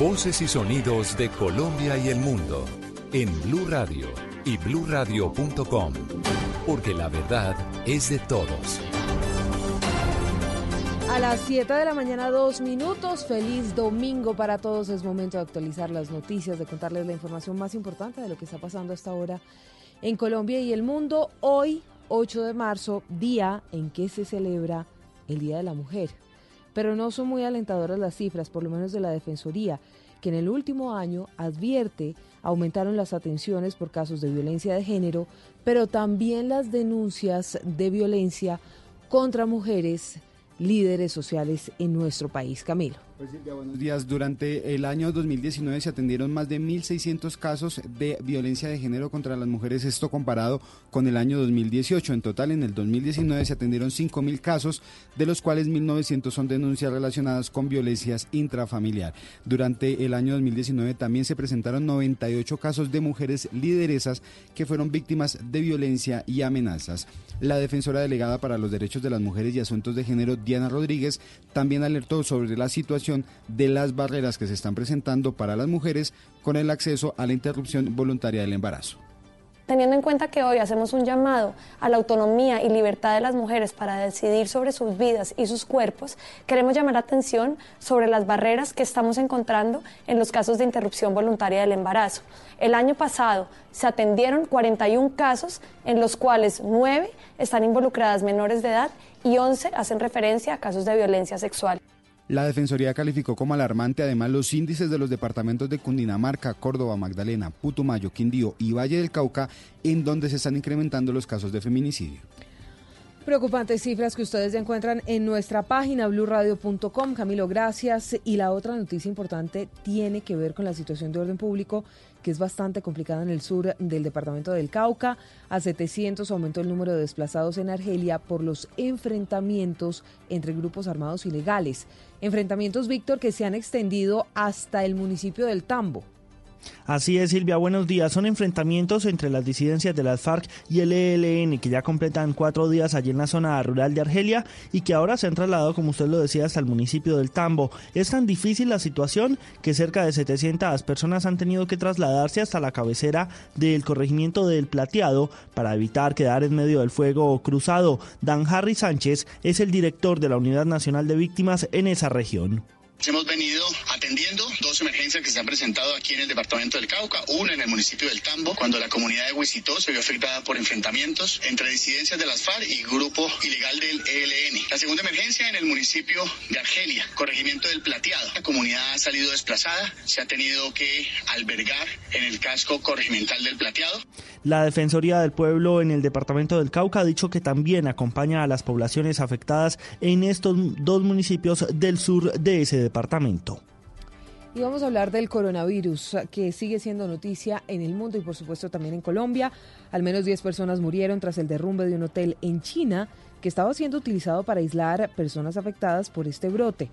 Voces y sonidos de Colombia y el mundo en Blue Radio y bluradio.com, porque la verdad es de todos. A las 7 de la mañana, dos minutos. Feliz domingo para todos. Es momento de actualizar las noticias, de contarles la información más importante de lo que está pasando hasta ahora en Colombia y el mundo. Hoy, 8 de marzo, día en que se celebra el Día de la Mujer. Pero no son muy alentadoras las cifras, por lo menos de la Defensoría, que en el último año advierte aumentaron las atenciones por casos de violencia de género, pero también las denuncias de violencia contra mujeres líderes sociales en nuestro país. Camilo. Pues buenos días. Durante el año 2019 se atendieron más de 1.600 casos de violencia de género contra las mujeres, esto comparado con el año 2018. En total, en el 2019 se atendieron 5.000 casos, de los cuales 1.900 son denuncias relacionadas con violencias intrafamiliar. Durante el año 2019 también se presentaron 98 casos de mujeres lideresas que fueron víctimas de violencia y amenazas. La defensora delegada para los derechos de las mujeres y asuntos de género, Diana Rodríguez, también alertó sobre la situación de las barreras que se están presentando para las mujeres con el acceso a la interrupción voluntaria del embarazo. Teniendo en cuenta que hoy hacemos un llamado a la autonomía y libertad de las mujeres para decidir sobre sus vidas y sus cuerpos, queremos llamar la atención sobre las barreras que estamos encontrando en los casos de interrupción voluntaria del embarazo. El año pasado se atendieron 41 casos en los cuales 9 están involucradas menores de edad y 11 hacen referencia a casos de violencia sexual. La Defensoría calificó como alarmante además los índices de los departamentos de Cundinamarca, Córdoba, Magdalena, Putumayo, Quindío y Valle del Cauca, en donde se están incrementando los casos de feminicidio. Preocupantes cifras que ustedes encuentran en nuestra página blurradio.com. Camilo, gracias. Y la otra noticia importante tiene que ver con la situación de orden público, que es bastante complicada en el sur del departamento del Cauca. A 700 aumentó el número de desplazados en Argelia por los enfrentamientos entre grupos armados ilegales. Enfrentamientos, Víctor, que se han extendido hasta el municipio del Tambo. Así es, Silvia, buenos días. Son enfrentamientos entre las disidencias de las FARC y el ELN que ya completan cuatro días allí en la zona rural de Argelia y que ahora se han trasladado, como usted lo decía, hasta el municipio del Tambo. Es tan difícil la situación que cerca de 700 personas han tenido que trasladarse hasta la cabecera del corregimiento del Plateado para evitar quedar en medio del fuego cruzado. Dan Harry Sánchez es el director de la Unidad Nacional de Víctimas en esa región. Hemos venido atendiendo dos emergencias que se han presentado aquí en el departamento del Cauca, una en el municipio del Tambo, cuando la comunidad de Huisitó se vio afectada por enfrentamientos entre disidencias de las FARC y grupo ilegal del ELN. La segunda emergencia en el municipio de Argelia, corregimiento del Plateado. La comunidad ha salido desplazada, se ha tenido que albergar en el casco corregimental del Plateado. La Defensoría del Pueblo en el departamento del Cauca ha dicho que también acompaña a las poblaciones afectadas en estos dos municipios del sur de ese departamento. Y vamos a hablar del coronavirus, que sigue siendo noticia en el mundo y por supuesto también en Colombia. Al menos 10 personas murieron tras el derrumbe de un hotel en China que estaba siendo utilizado para aislar personas afectadas por este brote.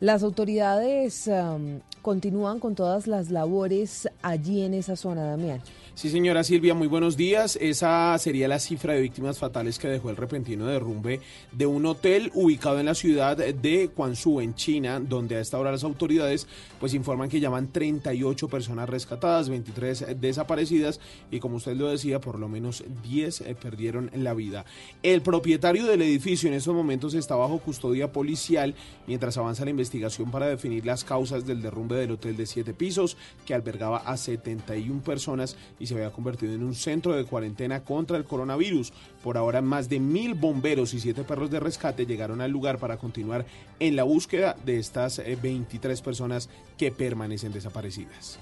Las autoridades um, continúan con todas las labores allí en esa zona, Damián. Sí, señora Silvia, muy buenos días. Esa sería la cifra de víctimas fatales que dejó el repentino derrumbe de un hotel ubicado en la ciudad de Guangzhou, en China, donde a esta hora las autoridades pues informan que llaman 38 personas rescatadas, 23 desaparecidas y como usted lo decía, por lo menos 10 eh, perdieron la vida. El propietario del edificio en estos momentos está bajo custodia policial mientras avanza la investigación para definir las causas del derrumbe del hotel de siete pisos que albergaba a 71 personas se había convertido en un centro de cuarentena contra el coronavirus. Por ahora, más de mil bomberos y siete perros de rescate llegaron al lugar para continuar en la búsqueda de estas 23 eh, personas que permanecen desaparecidas.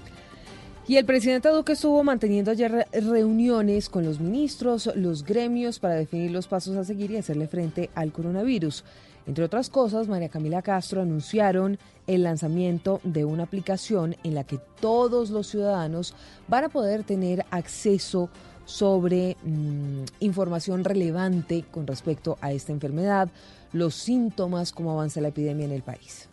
Y el presidente Duque estuvo manteniendo ayer reuniones con los ministros, los gremios, para definir los pasos a seguir y hacerle frente al coronavirus. Entre otras cosas, María Camila Castro anunciaron el lanzamiento de una aplicación en la que todos los ciudadanos van a poder tener acceso sobre mm, información relevante con respecto a esta enfermedad, los síntomas, cómo avanza la epidemia en el país.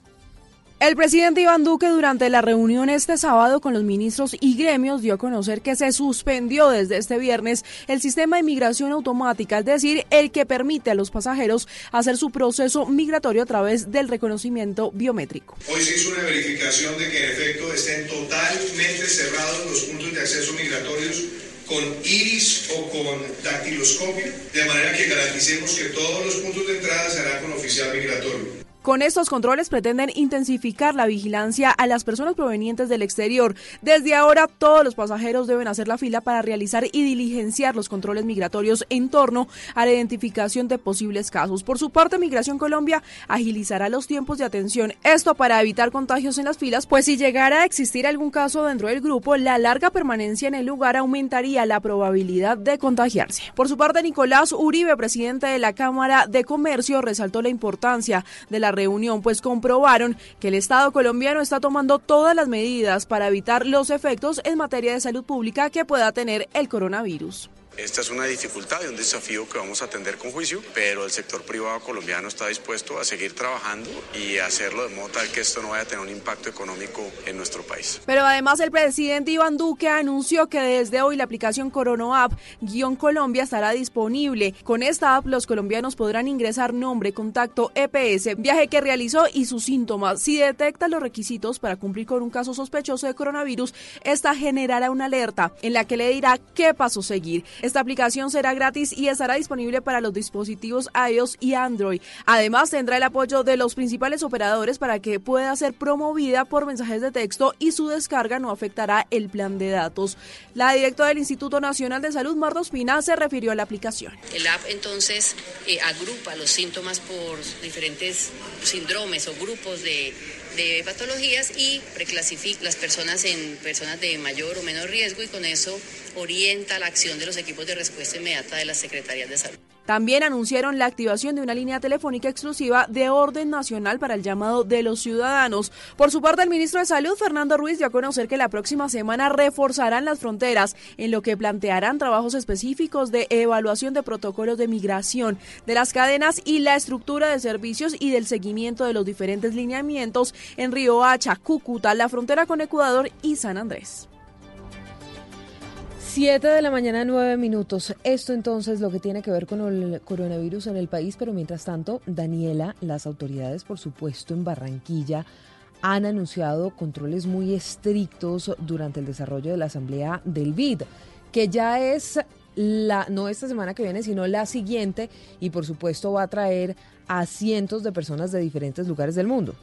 El presidente Iván Duque durante la reunión este sábado con los ministros y gremios dio a conocer que se suspendió desde este viernes el sistema de migración automática, es decir, el que permite a los pasajeros hacer su proceso migratorio a través del reconocimiento biométrico. Hoy se hizo una verificación de que en efecto estén totalmente cerrados los puntos de acceso migratorios con iris o con dactiloscopio, de manera que garanticemos que todos los puntos de entrada serán con oficial migratorio. Con estos controles pretenden intensificar la vigilancia a las personas provenientes del exterior. Desde ahora, todos los pasajeros deben hacer la fila para realizar y diligenciar los controles migratorios en torno a la identificación de posibles casos. Por su parte, Migración Colombia agilizará los tiempos de atención. Esto para evitar contagios en las filas, pues si llegara a existir algún caso dentro del grupo, la larga permanencia en el lugar aumentaría la probabilidad de contagiarse. Por su parte, Nicolás Uribe, presidente de la Cámara de Comercio, resaltó la importancia de la reunión, pues comprobaron que el Estado colombiano está tomando todas las medidas para evitar los efectos en materia de salud pública que pueda tener el coronavirus. Esta es una dificultad y un desafío que vamos a atender con juicio, pero el sector privado colombiano está dispuesto a seguir trabajando y hacerlo de modo tal que esto no vaya a tener un impacto económico en nuestro país. Pero además el presidente Iván Duque anunció que desde hoy la aplicación Corono App-Colombia estará disponible. Con esta app los colombianos podrán ingresar nombre, contacto, EPS, viaje que realizó y sus síntomas. Si detecta los requisitos para cumplir con un caso sospechoso de coronavirus, esta generará una alerta en la que le dirá qué paso seguir. Esta aplicación será gratis y estará disponible para los dispositivos iOS y Android. Además, tendrá el apoyo de los principales operadores para que pueda ser promovida por mensajes de texto y su descarga no afectará el plan de datos. La directora del Instituto Nacional de Salud, Marta Ospina, se refirió a la aplicación. El app entonces eh, agrupa los síntomas por diferentes síndromes o grupos de de patologías y preclasifica las personas en personas de mayor o menor riesgo y con eso orienta la acción de los equipos de respuesta inmediata de las secretarías de salud. También anunciaron la activación de una línea telefónica exclusiva de orden nacional para el llamado de los ciudadanos. Por su parte, el ministro de Salud, Fernando Ruiz, dio a conocer que la próxima semana reforzarán las fronteras, en lo que plantearán trabajos específicos de evaluación de protocolos de migración, de las cadenas y la estructura de servicios y del seguimiento de los diferentes lineamientos en Río Hacha, Cúcuta, la frontera con Ecuador y San Andrés. 7 de la mañana, 9 minutos. Esto entonces lo que tiene que ver con el coronavirus en el país, pero mientras tanto, Daniela, las autoridades, por supuesto, en Barranquilla, han anunciado controles muy estrictos durante el desarrollo de la asamblea del BID, que ya es la, no esta semana que viene, sino la siguiente, y por supuesto va a traer a cientos de personas de diferentes lugares del mundo.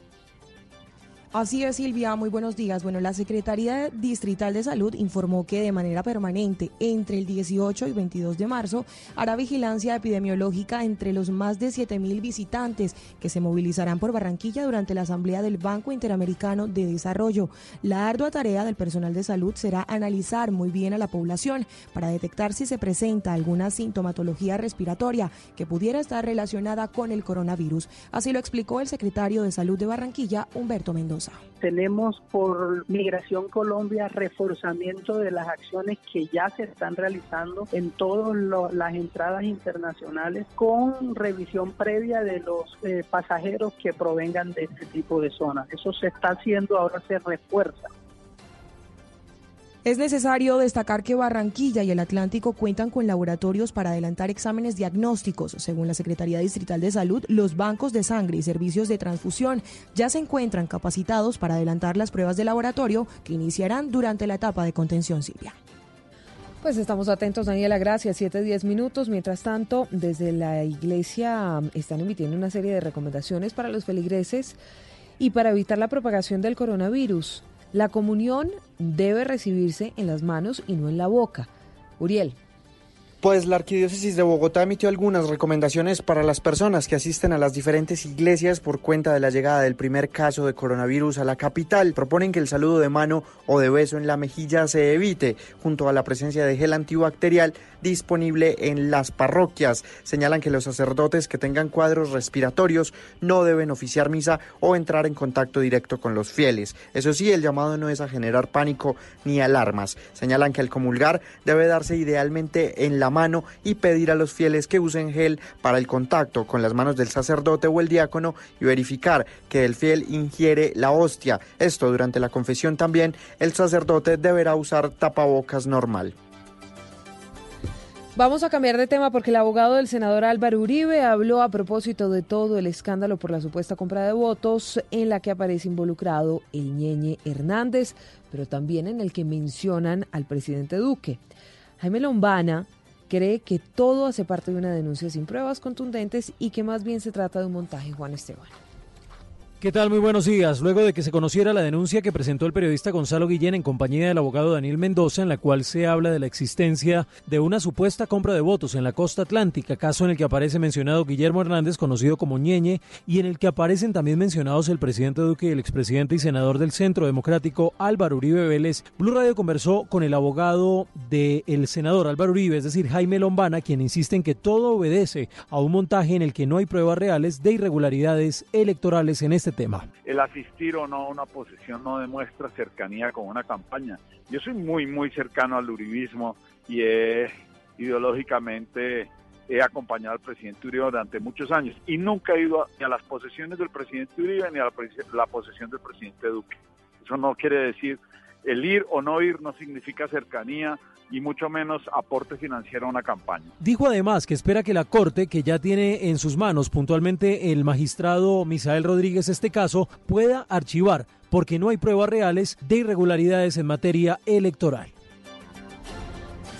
Así es, Silvia, muy buenos días. Bueno, la Secretaría Distrital de Salud informó que de manera permanente entre el 18 y 22 de marzo hará vigilancia epidemiológica entre los más de 7.000 visitantes que se movilizarán por Barranquilla durante la Asamblea del Banco Interamericano de Desarrollo. La ardua tarea del personal de salud será analizar muy bien a la población para detectar si se presenta alguna sintomatología respiratoria que pudiera estar relacionada con el coronavirus. Así lo explicó el secretario de Salud de Barranquilla, Humberto Mendoza. Tenemos por Migración Colombia reforzamiento de las acciones que ya se están realizando en todas las entradas internacionales con revisión previa de los eh, pasajeros que provengan de este tipo de zonas. Eso se está haciendo, ahora se refuerza. Es necesario destacar que Barranquilla y el Atlántico cuentan con laboratorios para adelantar exámenes diagnósticos. Según la Secretaría Distrital de Salud, los bancos de sangre y servicios de transfusión ya se encuentran capacitados para adelantar las pruebas de laboratorio que iniciarán durante la etapa de contención Silvia. Pues estamos atentos, Daniela, gracias. Siete, diez minutos. Mientras tanto, desde la iglesia um, están emitiendo una serie de recomendaciones para los feligreses y para evitar la propagación del coronavirus. La comunión debe recibirse en las manos y no en la boca. Uriel. Pues la Arquidiócesis de Bogotá emitió algunas recomendaciones para las personas que asisten a las diferentes iglesias por cuenta de la llegada del primer caso de coronavirus a la capital. Proponen que el saludo de mano o de beso en la mejilla se evite, junto a la presencia de gel antibacterial disponible en las parroquias. Señalan que los sacerdotes que tengan cuadros respiratorios no deben oficiar misa o entrar en contacto directo con los fieles. Eso sí, el llamado no es a generar pánico ni alarmas. Señalan que el comulgar debe darse idealmente en la y pedir a los fieles que usen gel para el contacto con las manos del sacerdote o el diácono y verificar que el fiel ingiere la hostia. Esto durante la confesión también el sacerdote deberá usar tapabocas normal. Vamos a cambiar de tema porque el abogado del senador Álvaro Uribe habló a propósito de todo el escándalo por la supuesta compra de votos en la que aparece involucrado el ñeñe Hernández, pero también en el que mencionan al presidente Duque. Jaime Lombana cree que todo hace parte de una denuncia sin pruebas contundentes y que más bien se trata de un montaje Juan Esteban. ¿Qué tal? Muy buenos días. Luego de que se conociera la denuncia que presentó el periodista Gonzalo Guillén en compañía del abogado Daniel Mendoza, en la cual se habla de la existencia de una supuesta compra de votos en la costa atlántica, caso en el que aparece mencionado Guillermo Hernández, conocido como Ñeñe, y en el que aparecen también mencionados el presidente Duque y el expresidente y senador del Centro Democrático Álvaro Uribe Vélez, Blue Radio conversó con el abogado del senador Álvaro Uribe, es decir, Jaime Lombana, quien insiste en que todo obedece a un montaje en el que no hay pruebas reales de irregularidades electorales en este El asistir o no a una posición no demuestra cercanía con una campaña. Yo soy muy, muy cercano al uribismo y ideológicamente he acompañado al presidente Uribe durante muchos años y nunca he ido ni a las posesiones del presidente Uribe ni a la, la posesión del presidente Duque. Eso no quiere decir el ir o no ir no significa cercanía, y mucho menos aporte financiero a una campaña. Dijo además que espera que la Corte, que ya tiene en sus manos puntualmente el magistrado Misael Rodríguez este caso, pueda archivar, porque no hay pruebas reales de irregularidades en materia electoral.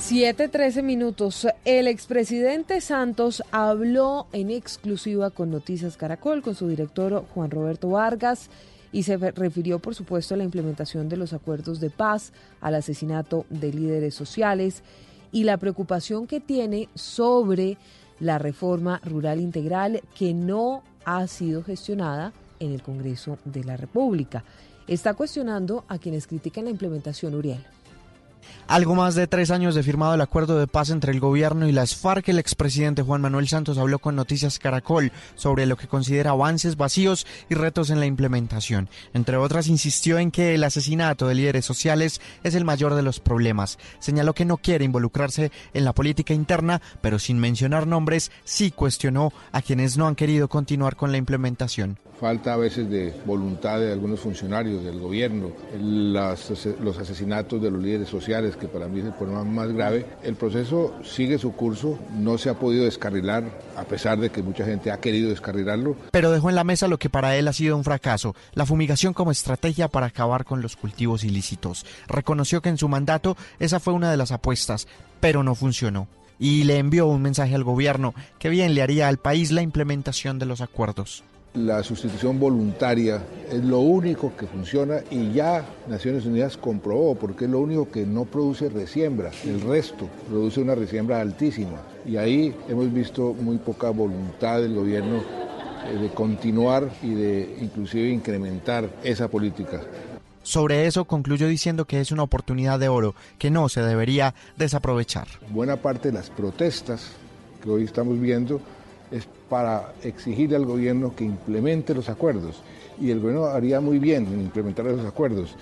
7-13 minutos. El expresidente Santos habló en exclusiva con Noticias Caracol, con su director Juan Roberto Vargas y se refirió, por supuesto, a la implementación de los acuerdos de paz, al asesinato de líderes sociales y la preocupación que tiene sobre la reforma rural integral que no ha sido gestionada en el Congreso de la República. Está cuestionando a quienes critican la implementación, Uriel. Algo más de tres años de firmado el acuerdo de paz entre el gobierno y las FARC, el expresidente Juan Manuel Santos habló con Noticias Caracol sobre lo que considera avances vacíos y retos en la implementación. Entre otras, insistió en que el asesinato de líderes sociales es el mayor de los problemas. Señaló que no quiere involucrarse en la política interna, pero sin mencionar nombres, sí cuestionó a quienes no han querido continuar con la implementación. Falta a veces de voluntad de algunos funcionarios del gobierno, los asesinatos de los líderes sociales, que para mí es el problema más grave. El proceso sigue su curso, no se ha podido descarrilar, a pesar de que mucha gente ha querido descarrilarlo. Pero dejó en la mesa lo que para él ha sido un fracaso, la fumigación como estrategia para acabar con los cultivos ilícitos. Reconoció que en su mandato esa fue una de las apuestas, pero no funcionó y le envió un mensaje al gobierno que bien le haría al país la implementación de los acuerdos la sustitución voluntaria es lo único que funciona y ya Naciones Unidas comprobó, porque es lo único que no produce resiembra, el resto produce una resiembra altísima. Y ahí hemos visto muy poca voluntad del gobierno eh, de continuar y de inclusive incrementar esa política. Sobre eso concluyó diciendo que es una oportunidad de oro que no se debería desaprovechar. Buena parte de las protestas que hoy estamos viendo para exigirle al gobierno que implemente los acuerdos. Y el gobierno haría muy bien en implementar esos acuerdos.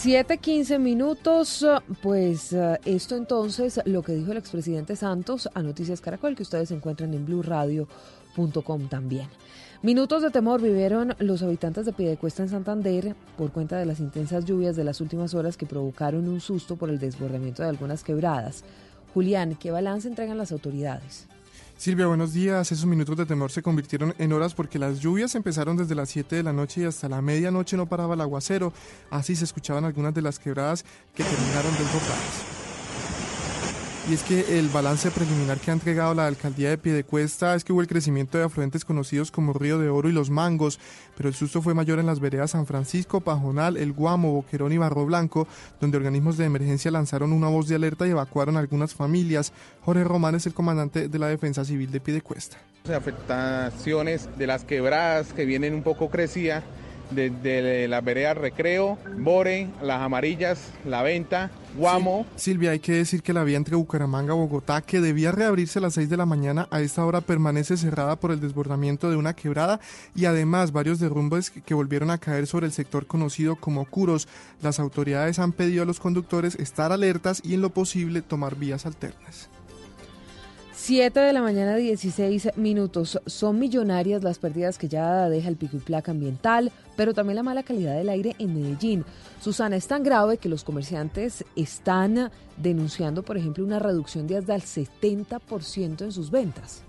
7.15 minutos, pues eh, esto entonces lo que dijo el expresidente Santos a Noticias Caracol, que ustedes encuentran en blueradio.com también. Minutos de temor vivieron los habitantes de Piedecuesta en Santander por cuenta de las intensas lluvias de las últimas horas que provocaron un susto por el desbordamiento de algunas quebradas. Julián, ¿qué balance entregan las autoridades? Silvia, buenos días. Esos minutos de temor se convirtieron en horas porque las lluvias empezaron desde las 7 de la noche y hasta la medianoche no paraba el aguacero. Así se escuchaban algunas de las quebradas que terminaron desbordadas. Y es que el balance preliminar que ha entregado la alcaldía de Piedecuesta es que hubo el crecimiento de afluentes conocidos como Río de Oro y Los Mangos, pero el susto fue mayor en las veredas San Francisco, Pajonal, El Guamo, Boquerón y Barro Blanco, donde organismos de emergencia lanzaron una voz de alerta y evacuaron algunas familias. Jorge Román es el comandante de la Defensa Civil de Piedecuesta. Afectaciones de las quebradas que vienen un poco crecidas desde la vereda Recreo, Bore, Las Amarillas, La Venta, Guamo. Silvia, hay que decir que la vía entre Bucaramanga y Bogotá, que debía reabrirse a las 6 de la mañana, a esta hora permanece cerrada por el desbordamiento de una quebrada y además varios derrumbes que volvieron a caer sobre el sector conocido como Curos. Las autoridades han pedido a los conductores estar alertas y en lo posible tomar vías alternas. 7 de la mañana, 16 minutos. Son millonarias las pérdidas que ya deja el pico y placa ambiental, pero también la mala calidad del aire en Medellín. Susana, es tan grave que los comerciantes están denunciando, por ejemplo, una reducción de hasta el 70% en sus ventas.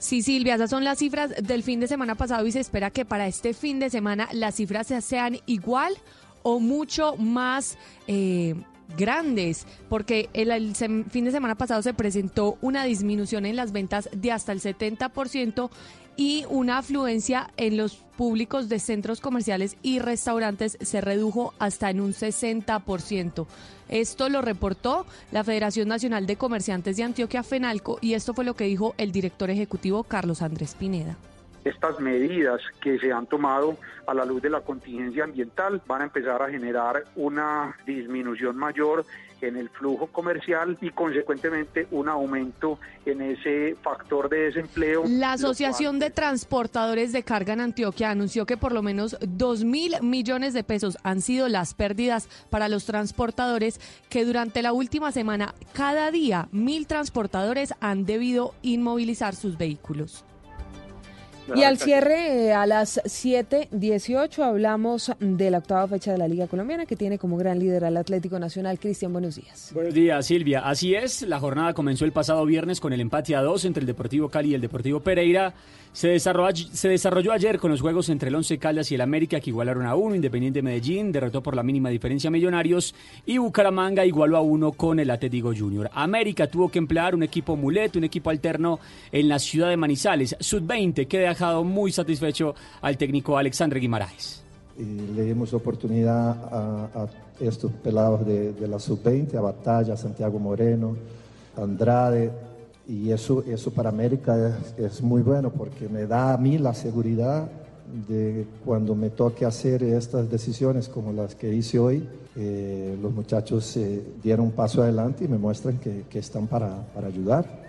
Sí, Silvia, esas son las cifras del fin de semana pasado y se espera que para este fin de semana las cifras sean igual o mucho más eh, grandes, porque el, fin de semana pasado se presentó una disminución en las ventas de hasta el 70% y una afluencia en los públicos de centros comerciales y restaurantes se redujo hasta en un 60%. Esto lo reportó la Federación Nacional de Comerciantes de Antioquia, FENALCO, y esto fue lo que dijo el director ejecutivo Carlos Andrés Pineda estas medidas que se han tomado a la luz de la contingencia ambiental van a empezar a generar una disminución mayor en el flujo comercial y consecuentemente un aumento en ese factor de desempleo. La Asociación de Transportadores de Carga en Antioquia anunció que por lo menos 2 mil millones de pesos han sido las pérdidas para los transportadores que durante la última semana cada día mil transportadores han debido inmovilizar sus vehículos. Y al cierre, eh, a las 7.18, hablamos de la octava fecha de la Liga Colombiana, que tiene como gran líder al Atlético Nacional. Cristian, buenos días. Buenos días, Silvia. Así es, la jornada comenzó el pasado viernes con el empate a dos entre el Deportivo Cali y el Deportivo Pereira. Se desarrolló, se desarrolló ayer con los juegos entre el Once Caldas y el América, que igualaron a uno. Independiente Medellín derrotó por la mínima diferencia a Millonarios. Y Bucaramanga igualó a uno con el Atlético Junior. América tuvo que emplear un equipo muleto, un equipo alterno en la ciudad de Manizales. Sub-20 que ha dejado muy satisfecho al técnico Alexandre Guimaraes. le dimos oportunidad a, estos pelados de, de la Sub-20, a Batalla, Santiago Moreno, Andrade y eso, eso para América es, muy bueno porque me da a mí la seguridad de cuando me toque hacer estas decisiones como las que hice hoy, eh, los muchachos eh, dieron un paso adelante y me muestran que, que están para, para, ayudar.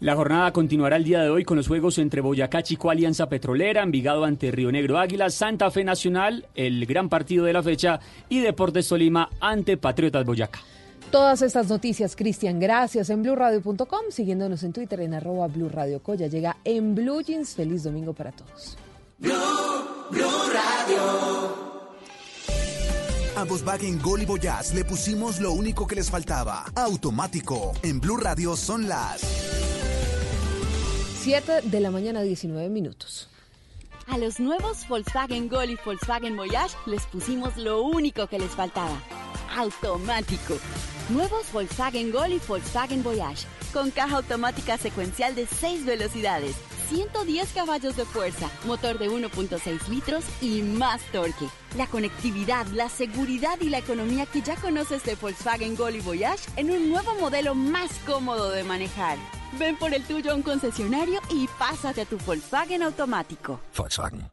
La jornada continuará el día de hoy con los juegos entre Boyacá Chico Alianza Petrolera, Envigado ante Río Negro Águila, Santa Fe Nacional, el gran partido de la fecha, y Deportes Tolima ante Patriotas Boyacá. Todas estas noticias, Cristian, gracias en blueradio.com, siguiéndonos en Twitter en arroba blueradio Ya llega en Blue Jeans. Feliz domingo para todos. Blue, Radio. A Volkswagen Gol y Voyage le pusimos lo único que les faltaba. Automático. En Blue Radio son las 7 de la mañana, 19 minutos. A los nuevos Volkswagen Gol y Volkswagen Voyage les pusimos lo único que les faltaba. Automático. Nuevos Volkswagen Gol y Volkswagen Voyage, con caja automática secuencial de 6 velocidades, 110 caballos de fuerza, motor de 1.6 litros y más torque. La conectividad, la seguridad y la economía que ya conoces de Volkswagen Gol y Voyage en un nuevo modelo más cómodo de manejar. Ven por el tuyo a un concesionario y pásate a tu Volkswagen automático. Volkswagen.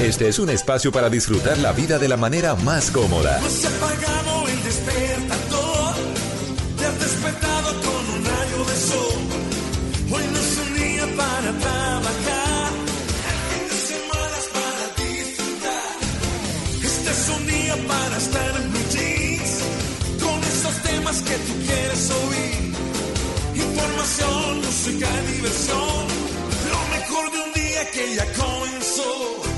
Este es un espacio para disfrutar la vida de la manera más cómoda. despertado con un rayo de sol. Música y diversión. Lo mejor de un día que ya comenzó.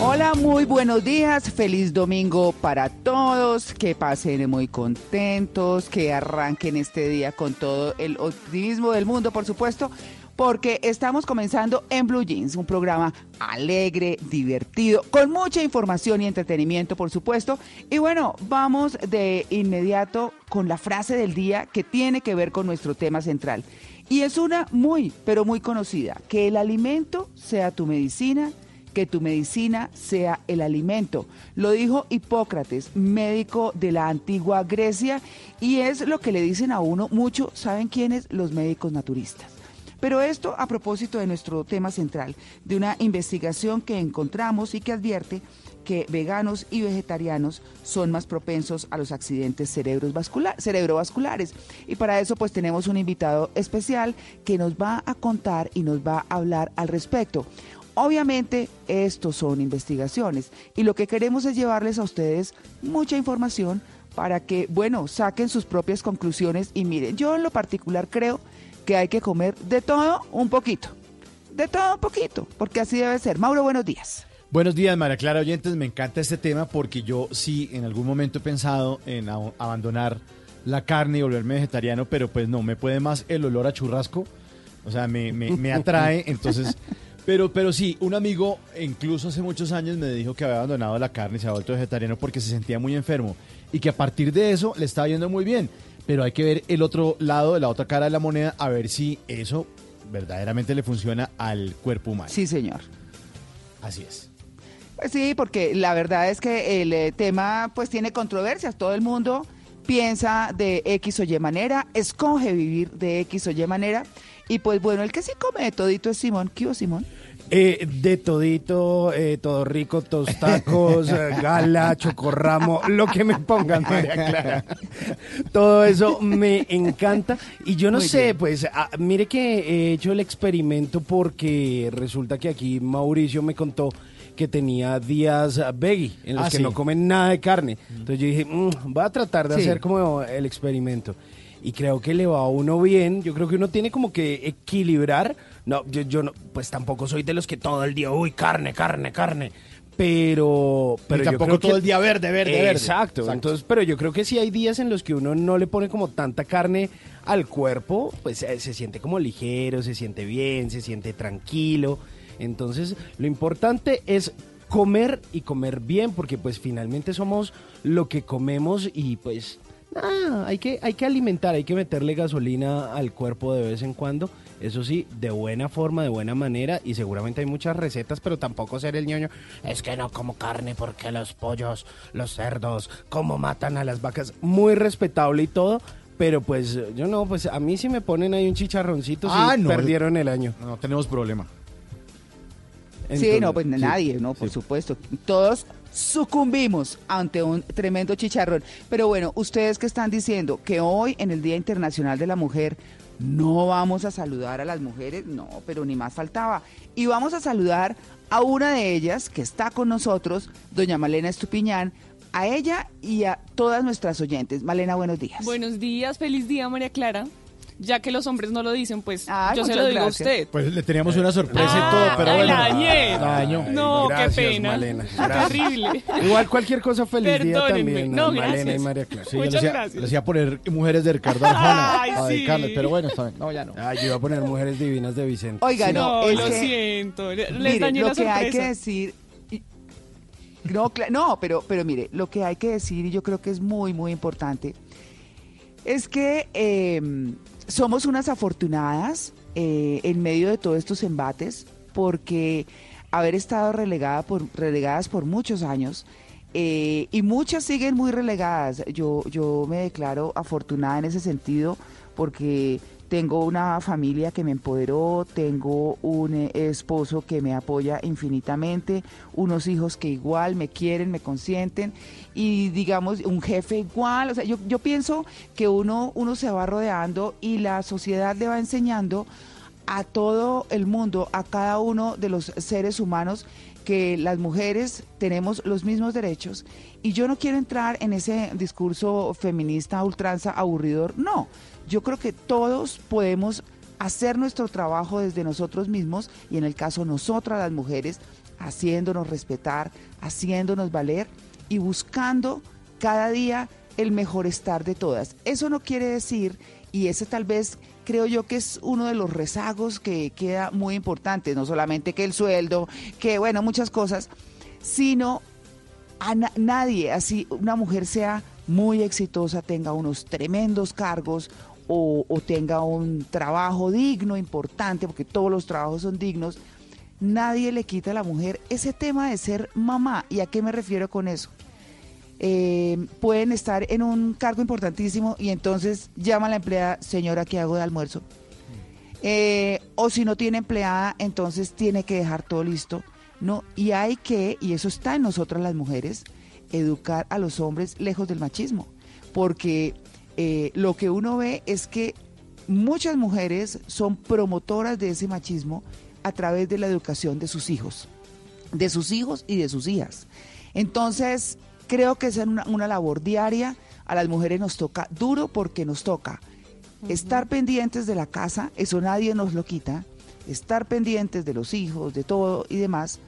Hola, muy buenos días, feliz domingo para todos, que pasen muy contentos, que arranquen este día con todo el optimismo del mundo, por supuesto, porque estamos comenzando en Blue Jeans, un programa alegre, divertido, con mucha información y entretenimiento, por supuesto. Y bueno, vamos de inmediato con la frase del día que tiene que ver con nuestro tema central. Y es una muy, pero muy conocida, que el alimento sea tu medicina que tu medicina sea el alimento. Lo dijo Hipócrates, médico de la antigua Grecia, y es lo que le dicen a uno mucho, ¿saben quiénes? Los médicos naturistas. Pero esto a propósito de nuestro tema central, de una investigación que encontramos y que advierte que veganos y vegetarianos son más propensos a los accidentes cerebrovasculares. Y para eso pues tenemos un invitado especial que nos va a contar y nos va a hablar al respecto. Obviamente, estos son investigaciones y lo que queremos es llevarles a ustedes mucha información para que, bueno, saquen sus propias conclusiones y miren, yo en lo particular creo que hay que comer de todo un poquito, de todo un poquito, porque así debe ser. Mauro, buenos días. Buenos días, María Clara Oyentes. Me encanta este tema porque yo sí en algún momento he pensado en abandonar la carne y volverme vegetariano, pero pues no, me puede más el olor a churrasco. O sea, me, me- me atrae. Entonces, pero, pero sí, un amigo incluso hace muchos años me dijo que había abandonado la carne y se había vuelto vegetariano porque se sentía muy enfermo y que a partir de eso le estaba yendo muy bien. Pero hay que ver el otro lado, la otra cara de la moneda, a ver si eso verdaderamente le funciona al cuerpo humano. Sí, señor. Así es. Pues sí, porque la verdad es que el eh, tema pues tiene controversias. Todo el mundo piensa de X o Y manera, escoge vivir de X o Y manera. Y pues bueno, el que sí come de todito es Simón. ¿Qué hubo, Simón? Eh, de todito, eh, todo rico, tostacos, eh, gala, chocorramo, lo que me pongan, María Clara. Todo eso me encanta. Y yo no Muy sé, bien. pues, ah, mire que he hecho el experimento porque resulta que aquí Mauricio me contó que tenía días veggie, en los Ah, que sí. no comen nada de carne. Entonces yo dije, "Mm, voy a tratar de Sí. hacer como el experimento. Y creo que le va a uno bien. Yo creo que uno tiene como que equilibrar. No, yo, yo no, pues tampoco soy de los que todo el día, uy, carne, carne, carne. Pero, pero tampoco creo que- todo el día verde, verde, verde. Exacto. Exacto. Entonces, pero yo creo que sí hay días en los que uno no le pone como tanta carne al cuerpo, pues eh, se siente como ligero, se siente bien, se siente tranquilo. Entonces, lo importante es comer y comer bien, porque pues finalmente somos lo que comemos y pues nada, hay que, hay que alimentar, hay que meterle gasolina al cuerpo de vez en cuando. Eso sí, de buena forma, de buena manera, y seguramente hay muchas recetas, pero tampoco ser el ñoño. Es que no como carne porque los pollos, los cerdos, cómo matan a las vacas. Muy respetable y todo, pero pues yo no, pues a mí si me ponen ahí un chicharroncito, Ah, sí, no. perdieron el año. No, tenemos problema. sí, no, pues sí. nadie, no, por supuesto. Todos sucumbimos ante un tremendo chicharrón. Pero bueno, ustedes que están diciendo que hoy en el Día Internacional de la Mujer no vamos a saludar a las mujeres, no, pero ni más faltaba. Y vamos a saludar a una de ellas que está con nosotros, doña Malena Estupiñán, a ella y a todas nuestras oyentes. Malena, buenos días. Buenos días, feliz día, María Clara. Ya que los hombres no lo dicen, pues Ay, yo se lo digo gracias. a usted. Pues le teníamos una sorpresa Ah, y todo, pero ay, bueno. la dañé. La dañó. No, Gracias, qué pena. Malena. Terrible. Igual cualquier cosa feliz día Perdónenme. también, No, Malena y gracias. María Clara. Sí, Muchas le decía, gracias. le decía poner mujeres de Ricardo Arjona Ay, para sí. dedicarles, pero bueno, está bien. No, ya no. Ay, yo iba a poner mujeres divinas de Vicente. Oiga, no, No, es lo que- siento. le- Les Mire, dañé lo la que sorpresa. hay que decir y- no, no, pero pero mire, lo que hay que decir y yo creo que es muy muy importante es que eh, somos unas afortunadas eh, en medio de todos estos embates, porque haber estado relegada por, relegadas por muchos años, eh, y muchas siguen muy relegadas. Yo, yo me declaro afortunada en ese sentido porque tengo una familia que me empoderó, tengo un eh, esposo que me apoya infinitamente, unos hijos que igual me quieren, me consienten y digamos un jefe igual. O sea, yo, yo pienso que uno, uno se va rodeando y la sociedad le va enseñando a todo el mundo, a cada uno de los seres humanos, que las mujeres tenemos los mismos derechos. Y yo no quiero entrar en ese discurso feminista ultranza aburridor. No, yo creo que todos podemos hacer nuestro trabajo desde nosotros mismos y en el caso nosotras las mujeres, haciéndonos respetar, haciéndonos valer y buscando cada día el mejor estar de todas. Eso no quiere decir, y ese tal vez creo yo que es uno de los rezagos que queda muy importante, no solamente que el sueldo, que bueno, muchas cosas, sino a na- nadie, así una mujer sea muy exitosa, tenga unos tremendos cargos o tenga un trabajo digno, importante, porque todos los trabajos son dignos, nadie le quita a la mujer ese tema de ser mamá. ¿Y a qué me refiero con eso? eh, pueden estar en un cargo importantísimo y entonces llama a la empleada, señora, ¿qué hago de almuerzo? Eh, o si no tiene empleada, entonces tiene que dejar todo listo. No, y hay que, y eso está en nosotras las mujeres, educar a los hombres lejos del machismo. Porque eh, lo que uno ve es que muchas mujeres son promotoras de ese machismo a través de la educación de sus hijos, de sus hijos y de sus hijas. Entonces, creo que es una, una labor diaria. A las mujeres nos toca duro porque nos toca estar pendientes de la casa, eso nadie nos lo quita, estar pendientes de los hijos, de todo y demás,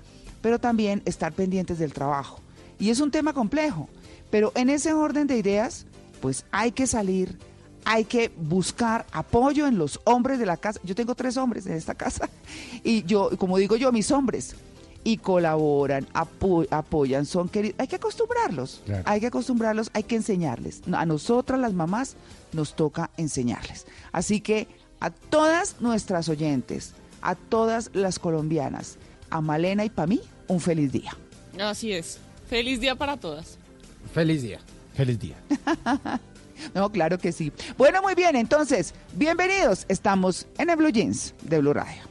pero también estar pendientes del trabajo. Y es un tema complejo, pero en ese orden de ideas, pues hay que salir, hay que buscar apoyo en los hombres de la casa. Yo tengo tres hombres en esta casa y yo, como digo yo, mis hombres, y colaboran, apo- apoyan, son queridos. Hay que acostumbrarlos, Claro. hay que acostumbrarlos, hay que enseñarles. A nosotras las mamás nos toca enseñarles. Así que a todas nuestras oyentes, a todas las colombianas, a Malena y para mí, un feliz día. Así es. Feliz día para todas. Feliz día. Feliz día. No, claro que sí. Bueno, muy bien, entonces, bienvenidos. Estamos en el Blue Jeans de Blue Radio.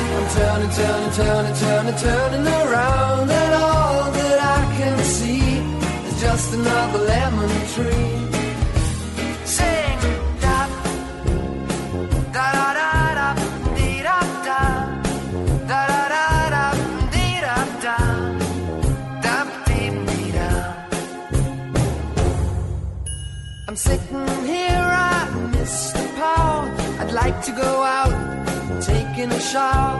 Turning, turning, turning, turning, turning around, and all that I can see is just another lemon tree. Sing da da da da dee da da da da dee da da dee da. I'm sitting here, I miss the power. I'd like to go out, taking a shower,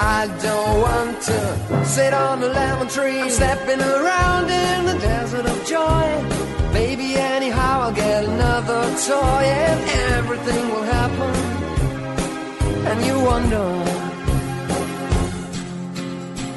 I don't want to sit on a lemon tree. I'm stepping around in the desert of joy. Maybe anyhow I'll get another toy and everything will happen. And you wonder,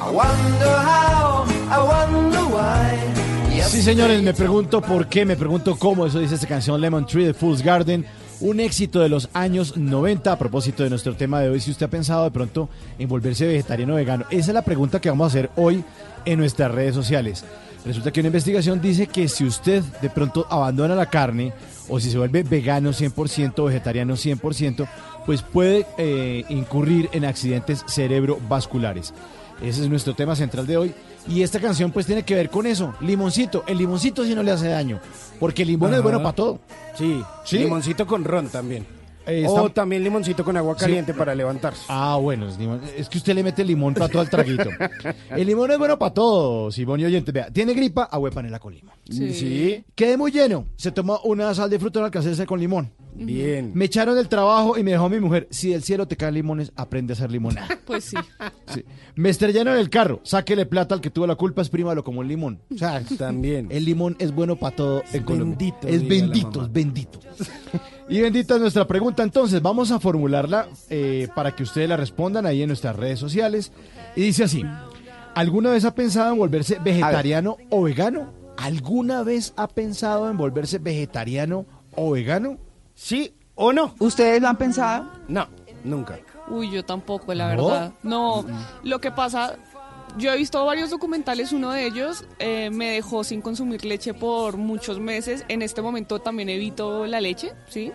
I wonder how, I wonder why. Sí, señores, me pregunto por qué, me pregunto cómo, eso dice esta canción Lemon Tree de Fool's Garden, un éxito de los años 90 a propósito de nuestro tema de hoy, si usted ha pensado de pronto en volverse vegetariano o vegano. Esa es la pregunta que vamos a hacer hoy en nuestras redes sociales. Resulta que una investigación dice que si usted de pronto abandona la carne o si se vuelve vegano 100%, vegetariano 100%, pues puede eh, incurrir en accidentes cerebrovasculares. Ese es nuestro tema central de hoy. Y esta canción pues tiene que ver con eso. Limoncito. El limoncito sí no le hace daño. Porque el limón es bueno para todo. Sí, ¿Sí? limoncito con ron también. Eh, O está- también limoncito con agua Sí. caliente para levantarse. Ah, bueno, es, limón. Es que usted le mete limón para todo el traguito. el limón es bueno para todo, Simón y oyentes. Vea, tiene gripa, agua panela con limón. Sí. Sí. Quedé muy lleno. Se tomó una sal de fruta en alcacerse con limón. Bien. Me echaron del trabajo y me dejó mi mujer. Si del cielo te caen limones, aprende a hacer limonada. Pues sí. Sí. Me estrellaron el carro. Sáquele plata al que tuvo la culpa, exprímalo como un limón. O sea, También. el limón es bueno para todo en Colombia. bendito, Es bendito, es bendito. Y bendita es nuestra pregunta. Entonces, vamos a formularla eh, para que ustedes la respondan ahí en nuestras redes sociales. Y dice así: ¿Alguna vez ha pensado en volverse vegetariano o vegano? ¿Alguna vez ha pensado en volverse vegetariano o vegano? ¿Sí o no? ¿Ustedes lo han pensado? No, nunca. Uy, yo tampoco, la ¿No? verdad. No, lo que pasa, yo he visto varios documentales, uno de ellos eh, me dejó sin consumir leche por muchos meses. En este momento también evito la leche, ¿sí?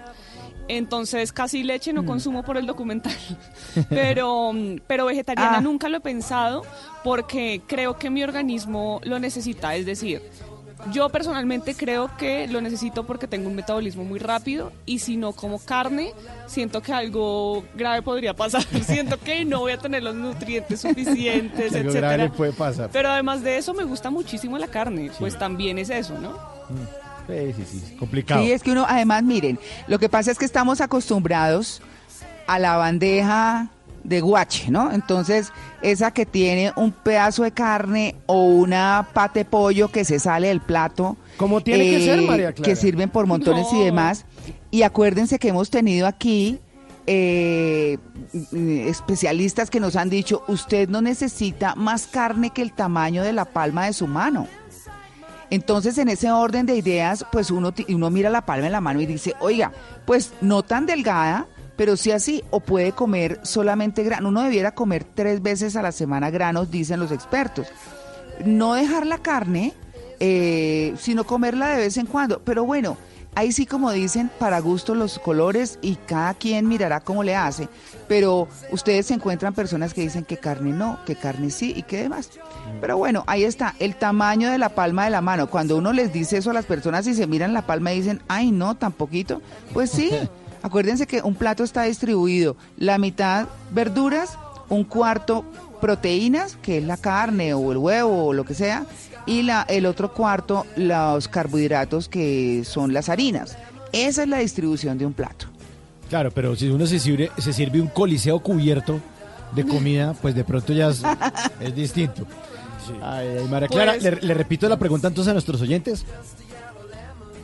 Entonces casi leche no consumo por el documental. Pero, mm, pero vegetariana Ah. nunca lo he pensado porque creo que mi organismo lo necesita. Es decir, yo personalmente creo que lo necesito porque tengo un metabolismo muy rápido y si no como carne, siento que algo grave podría pasar. siento que no voy a tener los nutrientes suficientes, Algo etcétera. le puede pasar. Pero además de eso me gusta muchísimo la carne, pues también es eso, ¿no? Sí, sí, sí. Complicado. Sí, es que uno, además, miren, lo que pasa es que estamos acostumbrados a la bandeja de guache, ¿no? Entonces, esa que tiene un pedazo de carne o una pate pollo que se sale del plato. eh, Como tiene que ser, María Clara. Que sirven por montones y demás. Y acuérdense que hemos tenido aquí eh, especialistas que nos han dicho, usted no necesita más carne que el tamaño de la palma de su mano. Entonces, en ese orden de ideas, pues uno, ti- uno mira la palma de la mano y dice, oiga, pues no tan delgada, pero sí así, o puede comer solamente grano. Uno debiera comer tres veces a la semana granos, dicen los expertos. No dejar la carne, eh, sino comerla de vez en cuando. Pero bueno, ahí sí como dicen, para gusto los colores y cada quien mirará cómo le hace. Pero ustedes se encuentran personas que dicen que carne no, que carne sí y que demás. Pero bueno, ahí está, el tamaño de la palma de la mano. Cuando uno les dice eso a las personas y se miran la palma y dicen, ay no, tan poquito, pues sí. Acuérdense que un plato está distribuido, la mitad verduras, un cuarto proteínas, que es la carne o el huevo o lo que sea, y la, el otro cuarto los carbohidratos que son las harinas. Esa es la distribución de un plato. Claro, pero si uno se sirve, se sirve un coliseo cubierto de comida, pues de pronto ya es, es distinto. Ay, ay, María Clara, Pues- le, le repito la pregunta entonces a nuestros oyentes.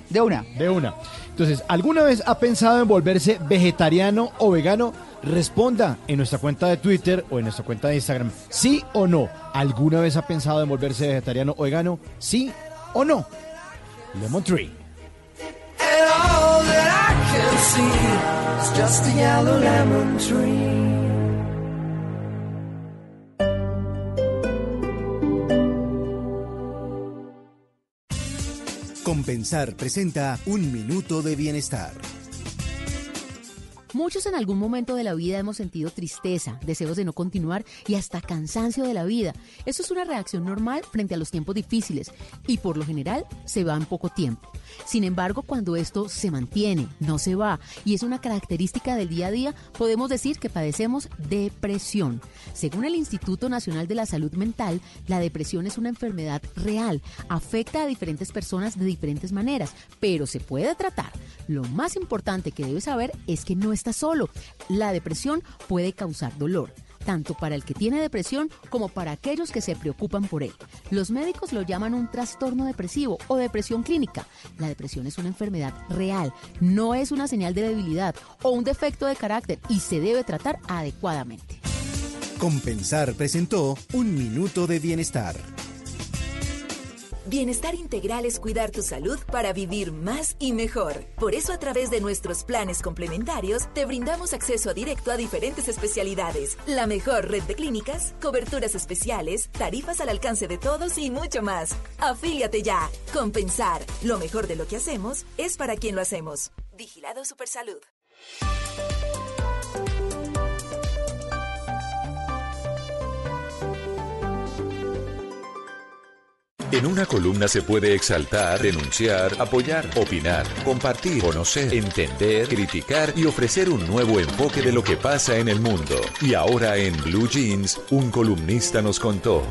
De una. De una. Entonces, ¿alguna vez ha pensado en volverse vegetariano o vegano? Responda en nuestra cuenta de Twitter o en nuestra cuenta de Instagram. ¿Sí o no? ¿Alguna vez ha pensado en volverse vegetariano o vegano? ¿Sí o no? Lemon Tree. Compensar presenta Un Minuto de Bienestar. Muchos en algún momento de la vida hemos sentido tristeza, deseos de no continuar y hasta cansancio de la vida. Eso es una reacción normal frente a los tiempos difíciles y por lo general se va en poco tiempo. Sin embargo, cuando esto se mantiene, no se va y es una característica del día a día, podemos decir que padecemos depresión. Según el Instituto Nacional de la Salud Mental, la depresión es una enfermedad real, afecta a diferentes personas de diferentes maneras, pero se puede tratar. Lo más importante que debes saber es que no estás solo. La depresión puede causar dolor, tanto para el que tiene depresión como para aquellos que se preocupan por él. Los médicos lo llaman un trastorno depresivo o depresión clínica. La depresión es una enfermedad real, no es una señal de debilidad o un defecto de carácter y se debe tratar adecuadamente. Compensar presentó Un Minuto de Bienestar. Bienestar integral es cuidar tu salud para vivir más y mejor. Por eso a través de nuestros planes complementarios te brindamos acceso directo a diferentes especialidades, la mejor red de clínicas, coberturas especiales, tarifas al alcance de todos y mucho más. Afíliate ya. Compensar. Lo mejor de lo que hacemos es para quien lo hacemos. Vigilado Supersalud. En una columna se puede exaltar, denunciar, apoyar, opinar, compartir, conocer, entender, criticar y ofrecer un nuevo enfoque de lo que pasa en el mundo. Y ahora en Blue Jeans, un columnista nos contó.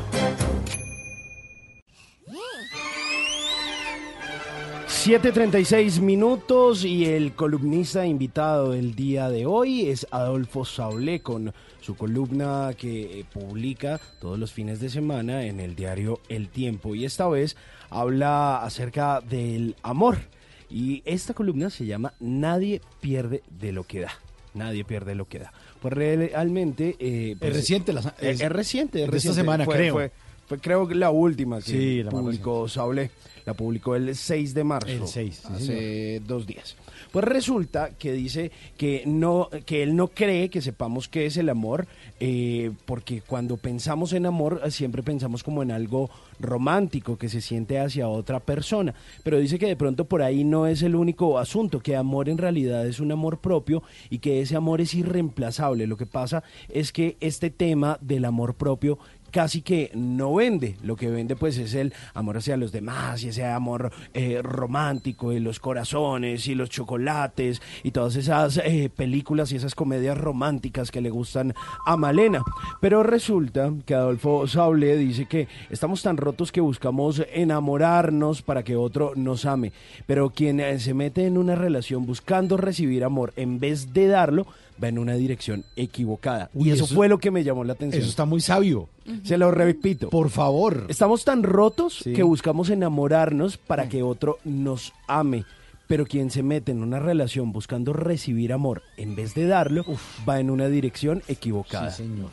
7.36 minutos y el columnista invitado del día de hoy es Adolfo Saulé con su columna que eh, publica todos los fines de semana en el diario El Tiempo y esta vez habla acerca del amor y esta columna se llama Nadie pierde de lo que da. Nadie pierde lo que da. Pues realmente... eh, pues, Es reciente, la- es, es- es reciente, es de esta reciente. semana, Fue- creo. fue- fue creo que la última que Sí, la publicó Saulé. La publicó el 6 de marzo. El 6, sí, hace dos días. Pues resulta que dice que no, que él no cree que sepamos qué es el amor, eh, porque cuando pensamos en amor eh, siempre pensamos como en algo romántico que se siente hacia otra persona. Pero dice que de pronto por ahí no es el único asunto, que amor en realidad es un amor propio y que ese amor es irreemplazable. Lo que pasa es que este tema del amor propio casi que no vende. Lo que vende pues es el amor hacia los demás y ese amor eh, romántico y los corazones y los chocolates y todas esas eh, películas y esas comedias románticas que le gustan a Malena. Pero resulta que Adolfo Saule dice que estamos tan rotos que buscamos enamorarnos para que otro nos ame. Pero quien eh, se mete en una relación buscando recibir amor en vez de darlo, va en una dirección equivocada. Uy, y eso, eso- fue lo que me llamó la atención. Eso está muy sabio. Se lo repito. Por favor. Estamos tan rotos Sí. que buscamos enamorarnos para que otro nos ame. Pero quien se mete en una relación buscando recibir amor en vez de darlo, va en una dirección equivocada. Sí, señor.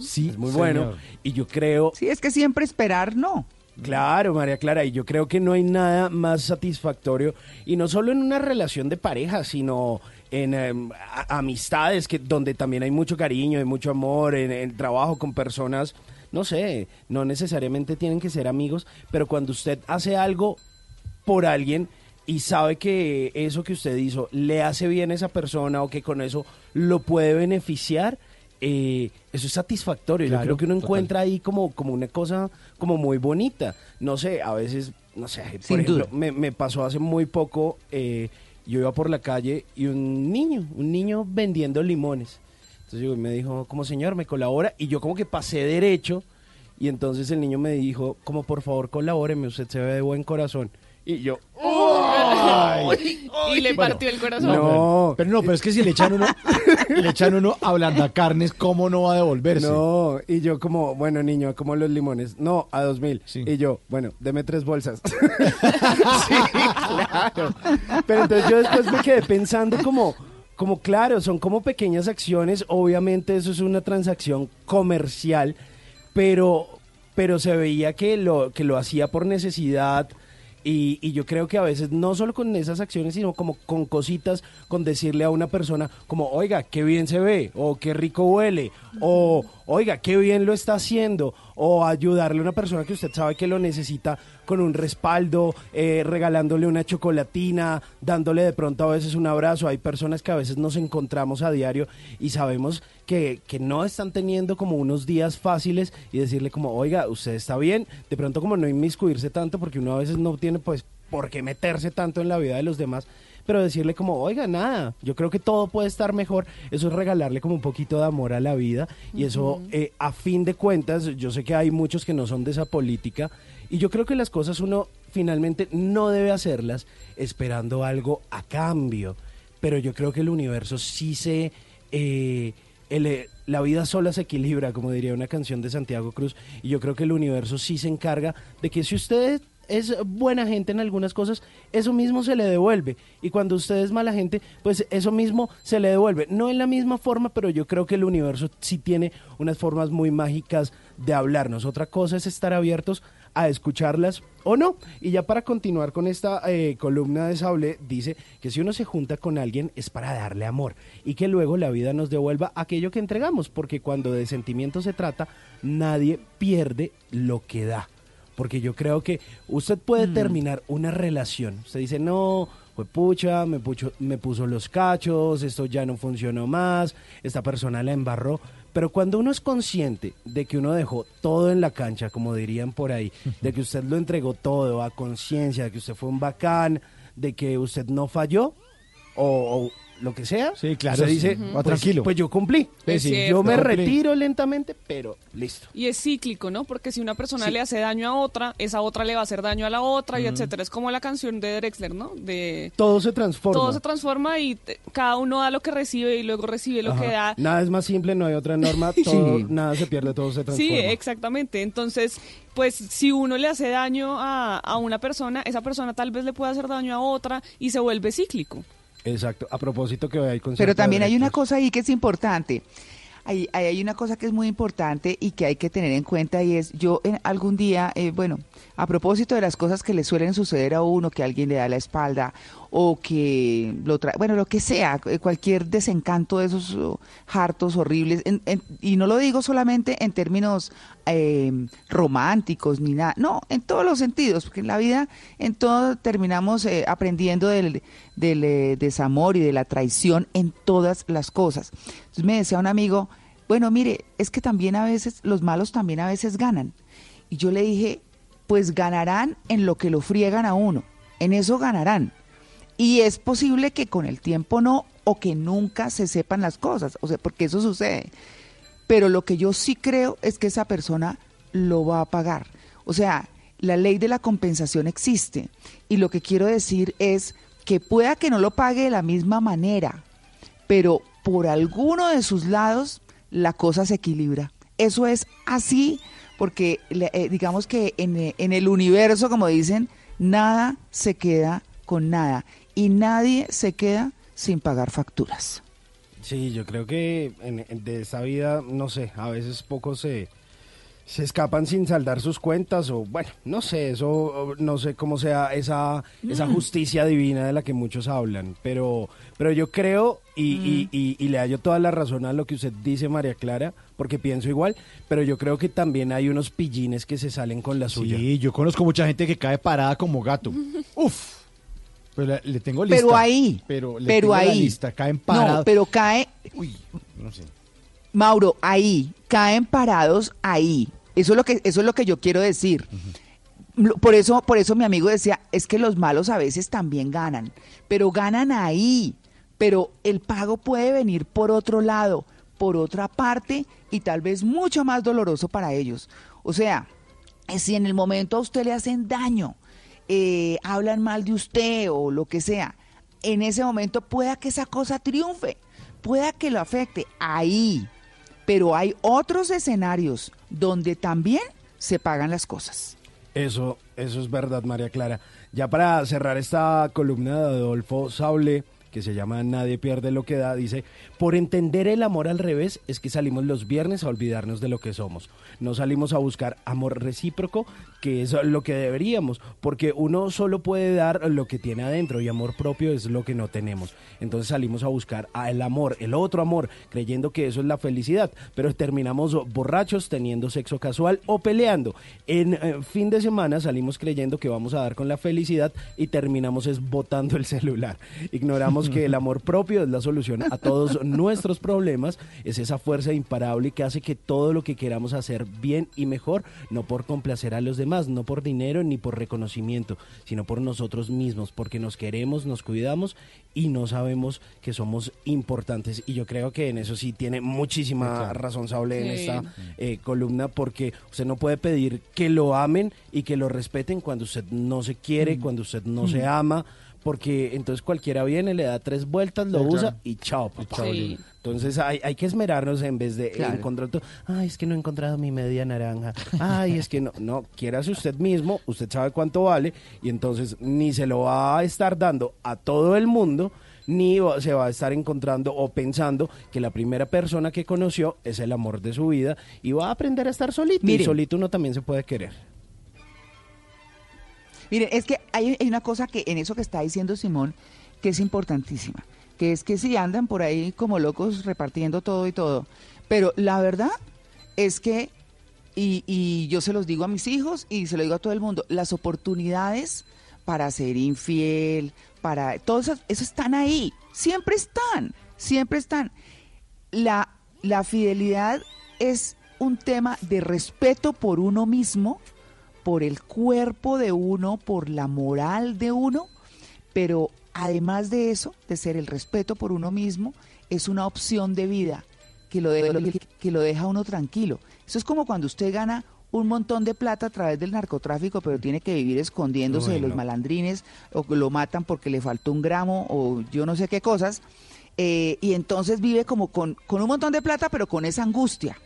Sí, es muy señor. bueno. Y yo creo... Sí, es que siempre esperar no. Claro, María Clara, y yo creo que no hay nada más satisfactorio, y no solo en una relación de pareja, sino en em, amistades, que, donde también hay mucho cariño, hay mucho amor, en el trabajo con personas, no sé, no necesariamente tienen que ser amigos, pero cuando usted hace algo por alguien y sabe que eso que usted hizo le hace bien a esa persona o que con eso lo puede beneficiar, eh, eso es satisfactorio. Claro, Yo creo que uno total. encuentra ahí como, como una cosa como muy bonita. No sé, a veces, no sé, por Sin ejemplo, duda. me, me pasó hace muy poco, eh, yo iba por la calle y un niño, un niño vendiendo limones. Entonces yo- me dijo, como señor, me colabora, y yo como que pasé derecho, y entonces el niño me dijo, como por favor colabóreme, usted se ve de buen corazón. Y yo, y le Bueno, partió el corazón. No. Pero no, pero es que si le echan uno, le echan uno a blandacarnes, ¿cómo no va a devolverse? No, y yo como, bueno, niño, como los limones. No, a dos mil. Y yo, bueno, deme tres bolsas. sí, claro. Pero entonces yo después me quedé pensando como, como claro, son como pequeñas acciones. Obviamente eso es una transacción comercial, pero, pero se veía que lo, que lo hacía por necesidad. Y, y yo creo que a veces no solo con esas acciones, sino como con cositas, con decirle a una persona como, oiga, qué bien se ve, o qué rico huele, o oiga, qué bien lo está haciendo, o ayudarle a una persona que usted sabe que lo necesita con un respaldo, eh, regalándole una chocolatina, dándole de pronto a veces un abrazo. Hay personas que a veces nos encontramos a diario y sabemos que, que no están teniendo como unos días fáciles y decirle como, oiga, usted está bien, de pronto como no inmiscuirse tanto porque uno a veces no tiene pues por qué meterse tanto en la vida de los demás, pero decirle como, oiga, nada, yo creo que todo puede estar mejor, eso es regalarle como un poquito de amor a la vida y eso eh, a fin de cuentas, yo sé que hay muchos que no son de esa política y yo creo que las cosas uno finalmente no debe hacerlas esperando algo a cambio, pero yo creo que el universo sí se... eh, la vida sola se equilibra, como diría una canción de Santiago Cruz, y yo creo que el universo sí se encarga de que si usted es buena gente en algunas cosas, eso mismo se le devuelve. Y cuando usted es mala gente, pues eso mismo se le devuelve. No en la misma forma, pero yo creo que el universo sí tiene unas formas muy mágicas de hablarnos. Otra cosa es estar abiertos a escucharlas o no. Y ya para continuar con esta eh, columna de Sable, dice que si uno se junta con alguien es para darle amor y que luego la vida nos devuelva aquello que entregamos, porque cuando de sentimientos se trata, nadie pierde lo que da. Porque yo creo que usted puede Mm. terminar una relación. Usted dice, no, fue pucha, me, pucho- me puso los cachos, esto ya no funcionó más, esta persona la embarró. Pero cuando uno es consciente de que uno dejó todo en la cancha, como dirían por ahí, de que usted lo entregó todo a conciencia, de que usted fue un bacán, de que usted no falló, o, o lo que sea, Sí, claro, sí. dice, pues, Tranquilo. pues yo cumplí. Es Sí, cierto. yo me Cumplí. retiro lentamente, pero listo. Y es cíclico, ¿no? Porque si una persona Sí. le hace daño a otra, esa otra le va a hacer daño a la otra y etcétera. Es como la canción de Drexler, ¿no? De Todo se transforma. todo se transforma y te- cada uno da lo que recibe y luego recibe lo Ajá. que da. Nada es más simple, no hay otra norma, todo, nada se pierde, todo se transforma. Sí, exactamente. Entonces, pues si uno le hace daño a, a una persona, esa persona tal vez le puede hacer daño a otra y se vuelve cíclico. Exacto. A propósito que hoy hay Pero también hay una cosa ahí que es importante. Hay, hay, hay una cosa que es muy importante y que hay que tener en cuenta y es, yo en algún día, eh, bueno, a propósito de las cosas que le suelen suceder a uno, que alguien le da la espalda o que lo trae, bueno, lo que sea, eh, cualquier desencanto de esos oh, hartos horribles, en- en- y no lo digo solamente en términos eh, románticos ni nada, no, en todos los sentidos, porque en la vida en todo terminamos eh, aprendiendo del, del eh, desamor y de la traición en todas las cosas. Entonces me decía un amigo, bueno, mire, es que también a veces, los malos también a veces ganan. Y yo le dije, pues ganarán en lo que lo friegan a uno, en eso ganarán. Y es posible que con el tiempo no, o que nunca se sepan las cosas, o sea, porque eso sucede. Pero lo que yo sí creo es que esa persona lo va a pagar. O sea, la ley de la compensación existe. Y lo que quiero decir es que pueda que no lo pague de la misma manera, pero por alguno de sus lados la cosa se equilibra. Eso es así porque eh, digamos que en, eh, en el universo, como dicen, nada se queda con nada y nadie se queda sin pagar facturas. Sí, yo creo que en, en- de esa vida, no sé, a veces pocos se, se escapan sin saldar sus cuentas o bueno, no sé, eso no sé cómo sea esa, esa Mm. justicia divina de la que muchos hablan, pero, pero yo creo y, y, y- y le hallo toda la razón a lo que usted dice, María Clara, porque pienso igual, pero yo creo que también hay unos pillines que se salen con la suya. Sí, yo conozco mucha gente que cae parada como gato. Uf. Pero le, le tengo lista. Pero ahí, Pero, le pero tengo la ahí. lista, caen parados. No, pero cae, No sé. Mauro, ahí, caen parados ahí. Eso es lo que, eso es lo que yo quiero decir. Por eso, por eso mi amigo decía, es que los malos a veces también ganan, pero ganan ahí. Pero el pago puede venir por otro lado, por otra parte y tal vez mucho más doloroso para ellos. O sea, si en el momento a usted le hacen daño, eh, hablan mal de usted o lo que sea, en ese momento pueda que esa cosa triunfe, pueda que lo afecte ahí. Pero hay otros escenarios donde también se pagan las cosas. Eso, eso es verdad, María Clara. Ya para cerrar esta columna de Adolfo Saule, que se llama Nadie pierde lo que da, dice, por entender el amor al revés es que salimos los viernes a olvidarnos de lo que somos. No salimos a buscar amor recíproco, que es lo que deberíamos, porque uno solo puede dar lo que tiene adentro y amor propio es lo que no tenemos. Entonces salimos a buscar el amor, el otro amor, creyendo que eso es la felicidad, pero terminamos borrachos teniendo sexo casual o peleando. En eh, fin de semana salimos creyendo que vamos a dar con la felicidad y terminamos es botando el celular. Ignoramos que el amor propio es la solución a todos nuestros problemas, es esa fuerza imparable que hace que todo lo que queramos hacer bien y mejor, no por complacer a los demás, no por dinero ni por reconocimiento, sino por nosotros mismos, porque nos queremos, nos cuidamos y no sabemos que somos importantes. Y yo creo que en eso sí tiene muchísima razón Saule en esta eh, columna, porque usted no puede pedir que lo amen y que lo respeten cuando usted no se quiere, cuando usted no se ama, porque entonces cualquiera viene, le da tres vueltas, lo Sí, usa claro. y chao, papá. chao, Sí. Entonces hay, hay que esmerarnos en vez de Claro. encontrar todo. Ay, es que no he encontrado mi media naranja. Ay, es que no, no, quieras usted mismo, usted sabe cuánto vale y entonces ni se lo va a estar dando a todo el mundo ni va- se va a estar encontrando o pensando que la primera persona que conoció es el amor de su vida y va a aprender a estar solito. Y solito uno también se puede querer. Miren, es que hay, una cosa que en eso que está diciendo Simón que es importantísima, que es que si andan por ahí como locos repartiendo todo y todo, pero la verdad es que, y, yo se los digo a mis hijos y se lo digo a todo el mundo, las oportunidades para ser infiel, para todo eso, eso están ahí, siempre están, siempre están. La, la fidelidad es un tema de respeto por uno mismo, por el cuerpo de uno, por la moral de uno, pero además de eso, de ser el respeto por uno mismo, es una opción de vida que lo, de- que lo deja uno tranquilo. Eso es como cuando usted gana un montón de plata a través del narcotráfico, pero tiene que vivir escondiéndose de los malandrines o lo matan porque le faltó un gramo o yo no sé qué cosas. eh, y entonces vive como con, con un montón de plata, pero con esa angustia.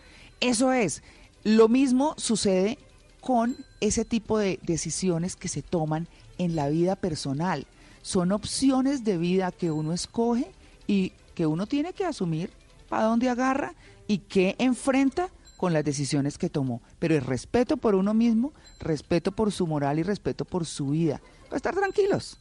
Eso es. Lo mismo sucede con ese tipo de decisiones que se toman en la vida personal. Son opciones de vida que uno escoge y que uno tiene que asumir para dónde agarra y qué enfrenta con las decisiones que tomó. Pero el respeto por uno mismo, respeto por su moral y respeto por su vida. Para estar tranquilos.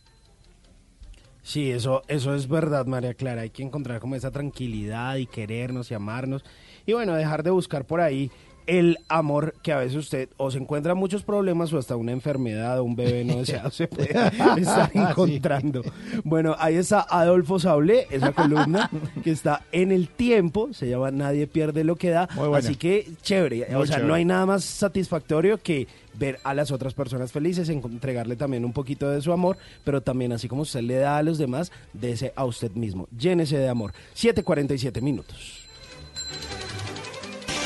Sí, eso, eso es verdad, María Clara. Hay que encontrar como esa tranquilidad y querernos y amarnos. Y bueno, dejar de buscar por ahí el amor que a veces usted o se encuentra muchos problemas o hasta una enfermedad o un bebé no deseado se puede estar encontrando. Bueno, ahí está Adolfo Sablé, esa columna que está en el tiempo, se llama Nadie pierde lo que da. Así que chévere. Muy o sea, chévere. no hay nada más satisfactorio que ver a las otras personas felices, en- entregarle también un poquito de su amor, pero también así como usted le da a los demás, dese a usted mismo. Llénese de amor. 7.47 minutos.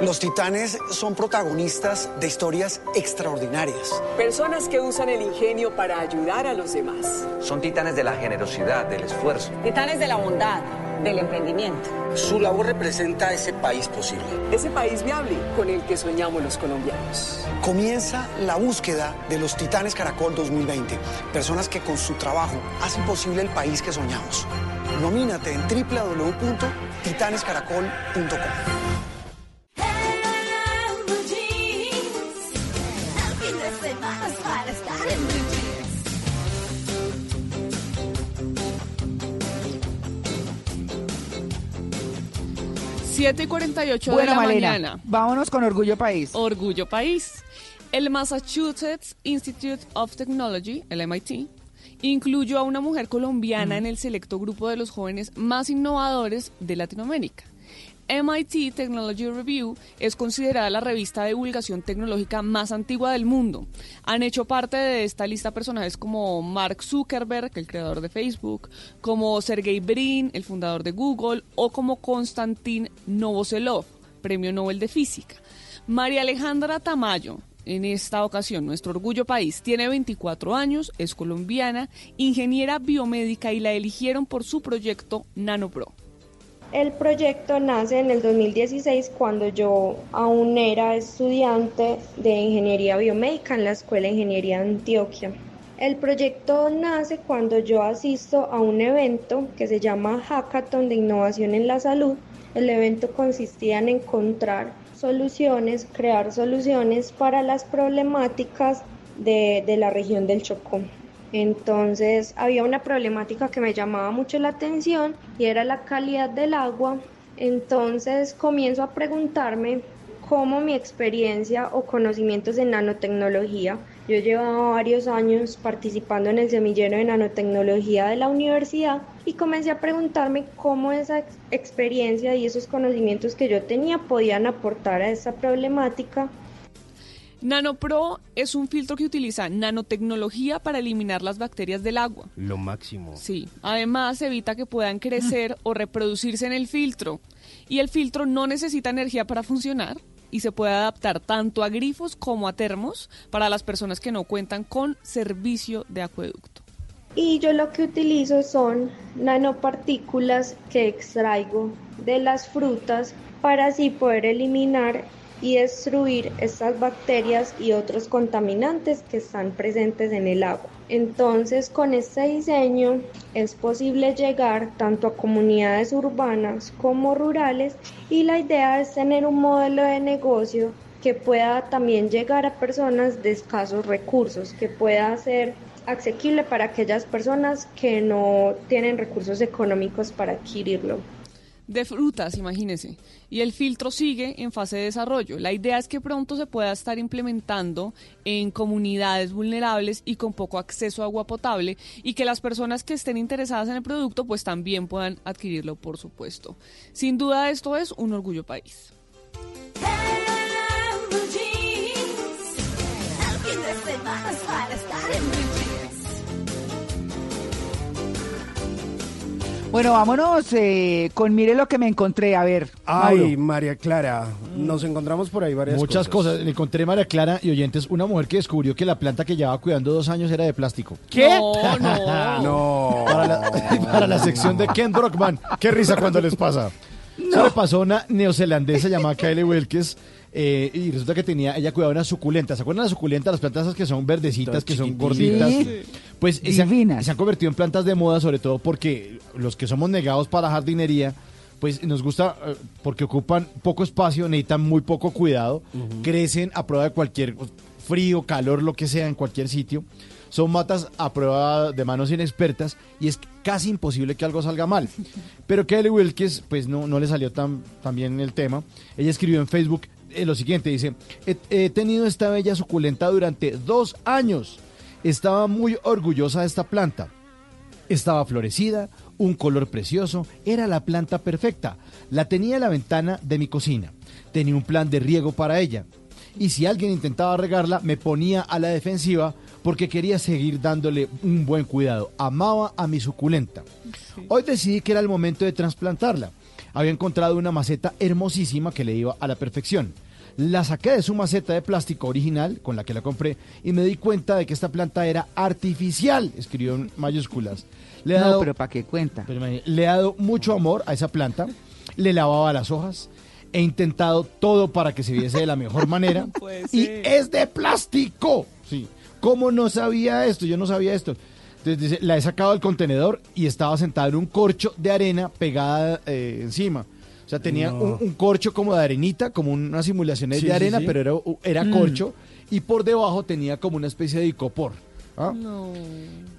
Los titanes son protagonistas de historias extraordinarias. Personas que usan el ingenio para ayudar a los demás. Son titanes de la generosidad, del esfuerzo. Titanes de la bondad, del emprendimiento. Su labor representa ese país posible. Ese país viable con el que soñamos los colombianos. Comienza la búsqueda de los Titanes Caracol 2020. Personas que con su trabajo hacen posible el país que soñamos. Nomínate en www.titanescaracol.com. 7 y 48 Bueno, de la Malena, mañana. vámonos con Orgullo País. Orgullo País. El Massachusetts Institute of Technology, el MIT, incluyó a una mujer colombiana en el selecto grupo de los jóvenes más innovadores de Latinoamérica. MIT Technology Review es considerada la revista de divulgación tecnológica más antigua del mundo. Han hecho parte de esta lista personajes como Mark Zuckerberg, el creador de Facebook, como Sergey Brin, el fundador de Google, o como Konstantin Novoselov, premio Nobel de Física. María Alejandra Tamayo, en esta ocasión, nuestro orgullo país, tiene 24 años, es colombiana, ingeniera biomédica y la eligieron por su proyecto NanoPro. El proyecto nace en el 2016 cuando yo aún era estudiante de ingeniería biomédica en la Escuela de Ingeniería de Antioquia. El proyecto nace cuando yo asisto a un evento que se llama Hackathon de Innovación en la Salud. El evento consistía en encontrar soluciones, crear soluciones para las problemáticas de, de la región del Chocó. Entonces había una problemática que me llamaba mucho la atención y era la calidad del agua. Entonces comienzo a preguntarme cómo mi experiencia o conocimientos en nanotecnología. Yo llevaba varios años participando en el semillero de nanotecnología de la universidad y comencé a preguntarme cómo esa ex- experiencia y esos conocimientos que yo tenía podían aportar a esta problemática. NanoPro es un filtro que utiliza nanotecnología para eliminar las bacterias del agua. Lo máximo. Sí, además evita que puedan crecer o reproducirse en el filtro. Y el filtro no necesita energía para funcionar y se puede adaptar tanto a grifos como a termos para las personas que no cuentan con servicio de acueducto. Y yo lo que utilizo son nanopartículas que extraigo de las frutas para así poder eliminar y destruir estas bacterias y otros contaminantes que están presentes en el agua. Entonces, con este diseño es posible llegar tanto a comunidades urbanas como rurales y la idea es tener un modelo de negocio que pueda también llegar a personas de escasos recursos, que pueda ser asequible para aquellas personas que no tienen recursos económicos para adquirirlo. De frutas, imagínese. Y el filtro sigue en fase de desarrollo. La idea es que pronto se pueda estar implementando en comunidades vulnerables y con poco acceso a agua potable y que las personas que estén interesadas en el producto pues también puedan adquirirlo, por supuesto. Sin duda esto es un orgullo país. Bueno, vámonos eh, con mire lo que me encontré. A ver, Ay, Mauro. María Clara, nos encontramos por ahí varias Muchas cosas. Le encontré a María Clara y oyentes una mujer que descubrió que la planta que llevaba cuidando dos años era de plástico. ¿Qué? No, no. No. Para la, para la sección de Ken Brockman. Qué risa cuando les pasa. Eso le pasó a una neozelandesa llamada Kylie Wilkes. Eh, y resulta que tenía, ella cuidaba unas suculentas. ¿Se acuerdan las suculentas? Las plantas esas que son verdecitas, que son gorditas. Sí. Pues se han, Divinas. se han convertido en plantas de moda, sobre todo porque los que somos negados para la jardinería, pues nos gusta eh, porque ocupan poco espacio, necesitan muy poco cuidado, crecen a prueba de cualquier frío, calor, lo que sea, en cualquier sitio. Son matas a prueba de manos inexpertas y es casi imposible que algo salga mal. Pero Kelly Wilkes, pues no, no le salió tan, tan bien el tema. Ella escribió en Facebook eh, lo siguiente, dice, he, he tenido esta bella suculenta durante dos años. Estaba muy orgullosa de esta planta. Estaba florecida, un color precioso, era la planta perfecta. La tenía en la ventana de mi cocina. Tenía un plan de riego para ella. Y si alguien intentaba regarla, me ponía a la defensiva porque quería seguir dándole un buen cuidado. Amaba a mi suculenta. Hoy decidí que era el momento de trasplantarla. Había encontrado una maceta hermosísima que le iba a la perfección. La saqué de su maceta de plástico original con la que la compré y me di cuenta de que esta planta era artificial, escribió en mayúsculas. Le he No, dado- pero ¿para qué cuenta? pero le he dado mucho amor a esa planta, le lavaba las hojas, he intentado todo para que se viese de la mejor manera y es de plástico. Sí. ¿Cómo no sabía esto? Yo no sabía esto. Entonces dice, la he sacado del contenedor y estaba sentada en un corcho de arena pegada eh, encima. O sea, tenía No. un, un corcho como de arenita, como una simulación Sí, de arena, sí. pero era, era Mm. corcho. Y por debajo tenía como una especie de icopor. ¿ah? No.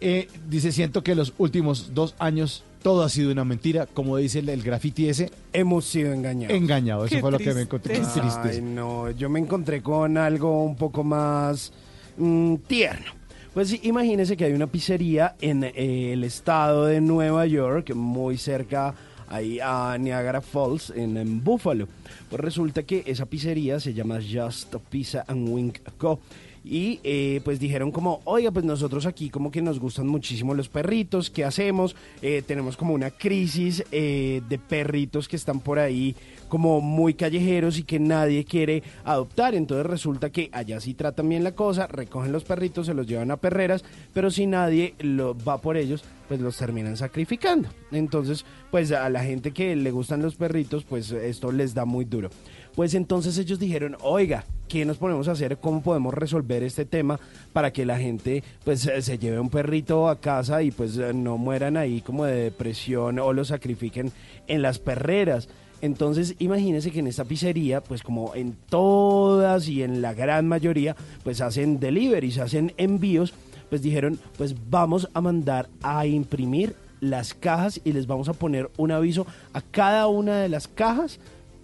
Eh, dice, siento que los últimos dos años todo ha sido una mentira, como dice el, el graffiti ese, Hemos sido engañados. engañado. Eso Qué fue lo que me encontré. Qué. Ay, no, yo me encontré con algo un poco más mm, tierno. Pues sí, imagínese que hay una pizzería en eh, el estado de Nueva York, muy cerca ahí a Niagara Falls, en, en Buffalo. Pues resulta que esa pizzería se llama Just Pizza and Wing Co. Y eh, pues dijeron como, oiga, pues nosotros aquí como que nos gustan muchísimo los perritos, ¿qué hacemos? Eh, tenemos como una crisis eh, de perritos que están por ahí como muy callejeros y que nadie quiere adoptar. Entonces resulta que allá sí tratan bien la cosa, recogen los perritos, se los llevan a perreras, pero si nadie lo va por ellos, pues los terminan sacrificando. Entonces, pues a la gente que le gustan los perritos, pues esto les da muy duro. Pues entonces ellos dijeron, oiga, ¿qué nos ponemos a hacer? ¿Cómo podemos resolver este tema para que la gente pues eh, se lleve un perrito a casa y pues no mueran ahí como de depresión o lo sacrifiquen en las perreras? Entonces, imagínense que en esta pizzería, pues como en todas y en la gran mayoría, pues hacen deliveries, hacen envíos, pues dijeron, pues vamos a mandar a imprimir las cajas y les vamos a poner un aviso a cada una de las cajas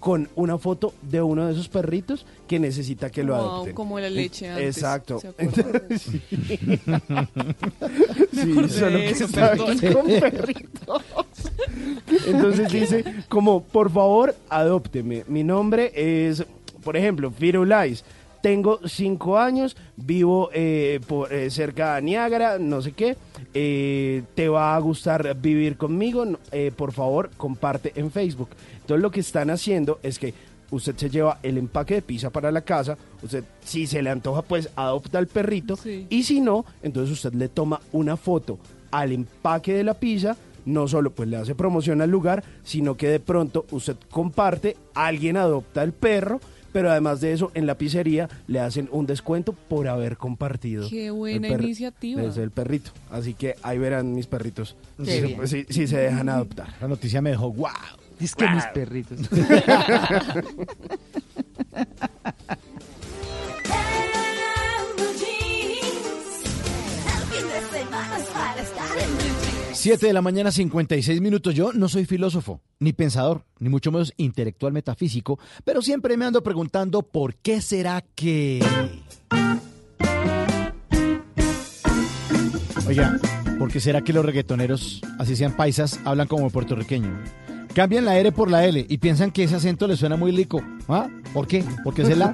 con una foto de uno de esos perritos que necesita que lo Wow, adopten. como la leche antes, Exacto. ¿se acuerdan? Sí. Solo que eso, con perritos. Entonces dice, como, por favor, adópteme. Mi nombre es, por ejemplo, Firulais. Tengo cinco años, vivo eh, por, eh, cerca de Niágara, no sé qué. Eh, ¿Te va a gustar vivir conmigo? Eh, por favor, comparte en Facebook. Entonces lo que están haciendo es que usted se lleva el empaque de pizza para la casa, usted si se le antoja pues adopta al perrito y si no, entonces usted le toma una foto al empaque de la pizza, no solo pues le hace promoción al lugar, sino que de pronto usted comparte, alguien adopta el perro, pero además de eso en la pizzería le hacen un descuento por haber compartido. Qué el buena iniciativa. Desde el perrito. Así que ahí verán mis perritos. Qué Si se- bien. si- si se dejan adoptar. La noticia me dejó wow. Es que mis perritos. Siete de la mañana, 56 minutos. Yo no soy filósofo, ni pensador, ni mucho menos intelectual metafísico, pero siempre me ando preguntando por qué será que... Oiga, ¿por qué será que los reggaetoneros, así sean paisas, hablan como puertorriqueño? Cambian la R por la L y piensan que ese acento les suena muy lico. ¿Ah? ¿Por qué? ¿Por qué es el A?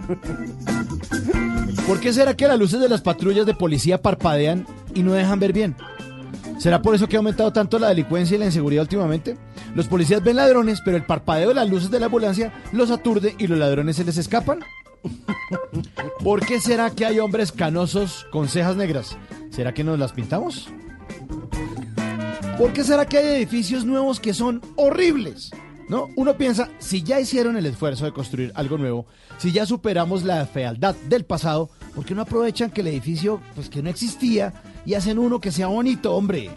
¿Por qué será que las luces de las patrullas de policía parpadean y no dejan ver bien? ¿Será por eso que ha aumentado tanto la delincuencia y la inseguridad últimamente? Los policías ven ladrones, pero el parpadeo de las luces de la ambulancia los aturde y los ladrones se les escapan. ¿Por qué será que hay hombres canosos con cejas negras? ¿Será que nos las pintamos? ¿Por qué será que hay edificios nuevos que son horribles? ¿No? Uno piensa, si ya hicieron el esfuerzo de construir algo nuevo, si ya superamos la fealdad del pasado, ¿por qué no aprovechan que el edificio, pues que no existía, y hacen uno que sea bonito, hombre?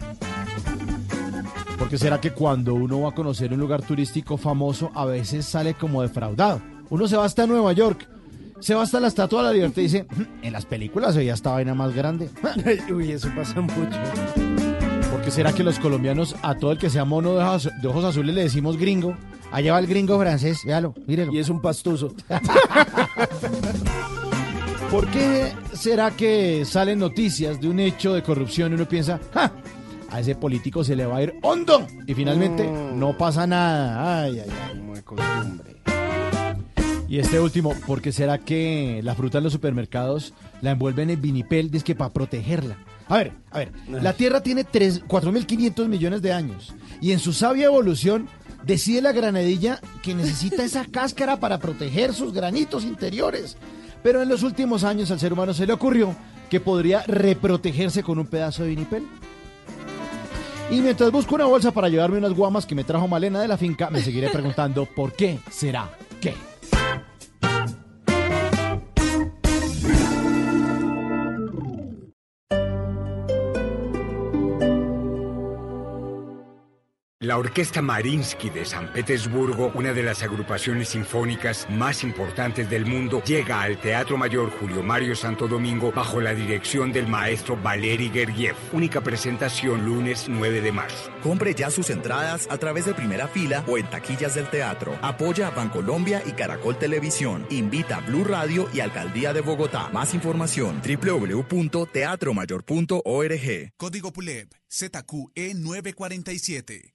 ¿Por qué será que cuando uno va a conocer un lugar turístico famoso, a veces sale como defraudado? Uno se va hasta Nueva York, se va hasta la Estatua de la Libertad y dice, "Mm, en las películas veía esta vaina más grande. Uy, eso pasa mucho. ¿Por qué será que los colombianos a todo el que sea mono de ojos, azules le decimos gringo? Allá va el gringo francés, véalo, mírelo. Y es un pastuso. ¿Por qué será que salen noticias de un hecho de corrupción y uno piensa, ¡ja! A ese político se le va a ir hondo y finalmente no pasa nada. Ay, ay, ay. Como de costumbre. Y este último, ¿por qué será que la fruta en los supermercados la envuelven en vinipel que para protegerla? A ver, a ver, la Tierra tiene tres- 4.500 millones de años y en su sabia evolución decide la granadilla que necesita esa cáscara para proteger sus granitos interiores. Pero en los últimos años al ser humano se le ocurrió que podría reprotegerse con un pedazo de vinipel. Y mientras busco una bolsa para llevarme unas guamas que me trajo Malena de la finca, me seguiré preguntando por qué será que. La Orquesta Marinsky de San Petersburgo, una de las agrupaciones sinfónicas más importantes del mundo, llega al Teatro Mayor Julio Mario Santo Domingo bajo la dirección del maestro Valery Gergiev. Única presentación lunes 9 de marzo. Compre ya sus entradas a través de primera fila o en taquillas del teatro. Apoya a Bancolombia y Caracol Televisión. Invita a Blue Radio y Alcaldía de Bogotá. Más información www.teatromayor.org. Código PULEP ZQE 947.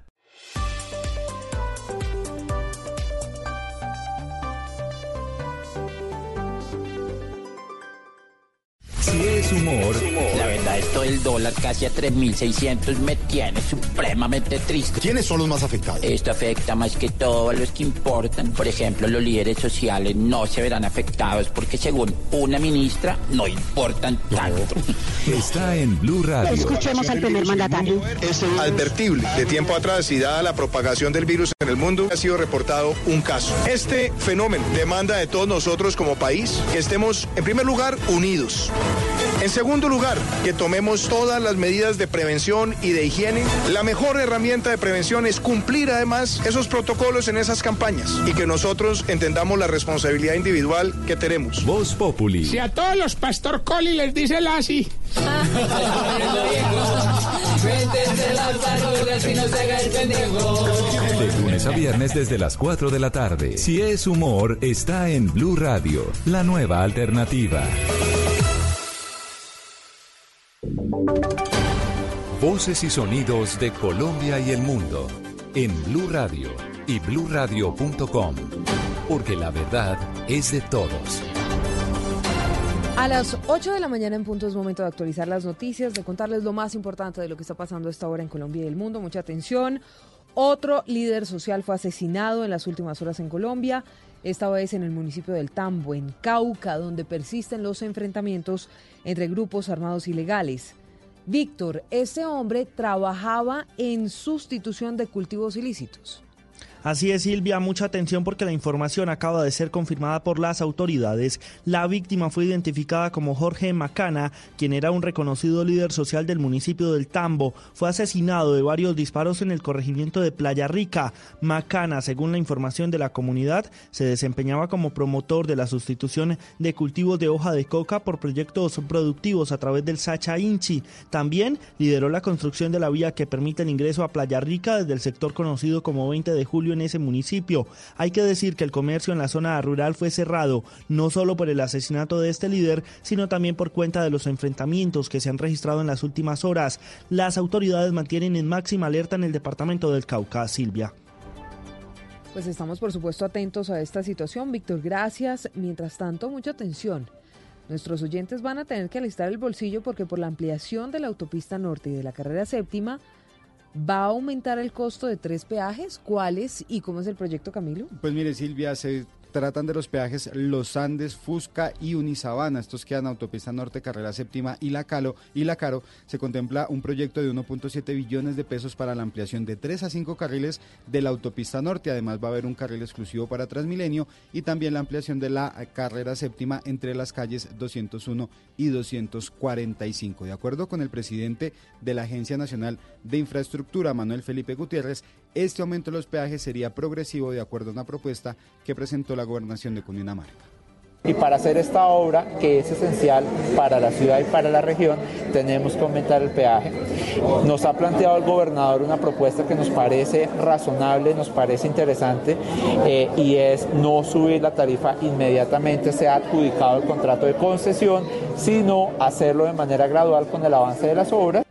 Humor, La verdad, esto del dólar casi a 3.600 me tiene supremamente triste. ¿Quiénes son los más afectados? Esto afecta más que todo a los que importan. Por ejemplo, los líderes sociales no se verán afectados porque según una ministra no importan tanto. está en Blue Radio. Escuchemos al primer mandatario. Es advertible. De tiempo atrás y dada la propagación del virus en el mundo, ha sido reportado un caso. Este fenómeno demanda de todos nosotros como país que estemos, en primer lugar, unidos. En segundo lugar, que tomemos todas las medidas de prevención y de higiene. La mejor herramienta de prevención es cumplir además esos protocolos en esas campañas y que nosotros entendamos la responsabilidad individual que tenemos. Voz Populi. Si a todos los pastor Coli les dice el así. De lunes a viernes desde las 4 de la tarde. Si es humor, está en Blue Radio, la nueva alternativa. Voces y sonidos de Colombia y el mundo en Blue Radio y bluradio.com, porque la verdad es de todos. A las 8 de la mañana en punto es momento de actualizar las noticias, de contarles lo más importante de lo que está pasando esta hora en Colombia y el mundo. Mucha atención. Otro líder social fue asesinado en las últimas horas en Colombia, esta vez en el municipio del Tambo, en Cauca, donde persisten los enfrentamientos entre grupos armados ilegales. Víctor, este hombre trabajaba en sustitución de cultivos ilícitos. Así es, Silvia, mucha atención porque la información acaba de ser confirmada por las autoridades. La víctima fue identificada como Jorge Macana, quien era un reconocido líder social del municipio del Tambo. Fue asesinado de varios disparos en el corregimiento de Playa Rica. Macana, según la información de la comunidad, se desempeñaba como promotor de la sustitución de cultivos de hoja de coca por proyectos productivos a través del Sacha Inchi. También lideró la construcción de la vía que permite el ingreso a Playa Rica desde el sector conocido como 20 de julio en ese municipio. Hay que decir que el comercio en la zona rural fue cerrado, no solo por el asesinato de este líder, sino también por cuenta de los enfrentamientos que se han registrado en las últimas horas. Las autoridades mantienen en máxima alerta en el departamento del Cauca, Silvia. Pues estamos por supuesto atentos a esta situación. Víctor, gracias. Mientras tanto, mucha atención. Nuestros oyentes van a tener que alistar el bolsillo porque por la ampliación de la autopista norte y de la carrera séptima va a aumentar el costo de tres peajes. ¿Cuáles y cómo es el proyecto, Camilo? Pues mire, Silvia, se tratan de los peajes Los Andes, Fusca y Unisabana. Estos quedan autopista norte, carrera séptima y la Calo y la Caro. Se contempla un proyecto de 1.7 billones de pesos para la ampliación de 3 a 5 carriles de la autopista norte. Además va a haber un carril exclusivo para Transmilenio y también la ampliación de la carrera séptima entre las calles 201 y 245. De acuerdo con el presidente de la Agencia Nacional de Infraestructura, Manuel Felipe Gutiérrez, este aumento de los peajes sería progresivo de acuerdo a una propuesta que presentó la gobernación de Cundinamarca. Y para hacer esta obra, que es esencial para la ciudad y para la región, tenemos que aumentar el peaje. Nos ha planteado el gobernador una propuesta que nos parece razonable, nos parece interesante, eh, y es no subir la tarifa inmediatamente, sea adjudicado el contrato de concesión, sino hacerlo de manera gradual con el avance de las obras.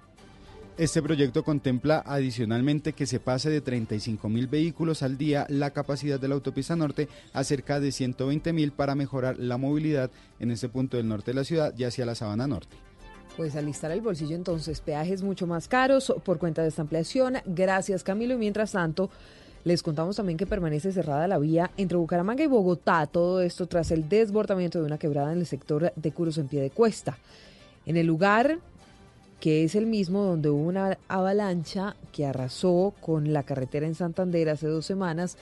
Este proyecto contempla adicionalmente que se pase de 35 mil vehículos al día la capacidad de la autopista norte a cerca de 120 mil para mejorar la movilidad en este punto del norte de la ciudad y hacia la sabana norte. Pues alistar el bolsillo entonces, peajes mucho más caros por cuenta de esta ampliación. Gracias Camilo y mientras tanto les contamos también que permanece cerrada la vía entre Bucaramanga y Bogotá, todo esto tras el desbordamiento de una quebrada en el sector de Curos en pie de cuesta. En el lugar que es el mismo donde hubo una avalancha que arrasó con la carretera en Santander hace dos semanas,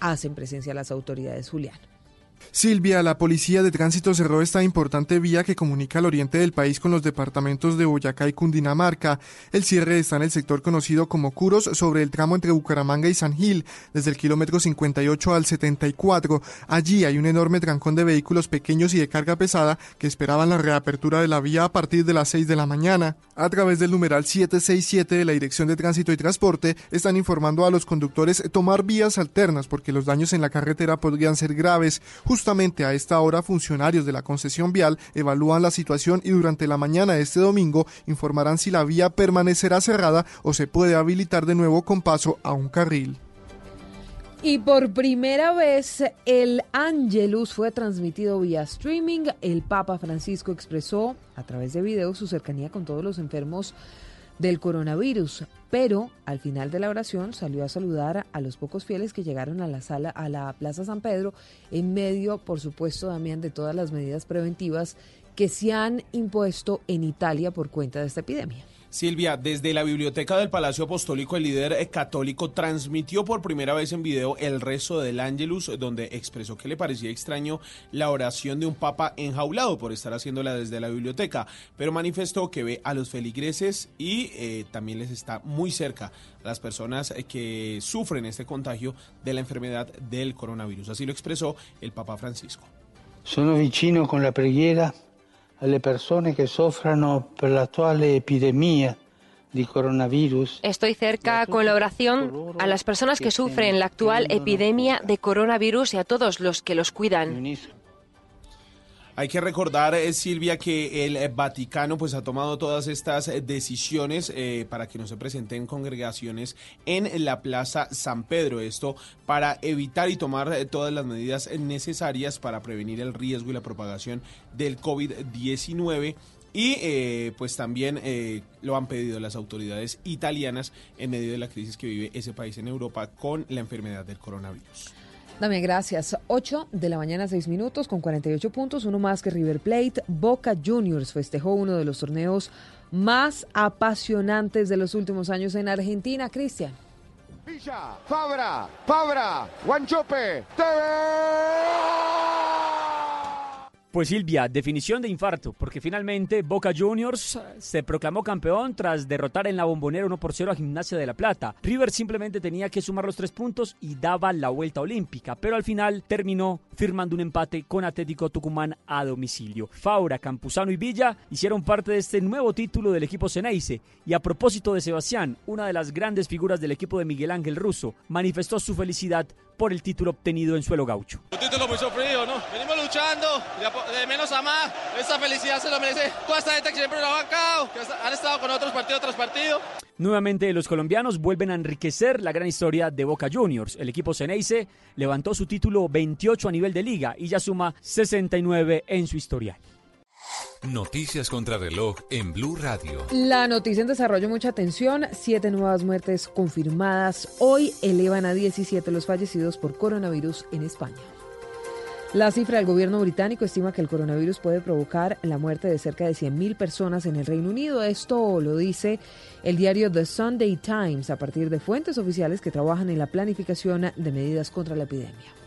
hacen presencia las autoridades, Julián. Silvia, la policía de tránsito cerró esta importante vía que comunica al oriente del país con los departamentos de Boyacá y Cundinamarca. El cierre está en el sector conocido como Curos, sobre el tramo entre Bucaramanga y San Gil, desde el kilómetro 58 al 74. Allí hay un enorme trancón de vehículos pequeños y de carga pesada que esperaban la reapertura de la vía a partir de las 6 de la mañana. A través del numeral 767 de la Dirección de Tránsito y Transporte, están informando a los conductores tomar vías alternas porque los daños en la carretera podrían ser graves. Justamente a esta hora, funcionarios de la concesión vial evalúan la situación y durante la mañana de este domingo informarán si la vía permanecerá cerrada o se puede habilitar de nuevo con paso a un carril. Y por primera vez el Angelus fue transmitido vía streaming. El Papa Francisco expresó a través de video su cercanía con todos los enfermos del coronavirus, pero al final de la oración salió a saludar a los pocos fieles que llegaron a la sala a la Plaza San Pedro en medio, por supuesto, Damián, de todas las medidas preventivas que se han impuesto en Italia por cuenta de esta epidemia. Silvia, desde la biblioteca del Palacio Apostólico, el líder eh, católico transmitió por primera vez en video el rezo del Angelus, donde expresó que le parecía extraño la oración de un papa enjaulado por estar haciéndola desde la biblioteca, pero manifestó que ve a los feligreses y eh, también les está muy cerca a las personas eh, que sufren este contagio de la enfermedad del coronavirus. Así lo expresó el Papa Francisco. Sono vicino con la preghiera alle persone che soffrono per l'attuale epidemia coronavirus. Estoy cerca con la oración a las personas que sufren la actual epidemia de coronavirus y a todos los que los cuidan. Hay que recordar, eh, Silvia, que el eh, Vaticano pues ha tomado todas estas eh, decisiones para que no se presenten congregaciones en la Plaza San Pedro. Esto para evitar y tomar todas las medidas necesarias para prevenir el riesgo y la propagación del COVID-19. Y eh, pues también lo han pedido las autoridades italianas en medio de la crisis que vive ese país en Europa con la enfermedad del coronavirus. Dame gracias. 8 de la mañana, 6 minutos, con 48 puntos, uno más que River Plate. Boca Juniors festejó uno de los torneos más apasionantes de los últimos años en Argentina. Cristian. Villa, Fabra, Fabra, Guanchope, Pues Silvia, definición de infarto, porque finalmente Boca Juniors se proclamó campeón tras derrotar en la bombonera 1 por 0 a Gimnasia de la Plata. River simplemente tenía que sumar los tres puntos y daba la vuelta olímpica, pero al final terminó firmando un empate con Atlético Tucumán a domicilio. Faura, Campuzano y Villa hicieron parte de este nuevo título del equipo Ceneice. Y a propósito de Sebastián, una de las grandes figuras del equipo de Miguel Ángel Russo, manifestó su felicidad por el título obtenido en suelo gaucho. Un título muy sufrido, ¿no? Venimos luchando, de, menos a más. Esta felicidad se lo merece toda esta gente que siempre lo ha bancado, que han estado con otros partido tras partido. Nuevamente los colombianos vuelven a enriquecer la gran historia de Boca Juniors. El equipo Ceneice levantó su título 28 a nivel de liga y ya suma 69 en su historial. Noticias contra reloj en Blue Radio. La noticia en desarrollo, mucha atención. Siete nuevas muertes confirmadas. Hoy elevan a 17 los fallecidos por coronavirus en España. La cifra del gobierno británico estima que el coronavirus puede provocar la muerte de cerca de 100.000 personas en el Reino Unido. Esto lo dice el diario The Sunday Times a partir de fuentes oficiales que trabajan en la planificación de medidas contra la epidemia.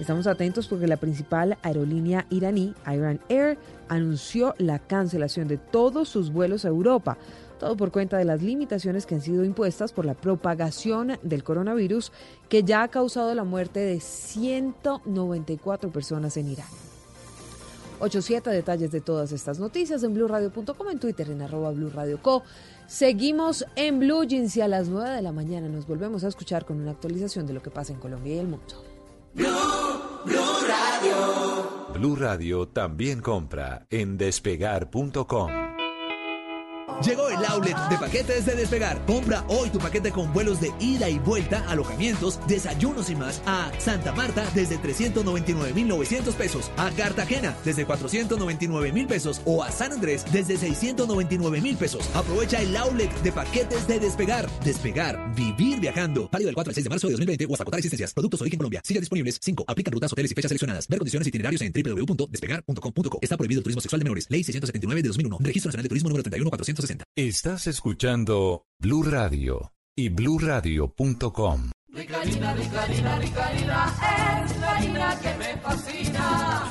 Estamos atentos porque la principal aerolínea iraní, Iran Air, anunció la cancelación de todos sus vuelos a Europa, todo por cuenta de las limitaciones que han sido impuestas por la propagación del coronavirus, que ya ha causado la muerte de 194 personas en Irán. 87 detalles de todas estas noticias en blurradio.com, en Twitter, en arroba blurradioco. Seguimos en Blue Jeans y a las 9 de la mañana nos volvemos a escuchar con una actualización de lo que pasa en Colombia y el mundo. Radio también compra en despegar.com. Llegó el outlet de paquetes de Despegar. Compra hoy tu paquete con vuelos de ida y vuelta, alojamientos, desayunos y más a Santa Marta desde 399,900 pesos, a Cartagena desde 499,000 pesos o a San Andrés desde 699,000 pesos. Aprovecha el outlet de paquetes de Despegar. Despegar, vivir viajando. Válido del 4 al 6 de marzo de 2020 o hasta agotar existencias. Productos origen Colombia. Sillas disponibles. 5. Aplican rutas, hoteles y fechas seleccionadas. Ver condiciones y itinerarios en www.despegar.com.co. Está prohibido el turismo sexual de menores. Ley 679 de 2001. Registro Nacional de Turismo número 31460. Estás escuchando Blue Radio y bluradio.com. Ricarina, Ricarina, Ricarina, es la harina que me fascina.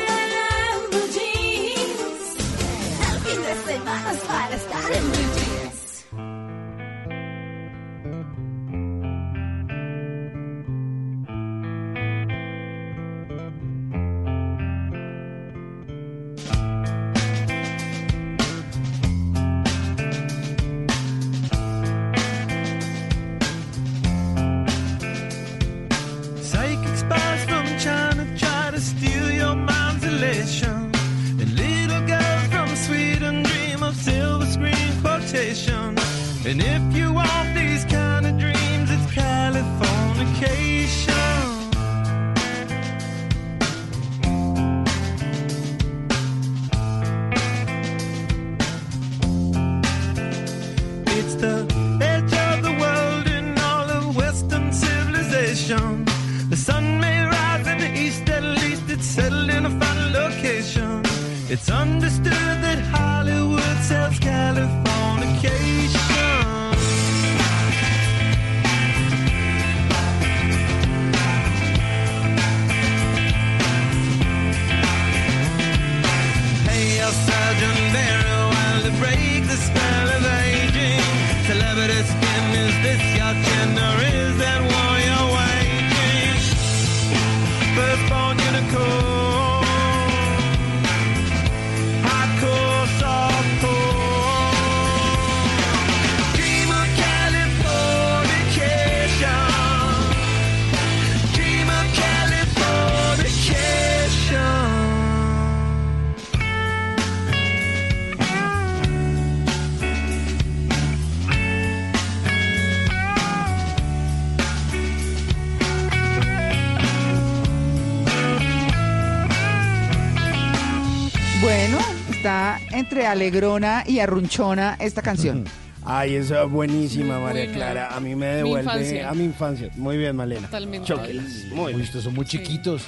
Alegrona y arrunchona esta canción. Ay, es uh, buenísima, María buena. Clara. A mí me devuelve infancia. a mi infancia. Muy bien, Malena. Totalmente. Chóquelas. Muy Uy, bien. ustedes son muy chiquitos.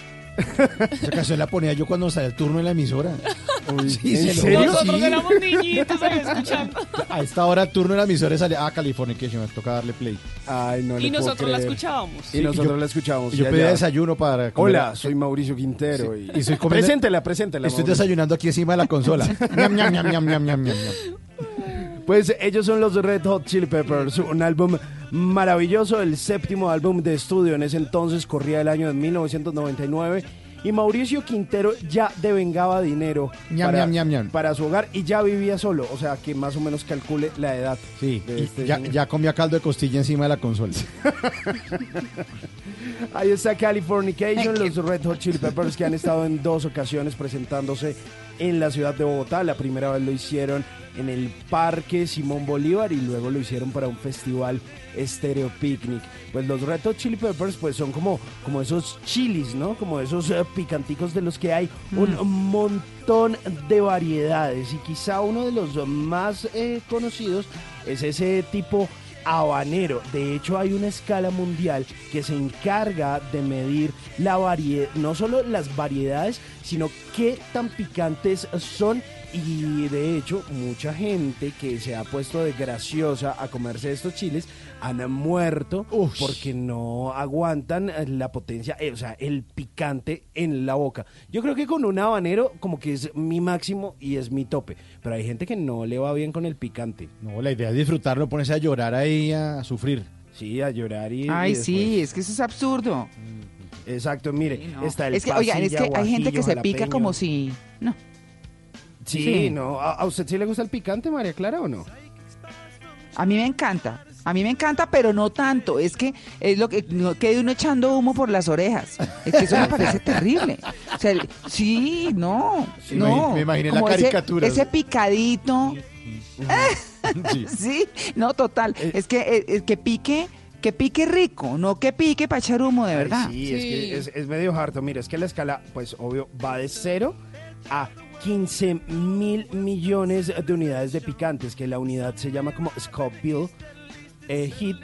Esa canción la ponía yo cuando salía el turno en la emisora. Sí, ¿en serio? sí. Nosotros éramos niñitos ahí escuchando. A esta hora turno en la emisora salía, ah, Californication, me toca darle play. Ay, no Y nosotros la escuchábamos. Y nosotros la escuchamos. Y yo ya, pedía ya. desayuno para comer. Hola, soy Mauricio Quintero. Sí, Y, y soy comiendo- Preséntela, preséntela. Estoy Mauricio. desayunando aquí encima de la consola. Ñam, ñam, ñam, ñam, ñam, ñam, ñam, ñam. Pues ellos son los Red Hot Chili Peppers, un álbum maravilloso, el séptimo álbum de estudio. En ese entonces corría el año de 1999 y Mauricio Quintero ya devengaba dinero Ñam, para, ñam, ñam, ñam. para su hogar y ya vivía solo, o sea que más o menos calcule la edad. Sí, de este ya, ya comía caldo de costilla encima de la consola. Ahí está Californication, los Red Hot Chili Peppers que han estado en dos ocasiones presentándose en la ciudad de Bogotá. La primera vez lo hicieron en el Parque Simón Bolívar y luego lo hicieron para un festival Stereo Picnic. Pues los Red Hot Chili Peppers pues son como, como esos chilis, ¿no? Como esos eh, picanticos de los que hay un montón de variedades y quizá uno de los más eh, conocidos es ese tipo habanero. De hecho, hay una escala mundial que se encarga de medir la variedad, no solo las variedades, sino qué tan picantes son. Y de hecho, mucha gente que se ha puesto de graciosa a comerse estos chiles han muerto porque no aguantan la potencia, eh, o sea, el picante en la boca. Yo creo que con un habanero como que es mi máximo y es mi tope, pero hay gente que no le va bien con el picante. No, la idea es disfrutarlo, ponerse a llorar ahí, a sufrir. Sí, a llorar y... Ay, y sí, es que eso es absurdo. Exacto, mire, No. está el es que, oigan, es que hay gente que se pica como si... No. Sí, Sí. no. ¿A, a usted sí le gusta el picante, María Clara, o no? A mí me encanta. A mí me encanta, pero no tanto. Es que es lo que no quede uno echando humo por las orejas. Es que eso me parece terrible. O sea, el- sí, no, Sí, no. me imaginé la Como caricatura. Ese, picadito. Sí. no, total. Eh. Es que eh, es que pique, que pique rico, no que pique para echar humo de Ay, verdad. sí, es que es, es medio harto. Mira, es que la escala, pues obvio, va de cero a 15 mil millones de unidades de picantes, que la unidad se llama como Scoville eh, Hit,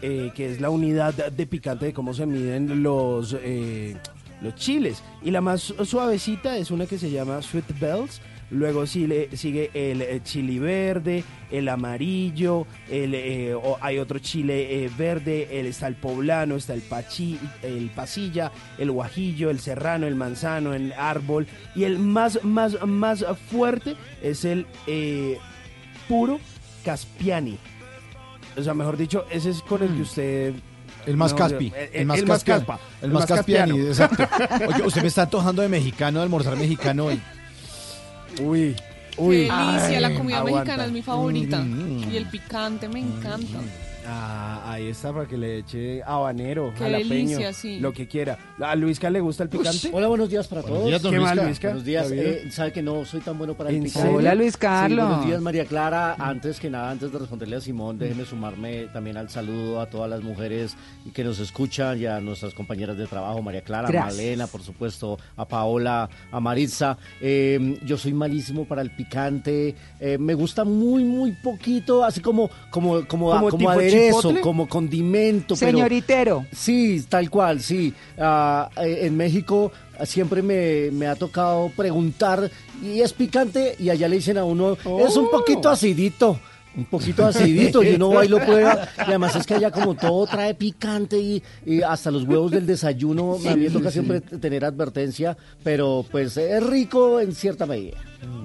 eh, que es la unidad de picante de cómo se miden los, eh, los chiles. Y la más suavecita es una que se llama Sweet Bells. Luego sigue el eh, chili verde, el amarillo, el, eh, hay otro chile eh, verde, el, está el poblano, está el, pachi, el pasilla, el guajillo, el serrano, el manzano, el árbol. Y el más, más, más fuerte es el eh, puro caspiani. O sea, mejor dicho, ese es con el que usted... Mm. El más no, caspi. el- El, más el más caspa, El más caspiani, caspiano. exacto. Oye, usted me está antojando de mexicano, de almorzar mexicano hoy. Uy, Qué delicia, la comida aguanta. mexicana es mi favorita. Mm. Y el picante me encanta. Ah, ahí está para que le eche habanero, Qué jalapeño, delicia, sí. lo que quiera. ¿A Luisca le gusta el picante? Hola, buenos días para Buenos todos. días, don ¿Qué más, Luisca? Buenos días. ¿Está bien? Eh, sabe que no soy tan bueno para el ¿En picante. serio? Hola, Luis Sí, Carlos. buenos días, María Clara. Antes que nada, antes de responderle a Simón, déjeme sumarme también al saludo a todas las mujeres que nos escuchan y a nuestras compañeras de trabajo, María Clara, a Gracias. Malena, por supuesto, a Paola, a Maritza. Eh, yo soy malísimo para el picante. Eh, me gusta muy, muy poquito, así como, como, como, ¿Como como tipo chipotle? como condimento. pero- Señoritero. Sí, tal cual, sí. Ah, eh, en México siempre me, me ha tocado preguntar, ¿y es picante? Y allá le dicen a uno, es un poquito acidito. Un poquito acidito y uno va y lo prueba. Y además es que allá como todo trae picante y, y hasta los huevos del desayuno, a mí me Sí, toca sí. siempre tener advertencia, pero pues es rico en cierta medida.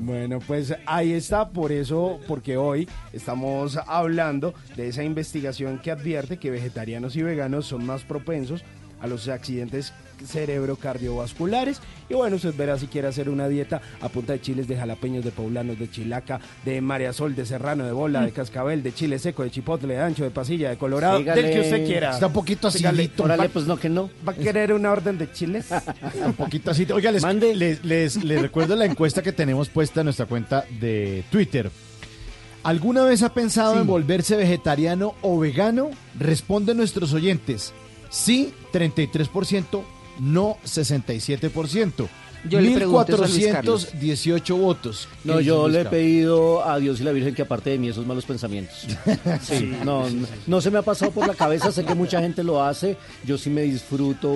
Bueno, pues ahí está, por eso, porque hoy estamos hablando de esa investigación que advierte que vegetarianos y veganos son más propensos a los accidentes cerebrocardiovasculares. Y bueno, usted verá si quiere hacer una dieta a punta de chiles, de jalapeños, de poblanos, de chilaca, de mariasol, de serrano, de bola, de cascabel, de chile seco, de chipotle, de ancho, de pasilla, de colorado, Sígale. del que usted quiera. Está un poquito acidito. Órale, Va- pues no, que no. ¿Va a querer una orden de chiles? Un poquito así. Oiga, les, les, les- les recuerdo la encuesta que tenemos puesta en nuestra cuenta de Twitter. ¿Alguna vez ha pensado en volverse vegetariano o vegano? Responden nuestros oyentes. Sí, 33%, no 67%. Yo le pregunto eso a Luis Carlos. 1418 votos. No, ¿Qué yo le he pedido a Dios y la Virgen que aparte de mí esos malos pensamientos. Sí, no, no, no se me ha pasado por la cabeza, sé que mucha gente lo hace, yo sí me disfruto.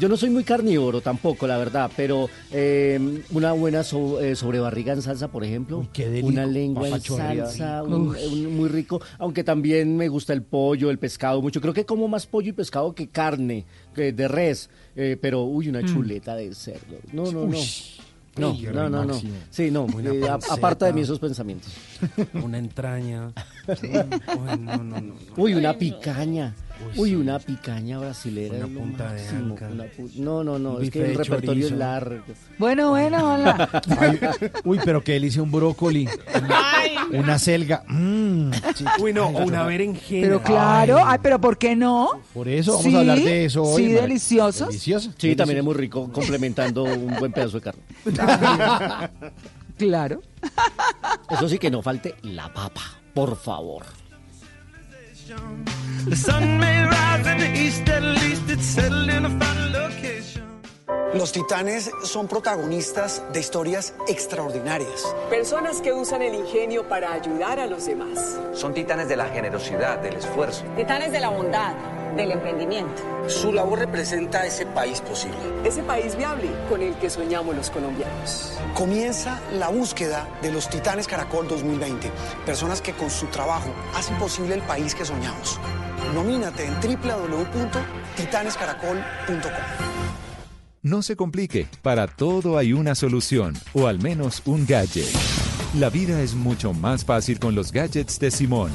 Yo no soy muy carnívoro tampoco, la verdad, pero eh, una buena so- eh, sobrebarriga en salsa, por ejemplo, una lengua en salsa, un- muy rico, aunque también me gusta el pollo, el pescado mucho. Creo que como más pollo y pescado que carne, que de res, eh, pero uy, una Mm. chuleta de cerdo. No, no, no. Uy. No, Uy, no, no, no. máximo. Sí, no. Eh, a- panceta. aparta de mí esos pensamientos. Una entraña. Uy, no, no, no. Uy, una picaña. Uy, una picaña brasilera. Una es lo punta de máximo, anca. una pu- no, no, no. Un Es que el repertorio es largo. Bueno, bueno, hola. Ay, uy, pero qué delicia un brócoli. Una selga. Mm. Uy, no, o una berenjena. Pero claro, ay, pero ¿por qué no? Por eso vamos Sí, a hablar de eso hoy. Sí, deliciosos. Delicioso. Sí, también es muy rico, complementando un buen pedazo de carne. Claro. Eso sí que no falte la papa, por favor. The sun may rise in the east, at least it's settled in a final location. Los titanes son protagonistas de historias extraordinarias. Personas que usan el ingenio para ayudar a los demás. Son titanes de la generosidad, del esfuerzo. Titanes de la bondad, del emprendimiento. Su labor representa ese país posible. Ese país viable con el que soñamos los colombianos. Comienza la búsqueda de los Titanes Caracol 2020, personas que con su trabajo hacen posible el país que soñamos. Nomínate en www.titanescaracol.com. No se complique, para todo hay una solución, o al menos un gadget. La vida es mucho más fácil con los gadgets de Simón.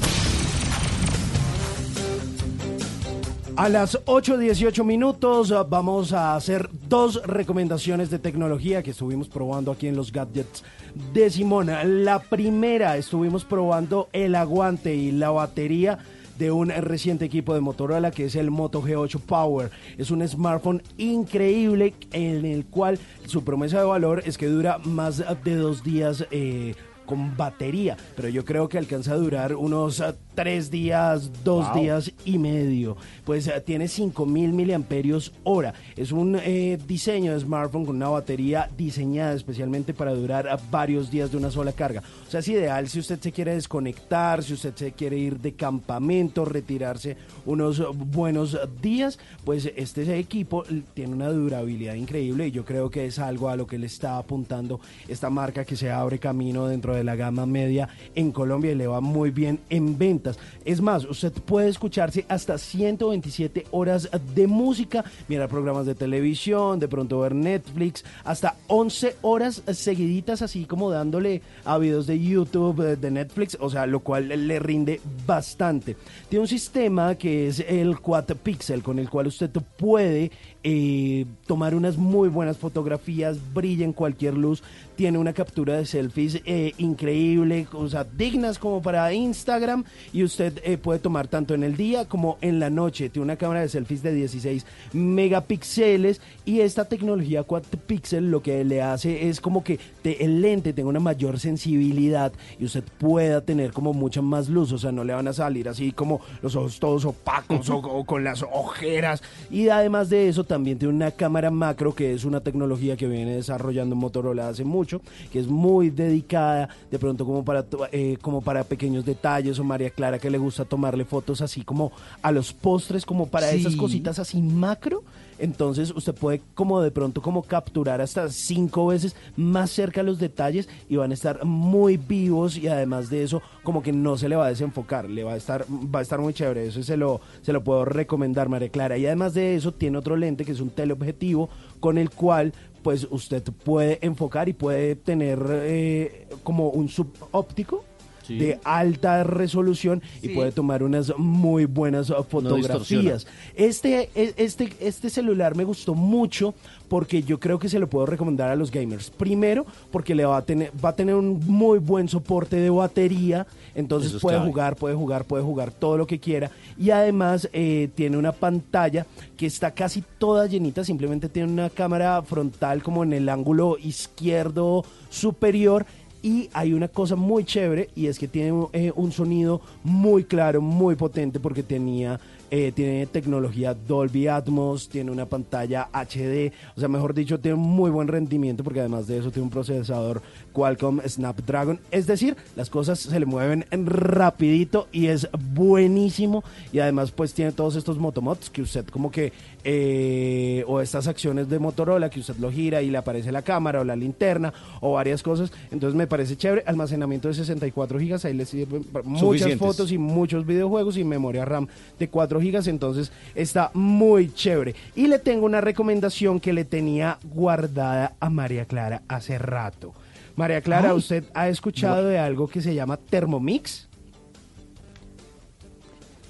A las 8.18 minutos uh, vamos a hacer dos recomendaciones de tecnología que estuvimos probando aquí en los gadgets de Simón. La primera, estuvimos probando el aguante y la batería de un reciente equipo de Motorola que es el Moto G8 Power. Es un smartphone increíble en el cual su promesa de valor es que dura más de dos días. eh, con batería, pero yo creo que alcanza a durar unos eh, tres días, dos Wow. días y medio. Pues eh, tiene 5000 miliamperios hora. Es un eh, diseño de smartphone con una batería diseñada especialmente para durar varios días de una sola carga. O sea, es ideal si usted se quiere desconectar, si usted se quiere ir de campamento, retirarse unos buenos días, pues este equipo tiene una durabilidad increíble y yo creo que es algo a lo que le está apuntando esta marca que se abre camino dentro de la gama media en Colombia y le va muy bien en ventas. Es más, usted puede escucharse hasta 127 horas de música, mirar programas de televisión, de pronto ver Netflix, hasta 11 horas seguiditas así como dándole a videos de YouTube, eh, de Netflix, o sea, lo cual le rinde bastante. Tiene un sistema que es el Quad Pixel con el cual usted puede eh, tomar unas muy buenas fotografías, brilla en cualquier luz, tiene una captura de selfies eh, increíble, o sea, dignas como para Instagram y usted eh, puede tomar tanto en el día como en la noche. Tiene una cámara de selfies de 16 megapíxeles y esta tecnología 4 píxeles lo que le hace es como que te- el lente tenga una mayor sensibilidad y usted pueda tener como mucha más luz, o sea, no le van a salir así como los ojos todos opacos o, o con las ojeras. Y además de eso, también tiene una cámara macro, que es una tecnología que viene desarrollando Motorola hace mucho, que es muy dedicada de pronto como para, eh, como para pequeños detalles, o María Clara que le gusta tomarle fotos así como a los postres, como para esas cositas así macro. Entonces usted puede como de pronto como capturar hasta cinco veces más cerca los detalles y van a estar muy vivos y además de eso como que no se le va a desenfocar, le va a estar va a estar muy chévere, eso se lo se lo puedo recomendar María Clara. Y además de eso tiene otro lente que es un teleobjetivo con el cual pues usted puede enfocar y puede tener eh, como un subóptico Sí. de alta resolución y puede tomar unas muy buenas fotografías. Este, e- este, este celular me gustó mucho porque yo creo que se lo puedo recomendar a los gamers. Primero, porque le va a tener, va a tener un muy buen soporte de batería, entonces es puede clave. jugar, puede jugar, puede jugar todo lo que quiera. Y además eh, tiene una pantalla que está casi toda llenita, simplemente tiene una cámara frontal como en el ángulo izquierdo superior y hay una cosa muy chévere y es que tiene eh, un sonido muy claro, muy potente porque tenía eh, tiene tecnología Dolby Atmos, tiene una pantalla HD, o sea, mejor dicho, tiene muy buen rendimiento porque además de eso tiene un procesador Qualcomm Snapdragon, es decir, las cosas se le mueven rapidito y es buenísimo. Y además pues tiene todos estos motomods que usted como que eh, o estas acciones de Motorola que usted lo gira y le aparece la cámara o la linterna o varias cosas, entonces me parece chévere, almacenamiento de 64 gigas, ahí le sirven muchas fotos y muchos videojuegos y memoria RAM de 4 gigas, entonces está muy chévere. Y le tengo una recomendación que le tenía guardada a María Clara hace rato. María Clara, Ay. ¿usted ha escuchado de algo que se llama Thermomix?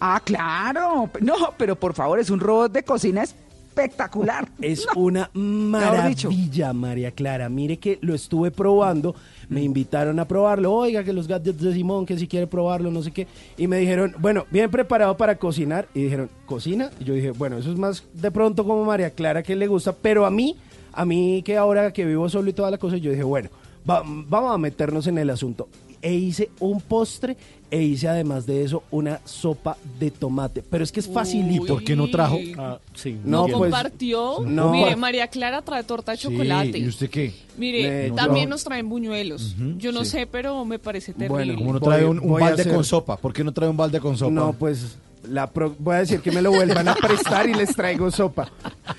Ah, claro. No, pero por favor, es un robot de cocina espectacular. Es No. una maravilla, María Clara. Mire que lo estuve probando, me invitaron a probarlo. Oiga, que los gadgets de Simón, que si quiere probarlo, no sé qué. Y me dijeron, bueno, bien preparado para cocinar. Y dijeron, ¿cocina? Y yo dije, bueno, eso es más de pronto como María Clara que le gusta. Pero a mí, a mí que ahora que vivo solo y toda la cosa, yo dije, bueno, va- vamos a meternos en el asunto. E hice un postre e hice además de eso una sopa de tomate. Pero es que es facilito. ¿Por qué no trajo? Ah, sí, No, pues, compartió. no. Mire, María Clara trae torta de Sí, chocolate. ¿Y usted qué? Mire, Eh, también no. nos traen buñuelos. Yo no sí. sé, pero me parece terrible. ¿Cómo no trae Voy- un, un voy a balde hacer- con sopa? ¿Por qué no trae un balde con sopa? No, pues la pro- voy a decir que me lo vuelvan a prestar y les traigo sopa.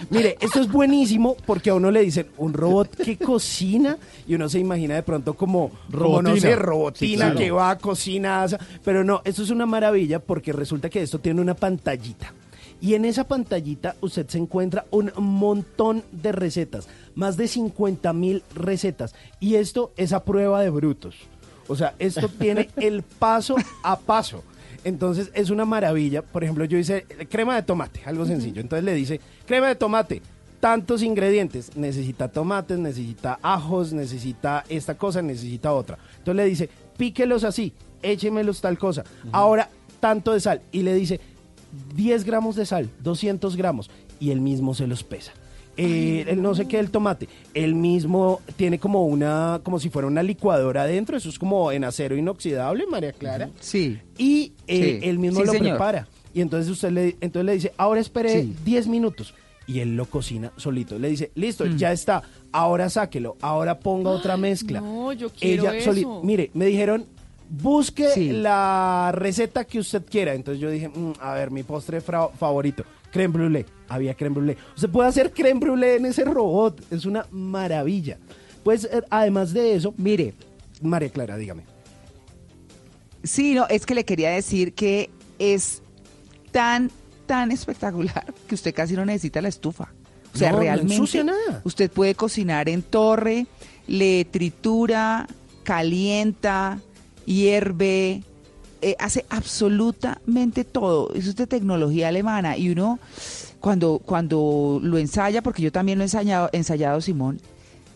Mire, esto es buenísimo porque a uno le dicen un robot que cocina y uno se imagina de pronto como, como no Robotina. sé, robotina Sí, claro. que va a cocina, hace- pero no, esto es una maravilla porque resulta que esto tiene una pantallita. Y en esa pantallita usted se encuentra un montón de recetas, más de 50 mil recetas. Y esto es a prueba de brutos. O sea, esto tiene el paso a paso. Entonces es una maravilla. Por ejemplo, yo hice crema de tomate, algo sencillo. Entonces le dice, crema de tomate, tantos ingredientes. Necesita tomates, necesita ajos, necesita esta cosa, necesita otra. Entonces le dice, píquelos así, échemelos tal cosa. Ahora, tanto de sal. Y le dice, 10 gramos de sal, 200 gramos. Y él mismo se los pesa. Eh, el no sé qué del tomate, él mismo tiene como una, como si fuera una licuadora adentro, eso es como en acero inoxidable, María Clara. Sí. Y eh, Sí. él mismo Sí, lo señor. prepara. Y entonces usted le, entonces le dice, ahora espere Sí. 10 minutos. Y él lo cocina solito. Le dice, listo, Mm. ya está. Ahora sáquelo. Ahora ponga otra mezcla. No, yo quiero Ella eso. Mire, me dijeron, busque Sí. la receta que usted quiera. Entonces yo dije, "Mm, a ver, mi postre favorito, creme brûlée. Había creme brûlée. Usted puede hacer creme brûlée en ese robot. Es una maravilla. Pues eh, además de eso, mire, María Clara, dígame. Sí, no, es que le quería decir que es tan, tan espectacular que usted casi no necesita la estufa. O sea, No, no realmente nada. usted puede cocinar en torre, le tritura, calienta, hierve, eh, hace absolutamente todo. Eso es de tecnología alemana y uno cuando cuando lo ensaya, porque yo también lo he ensayado, ensayado Simón,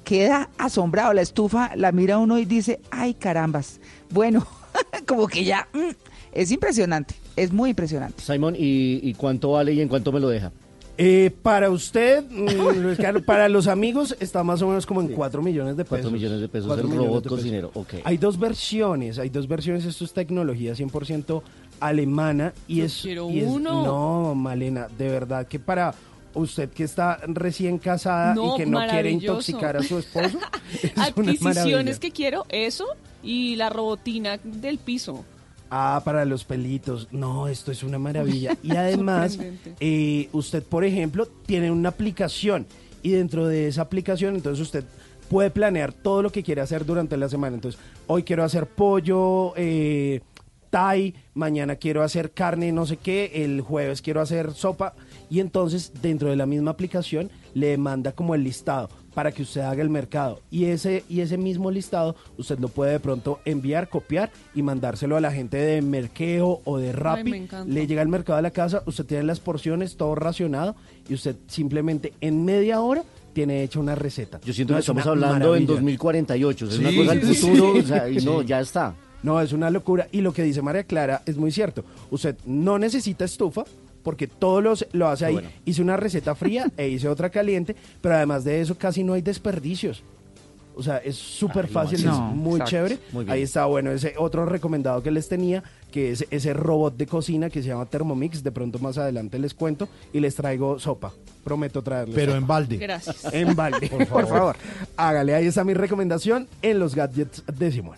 queda asombrado. La estufa la mira uno y dice, ay carambas. Bueno, como que ya mm, es impresionante, es muy impresionante. Simon, ¿y, y cuánto vale y en cuánto me lo deja? Eh, para usted, mm, claro, para los amigos, está más o menos como en 4 millones de pesos. 4 millones de pesos Cuatro el millones robot de pesos. cocinero, ok. Hay dos versiones, hay dos versiones. Esto es tecnología 100% alemana y Yo es, quiero y es- uno. No, Malena, de verdad que para usted que está recién casada No, y que no quiere intoxicar a su esposo, es una maravilla. Adquisiciones que quiero, eso y la robotina del piso. Ah, para los pelitos. No, esto es una maravilla. Y además, eh, usted, por ejemplo, tiene una aplicación y dentro de esa aplicación, entonces usted puede planear todo lo que quiere hacer durante la semana. Entonces, hoy quiero hacer pollo, eh, Thai, mañana quiero hacer carne, no sé qué, el jueves quiero hacer sopa. Y entonces, dentro de la misma aplicación, le manda como el listado para que usted haga el mercado. Y ese, y ese mismo listado, usted lo puede de pronto enviar, copiar y mandárselo a la gente de Merkeo o de Rappi. me encanta. le llega al mercado a la casa, usted tiene las porciones, todo racionado, y usted simplemente en media hora tiene hecha una receta. Yo siento No, que es estamos hablando en maravilla. 2048, es Sí, una cosa del sí, futuro, sí. o sea, y no, Sí. ya está. No, es una locura. Y lo que dice María Clara es muy cierto. Usted no necesita estufa porque todo lo, lo hace ahí. Bueno. Hice una receta fría e hice otra caliente, pero además de eso casi no hay desperdicios. O sea, es súper fácil, es máximo. muy Exacto. chévere. Muy. Ahí está, bueno, ese otro recomendado que les tenía, que es ese robot de cocina que se llama Thermomix. De pronto más adelante les cuento y les traigo sopa. Prometo traerles. Pero sopa. en balde. Gracias. En balde, Por favor. por favor. Hágale, ahí está mi recomendación en los gadgets de Simón.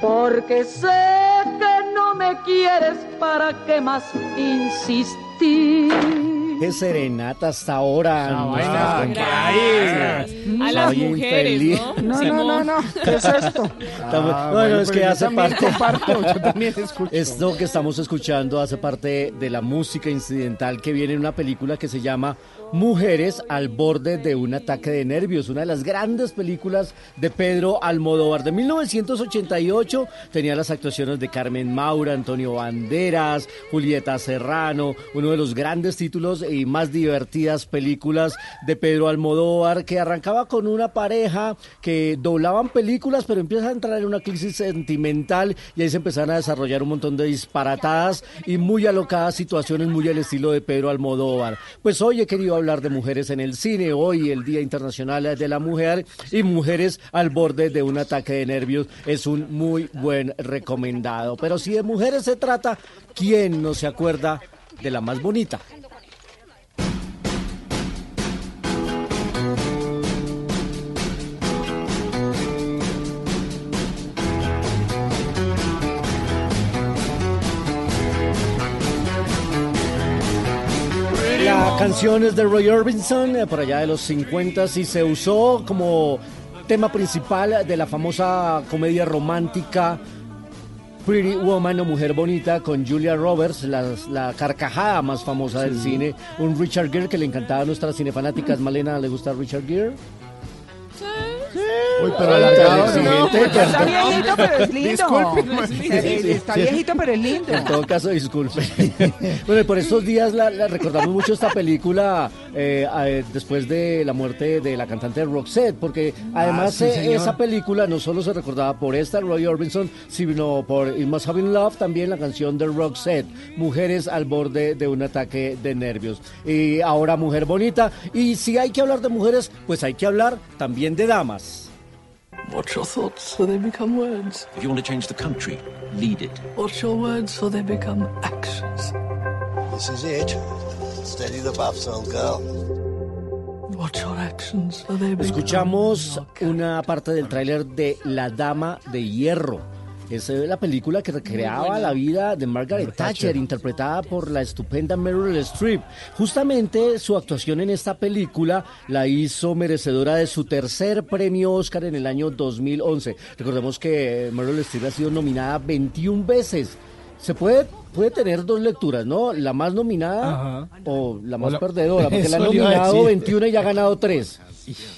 porque sé que no me quieres para qué más insistir. Qué serenata hasta ahora. Gracias. A las Soy mujeres, infeliz. ¿no? No, no, no, no. ¿Qué es esto? Ah, no, bueno, no, es que hace parte. comparto, yo también escucho. Esto que estamos escuchando hace parte de la música incidental que viene en una película que se llama Mujeres al borde de un ataque de nervios, una de las grandes películas de Pedro Almodóvar de 1988. Tenía las actuaciones de Carmen Maura, Antonio Banderas, Julieta Serrano, uno de los grandes títulos y más divertidas películas de Pedro Almodóvar que arrancaba con una pareja que doblaban películas pero empieza a entrar en una crisis sentimental y ahí se empezaron a desarrollar un montón de disparatadas y muy alocadas situaciones muy al estilo de Pedro Almodóvar. Pues hoy he querido hablar de mujeres en el cine, hoy el Día Internacional de la Mujer y mujeres al borde de un ataque de nervios es un muy buen recomendado. Pero si de mujeres se trata, ¿quién no se acuerda de la más bonita? La canción es de Roy Orbison, eh, por allá de los 50 y se usó como tema principal de la famosa comedia romántica Pretty Woman o Mujer Bonita con Julia Roberts, la, la carcajada más famosa del cine. Un Richard Gere que le encantaba a nuestras cinefanáticas. Malena, ¿le gusta Richard Gere? Uy, pero alargado, exigente. Está viejito, pero es lindo. Disculpe. Sí, sí, Está viejito, pero es lindo. En todo caso, disculpe. bueno, y por estos días la, la recordamos mucho esta película eh, eh, después de la muerte de la cantante Roxette, porque además sí, eh, esa película no solo se recordaba por esta Roy Orbison, sino por It Must Have Been Love, también la canción de Roxette, Mujeres al borde de un ataque de nervios. Y ahora Mujer Bonita. Y si hay que hablar de mujeres, pues hay que hablar también de damas. Watch your thoughts so they become words. If you want to change the country, lead it. Watch your words so they become actions. This is it. Steady the buffs, old girl. Watch your actions so they become Escuchamos una parte del tráiler de La Dama de Hierro. Es eh, la película que recreaba la vida de Margaret Thatcher, interpretada por la estupenda Meryl Streep. Justamente su actuación en esta película la hizo merecedora de su tercer premio Oscar en el año 2011. Recordemos que Meryl Streep ha sido nominada 21 veces. Se puede, puede tener dos lecturas, ¿no? La más nominada o la más perdedora, porque la ha nominado decir. 21 y ya ha ganado 3.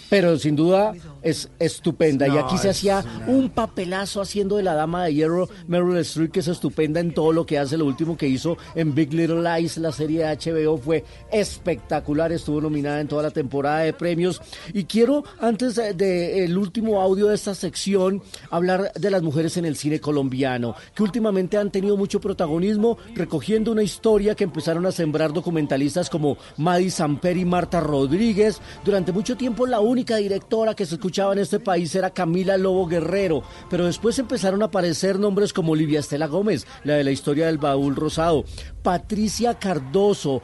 Pero sin duda es estupenda. y aquí se hacía un papelazo haciendo de la dama de hierro Meryl Streep, que es estupenda en todo lo que hace. Lo último que hizo en Big Little Lies, la serie de HBO, fue espectacular. Estuvo nominada en toda la temporada de premios. Y quiero, antes del de, último audio de esta sección, hablar de las mujeres en el cine colombiano, que últimamente han tenido mucho protagonismo, recogiendo una historia que empezaron a sembrar documentalistas como Maddy Samper y Marta Rodríguez. Durante mucho tiempo la única directora que se escuchaba en este país era Camila Lobo Guerrero, pero después empezaron a aparecer nombres como Olivia Estela Gómez, la de la historia del baúl rosado, Patricia Cardoso,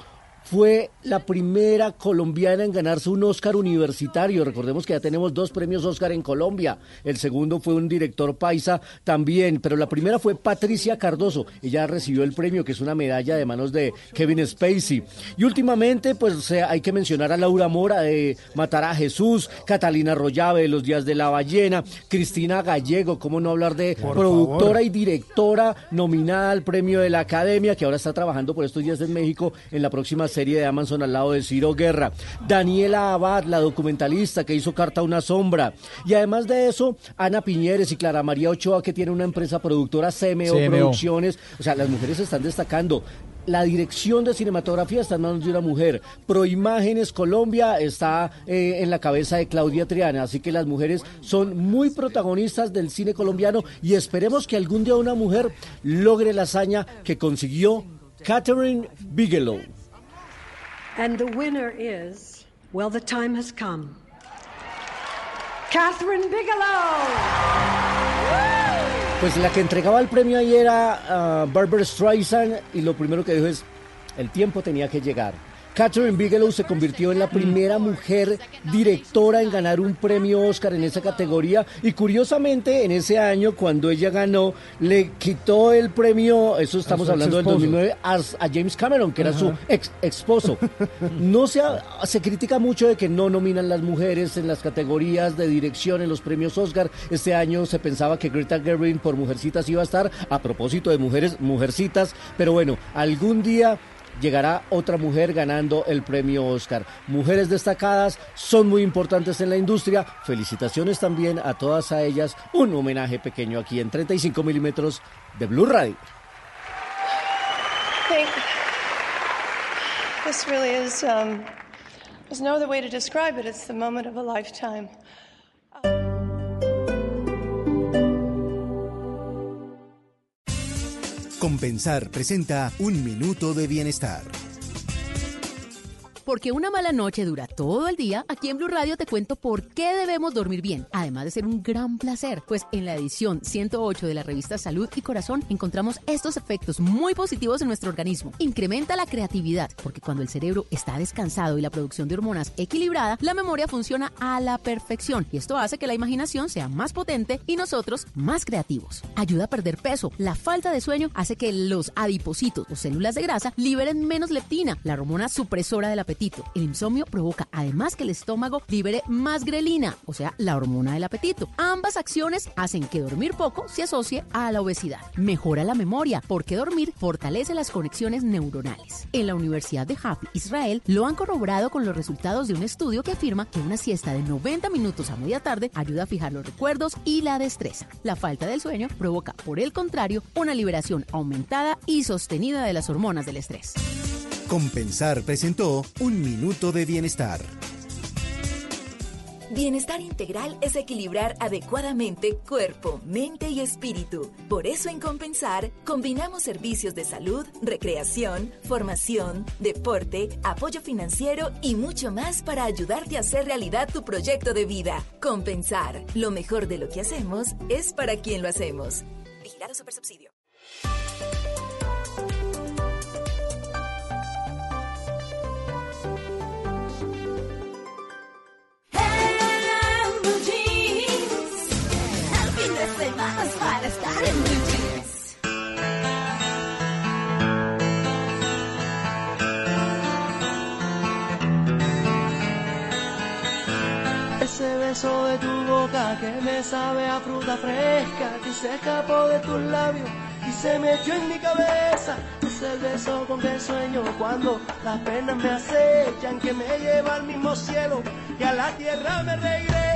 fue la primera colombiana en ganarse un Oscar universitario. Recordemos que ya tenemos dos premios Oscar en Colombia. El segundo fue un director paisa también, pero la primera fue Patricia Cardoso. Ella recibió el premio, que es una medalla de manos de Kevin Spacey. Y últimamente, pues hay que mencionar a Laura Mora de Matar a Jesús, Catalina Rollave de Los Días de la Ballena, Cristina Gallego, cómo no hablar de Por productora favor. y directora nominada al premio de la Academia, que ahora está trabajando por estos días en México en la próxima serie de Amazon al lado de Ciro Guerra. Daniela Abad, la documentalista que hizo Carta a una sombra. Y además de eso, Ana Piñeres y Clara María Ochoa, que tiene una empresa productora CMO, CMO. Producciones. O sea, las mujeres están destacando. La dirección de cinematografía está en manos de una mujer. Proimágenes Colombia está eh, en la cabeza de Claudia Triana. Así que las mujeres son muy protagonistas del cine colombiano y esperemos que algún día una mujer logre la hazaña que consiguió Catherine Bigelow. And the winner is, well, the time has come. Catherine Bigelow! Pues la que entregaba el premio ahí era ah, Barbara Streisand y lo primero que dijo es, el tiempo tenía que llegar. Catherine Bigelow se convirtió en la primera mujer directora en ganar un premio Oscar en esa categoría y curiosamente en ese año cuando ella ganó le quitó el premio, eso estamos hablando del exesposo. 2009, a, a James Cameron que era su ex esposo. No se, ha- se critica mucho de que no nominan las mujeres en las categorías de dirección en los premios Oscar. Este año se pensaba que Greta Gerwig por Mujercitas iba a estar, a propósito de mujeres, Mujercitas, pero bueno, algún día llegará otra mujer ganando el premio Oscar. Mujeres destacadas son muy importantes en la industria. Felicitaciones también a todas a ellas. Un homenaje pequeño aquí en 35 milímetros de Blue Radio. this really is, um, there's no other way to describe it. It's the moment of a lifetime. Compensar presenta Un Minuto de Bienestar. Porque una mala noche dura todo el día, aquí en Blue Radio te cuento por qué debemos dormir bien, además de ser un gran placer, pues en la edición 108 de la revista Salud y Corazón encontramos estos efectos muy positivos en nuestro organismo. Incrementa la creatividad, porque cuando el cerebro está descansado y la producción de hormonas equilibrada, la memoria funciona a la perfección y esto hace que la imaginación sea más potente y nosotros más creativos. Ayuda a perder peso. La falta de sueño hace que los adipocitos o células de grasa liberen menos leptina, la hormona supresora del apetito. El insomnio provoca además que el estómago libere más grelina, o sea, la hormona del apetito. Ambas acciones hacen que dormir poco se asocie a la obesidad. Mejora la memoria, porque dormir fortalece las conexiones neuronales. En la Universidad de Haft, Israel, lo han corroborado con los resultados de un estudio que afirma que una siesta de 90 minutos a media tarde ayuda a fijar los recuerdos y la destreza. La falta del sueño provoca, por el contrario, una liberación aumentada y sostenida de las hormonas del estrés. Compensar presentó Minuto de Bienestar. Bienestar integral es equilibrar adecuadamente cuerpo, mente y espíritu. Por eso en Compensar combinamos servicios de salud, recreación, formación, deporte, apoyo financiero y mucho más para ayudarte a hacer realidad tu proyecto de vida. Compensar, lo mejor de lo que hacemos es para quien lo hacemos. Vigilado. Para estar en jeans. Ese beso de tu boca que me sabe a fruta fresca que se escapó de tus labios y se metió en mi cabeza. Es el beso con que sueño cuando las penas me acechan, que me lleva al mismo cielo y a la tierra me regresa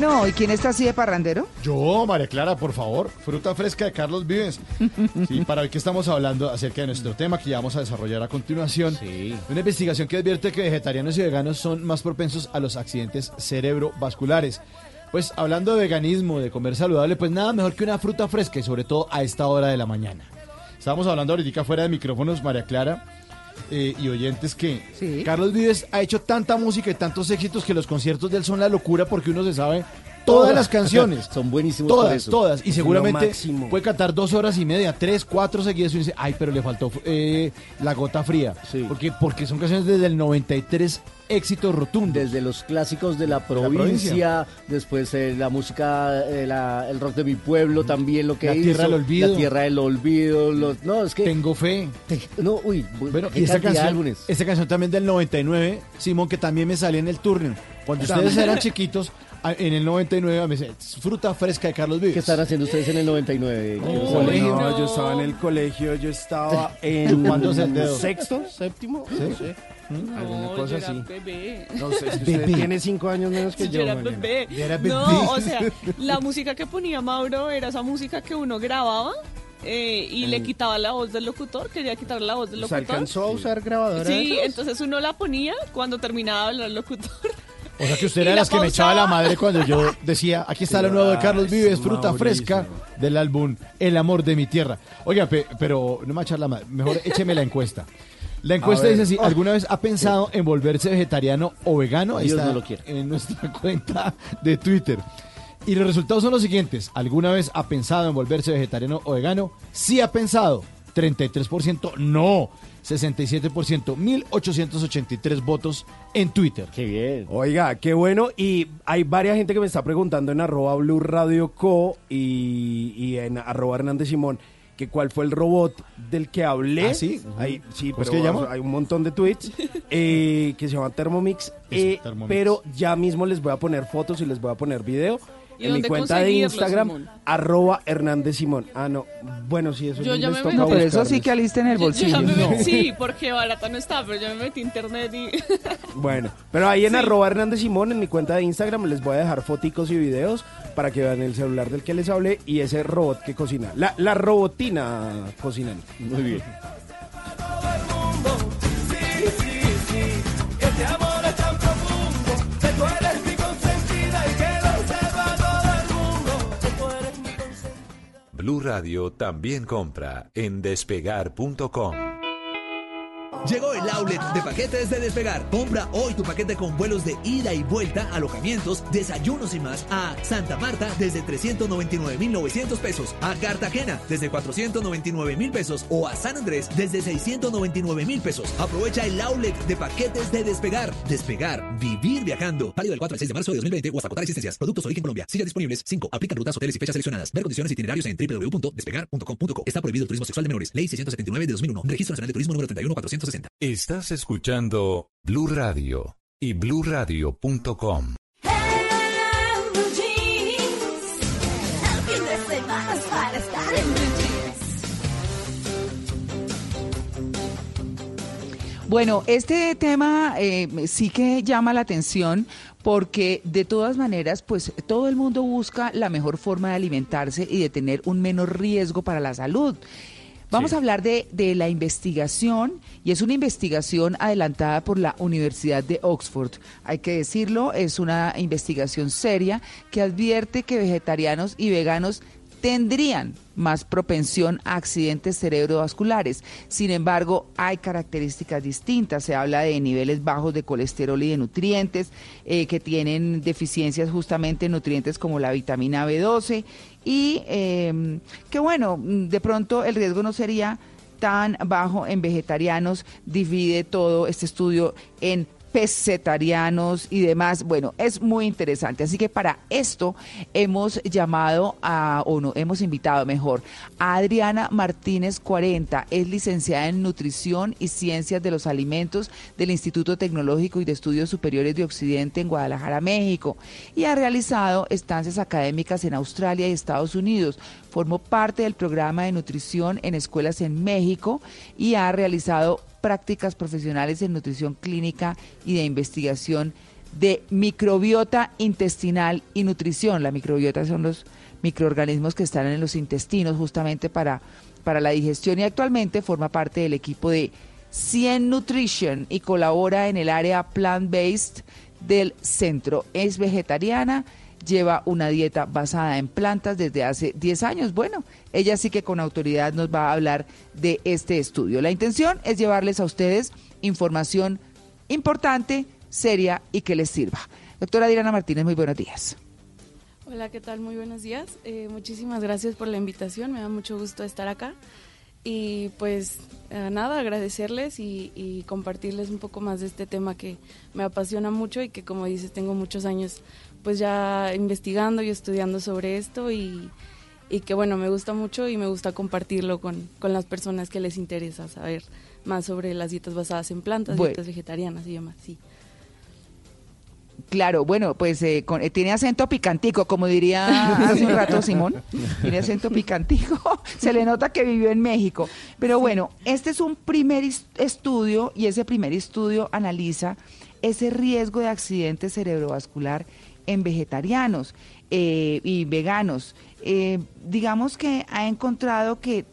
Bueno, ¿y quién está así de parrandero? Yo, María Clara, por favor. Fruta fresca de Carlos Vives. Sí, para hoy que estamos hablando acerca de nuestro tema que ya vamos a desarrollar a continuación. Una investigación que advierte que vegetarianos y veganos son más propensos a los accidentes cerebrovasculares. Pues hablando de veganismo, de comer saludable, pues nada mejor que una fruta fresca y sobre todo a esta hora de la mañana. Estábamos hablando ahorita fuera de micrófonos, María Clara, eh, y oyentes que Carlos Vives ha hecho tanta música y tantos éxitos que los conciertos de él son la locura porque uno se sabe todas las canciones. Son buenísimos Todas, eso. todas. Y seguramente puede cantar dos horas y media, tres, cuatro seguidas y dice, ay, pero le faltó eh, la gota fría. Porque, porque son canciones desde el 93 éxitos rotundos. Desde los clásicos de la provincia, provincia. después eh, la música, eh, la- el rock de mi pueblo también lo que La hizo. Tierra del Olvido. La Tierra del Olvido. Los, no, es que... Tengo fe. no, uy, Bueno, y de canción, álbumes. esta canción también del 99, Simón, que también me salía en el turno. Cuando ustedes eran chiquitos, en el 99 me decía, fruta fresca de Carlos Vives. ¿Qué están haciendo ustedes en el 99? Quiero No, yo estaba en el colegio, yo estaba en sexto, séptimo, ¿Sí? no sé. Alguna No, cosa yo era así. bebé. No sé, tiene cinco años menos que yo. yo era bebé. No, o sea, la música que ponía Mauro era esa música que uno grababa eh, y le quitaba la voz del locutor, quería quitar la voz del ¿Se locutor. alcanzó a usar grabadora? Sí, entonces uno la ponía cuando terminaba de hablar el locutor. O sea que usted era de la las que me echaba la madre cuando yo decía, aquí está lo nuevo de Carlos Vives, fruta fresca del álbum El amor de mi tierra. Oiga, pe- pero no me va a echar la madre, mejor écheme la encuesta. La encuesta ver. dice así. ¿alguna vez ha pensado en volverse vegetariano o vegano? Ahí Dios está no lo quiera. en nuestra cuenta de Twitter. Y los resultados son los siguientes. ¿Alguna vez ha pensado en volverse vegetariano o vegano? Sí ha pensado. 33% no. 67%. 1883 votos en Twitter. Qué bien. Oiga, qué bueno. Y hay varias gente que me está preguntando en arroba Blue Radio Co. y, y en arroba Hernández Simón que cuál fue el robot del que hablé. ¿Ah, sí? Hay- sí, ¿Cómo es pero que llama? hay un montón de tweets eh, que se llama Thermomix. eh, Thermomix. Pero ya mismo les voy a poner fotos y les voy a poner video. ¿Y En mi cuenta de Instagram, Simón? arroba Hernández Simón. Ah, no. Bueno, sí, eso Yo ya me toca No, pero eso sí que alista en el Yo- yo bolsillo. me Sí, porque barata no está, pero yo me metí a internet y... Bueno, pero ahí en Sí. arroba Hernández Simón, en mi cuenta de Instagram, les voy a dejar foticos y videos para que vean el celular del que les hablé y ese robot que cocina. La, la robotina cocinando. Muy bien. Blue Radio también compra en despegar.com. Llegó el outlet de paquetes de despegar. Compra hoy tu paquete con vuelos de ida y vuelta, alojamientos, desayunos y más a Santa Marta desde 399.900 pesos, a Cartagena desde 499.000 pesos o a San Andrés desde 699.000 pesos. Aprovecha el outlet de paquetes de despegar. Despegar, vivir viajando. Válido del 4 al 6 de marzo de 2020 o hasta agotar existencias. Productos origen Colombia. Sillas disponibles. 5. Aplican rutas, hoteles y fechas seleccionadas. Ver condiciones y itinerarios en www.despegar.com.co. Está prohibido el turismo sexual de menores. Ley 679 de 2001. Registro Nacional de Turismo número 31460. Estás escuchando Blue Radio y bluradio.com. Bueno, este tema eh, sí que llama la atención porque de todas maneras, pues todo el mundo busca la mejor forma de alimentarse y de tener un menor riesgo para la salud. Vamos a hablar de, de, la investigación y es una investigación adelantada por la Universidad de Oxford. Hay que decirlo, es una investigación seria que advierte que vegetarianos y veganos tendrían más propensión a accidentes cerebrovasculares. Sin embargo, hay características distintas. Se habla de niveles bajos de colesterol y de nutrientes, eh, que tienen deficiencias justamente en nutrientes como la vitamina B12 y eh, que bueno, de pronto el riesgo no sería tan bajo en vegetarianos. Divide todo este estudio en pesetarianos y demás. Bueno, es muy interesante. Así que para esto hemos llamado a, o no, hemos invitado mejor, a Adriana Martínez 40. Es licenciada en Nutrición y Ciencias de los Alimentos del Instituto Tecnológico y de Estudios Superiores de Occidente en Guadalajara, México. Y ha realizado estancias académicas en Australia y Estados Unidos. Formó parte del programa de nutrición en escuelas en México y ha realizado prácticas profesionales en nutrición clínica y de investigación de microbiota intestinal y nutrición. La microbiota son los microorganismos que están en los intestinos justamente para, para la digestión y actualmente forma parte del equipo de 100 Nutrition y colabora en el área plant-based del centro. Es vegetariana lleva una dieta basada en plantas desde hace 10 años. Bueno, ella sí que con autoridad nos va a hablar de este estudio. La intención es llevarles a ustedes información importante, seria y que les sirva. Doctora Diana Martínez, muy buenos días. Hola, ¿qué tal? Muy buenos días. Eh, muchísimas gracias por la invitación. Me da mucho gusto estar acá. Y pues eh, nada, agradecerles y, y, compartirles un poco más de este tema que me apasiona mucho y que como dices, tengo muchos años pues ya investigando y estudiando sobre esto y, y que bueno, me gusta mucho y me gusta compartirlo con, con, las personas que les interesa saber más sobre las dietas basadas en plantas, bueno. dietas vegetarianas y demás, sí. Claro, bueno, pues eh, con, eh, tiene acento picantico, como diría hace un rato Simón. Tiene acento picantico. Se le nota que vivió en México. Pero bueno, este es un primer estudio y ese primer estudio analiza ese riesgo de accidente cerebrovascular en vegetarianos eh, y veganos. Eh, digamos que ha encontrado que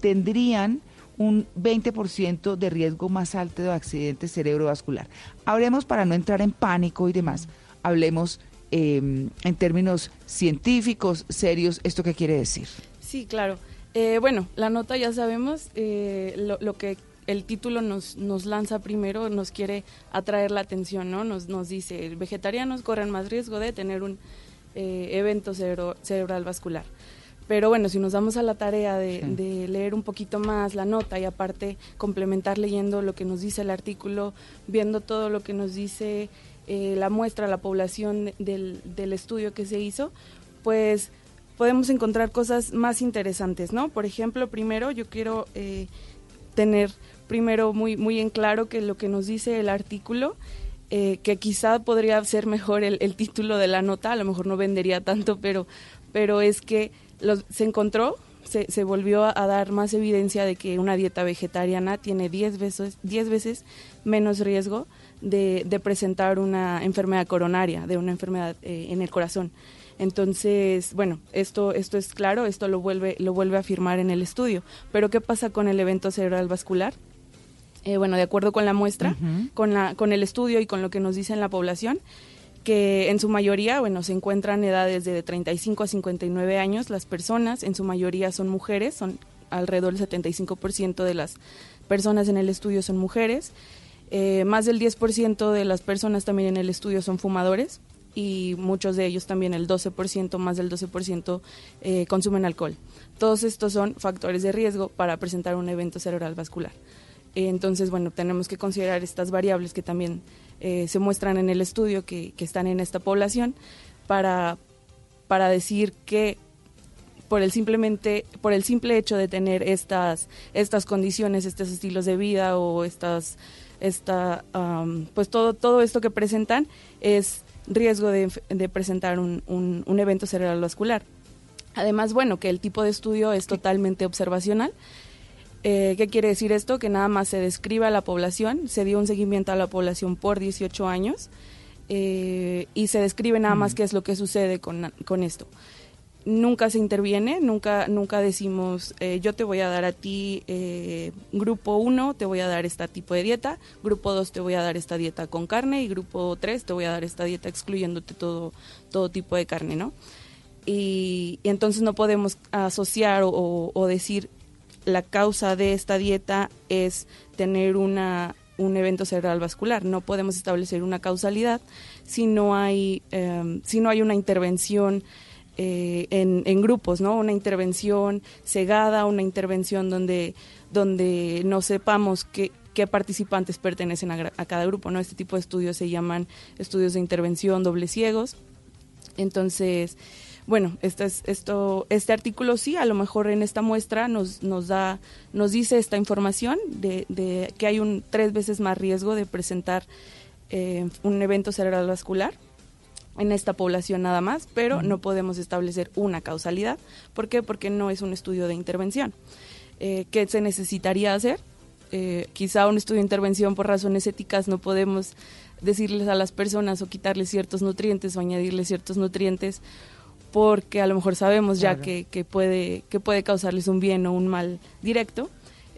tendrían un 20% de riesgo más alto de accidente cerebrovascular. Hablemos para no entrar en pánico y demás, hablemos eh, en términos científicos, serios, ¿esto qué quiere decir? Sí, claro. Eh, bueno, la nota ya sabemos, eh, lo, lo, que el título nos, nos lanza primero, nos quiere atraer la atención, ¿no? Nos, nos dice, vegetarianos corren más riesgo de tener un eh, evento cerebro, cerebral vascular. Pero bueno, si nos damos a la tarea de, sí. de, leer un poquito más la nota y aparte complementar leyendo lo que nos dice el artículo, viendo todo lo que nos dice eh, la muestra, la población del, del estudio que se hizo, pues podemos encontrar cosas más interesantes, ¿no? Por ejemplo, primero yo quiero eh, tener primero muy, muy en claro que lo que nos dice el artículo, eh, que quizá podría ser mejor el, título de la nota, a lo mejor no vendería tanto, pero, pero es que los, se encontró, se, se, volvió a, dar más evidencia de que una dieta vegetariana tiene 10 veces, 10 veces menos riesgo de, de, presentar una enfermedad coronaria, de una enfermedad eh, en el corazón. Entonces, bueno, esto, esto es claro, esto lo vuelve, lo vuelve a afirmar en el estudio. Pero ¿qué pasa con el evento cerebral vascular? Eh, bueno, de acuerdo con la muestra, uh -huh. con, la, con el estudio y con lo que nos dice en la población, que en su mayoría, bueno, se encuentran edades de 35 a 59 años. Las personas, en su mayoría, son mujeres, son alrededor del 75% de las personas en el estudio son mujeres. Eh, más del 10% de las personas también en el estudio son fumadores y muchos de ellos también, el 12%, más del 12%, eh, consumen alcohol. Todos estos son factores de riesgo para presentar un evento cerebral vascular. Entonces, bueno, tenemos que considerar estas variables que también eh, se muestran en el estudio que, que están en esta población para, para decir que por el simplemente por el simple hecho de tener estas estas condiciones estos estilos de vida o estas esta pues todo todo esto que presentan es riesgo de, de presentar un, un, un evento cerebral vascular además bueno que el tipo de estudio es totalmente observacional eh, ¿Qué quiere decir esto? Que nada más se describe a la población, se dio un seguimiento a la población por 18 años eh, y se describe nada más qué es lo que sucede con, con esto. Nunca se interviene, nunca, nunca decimos eh, yo te voy a dar a ti grupo 1, te voy a dar este tipo de dieta, grupo 2 te voy a dar esta dieta con carne y grupo 3 te voy a dar esta dieta excluyéndote todo, todo tipo de carne, ¿no? Y, y entonces no podemos asociar o- o- o decir la causa de esta dieta es tener una, un evento cerebral vascular. No podemos establecer una causalidad si no hay, eh, si no hay una intervención eh, en, grupos, ¿no? Una intervención cegada, una intervención donde, donde no sepamos qué, qué participantes pertenecen a, a cada grupo, ¿no? Este tipo de estudios se llaman estudios de intervención doble ciegos. Entonces, bueno, este, es, esto, este artículo sí, a lo mejor en esta muestra nos, nos da, nos dice esta información de, de que hay un tres veces más riesgo de presentar eh, un evento cerebral vascular en esta población nada más, pero no podemos establecer una causalidad. ¿Por qué? Porque no es un estudio de intervención. Eh, ¿Qué se necesitaría hacer? Eh, quizá un estudio de intervención por razones éticas no podemos decirles a las personas o quitarles ciertos nutrientes o añadirles ciertos nutrientes porque a lo mejor sabemos ya Claro. que, que puede, que puede causarles un bien o un mal directo.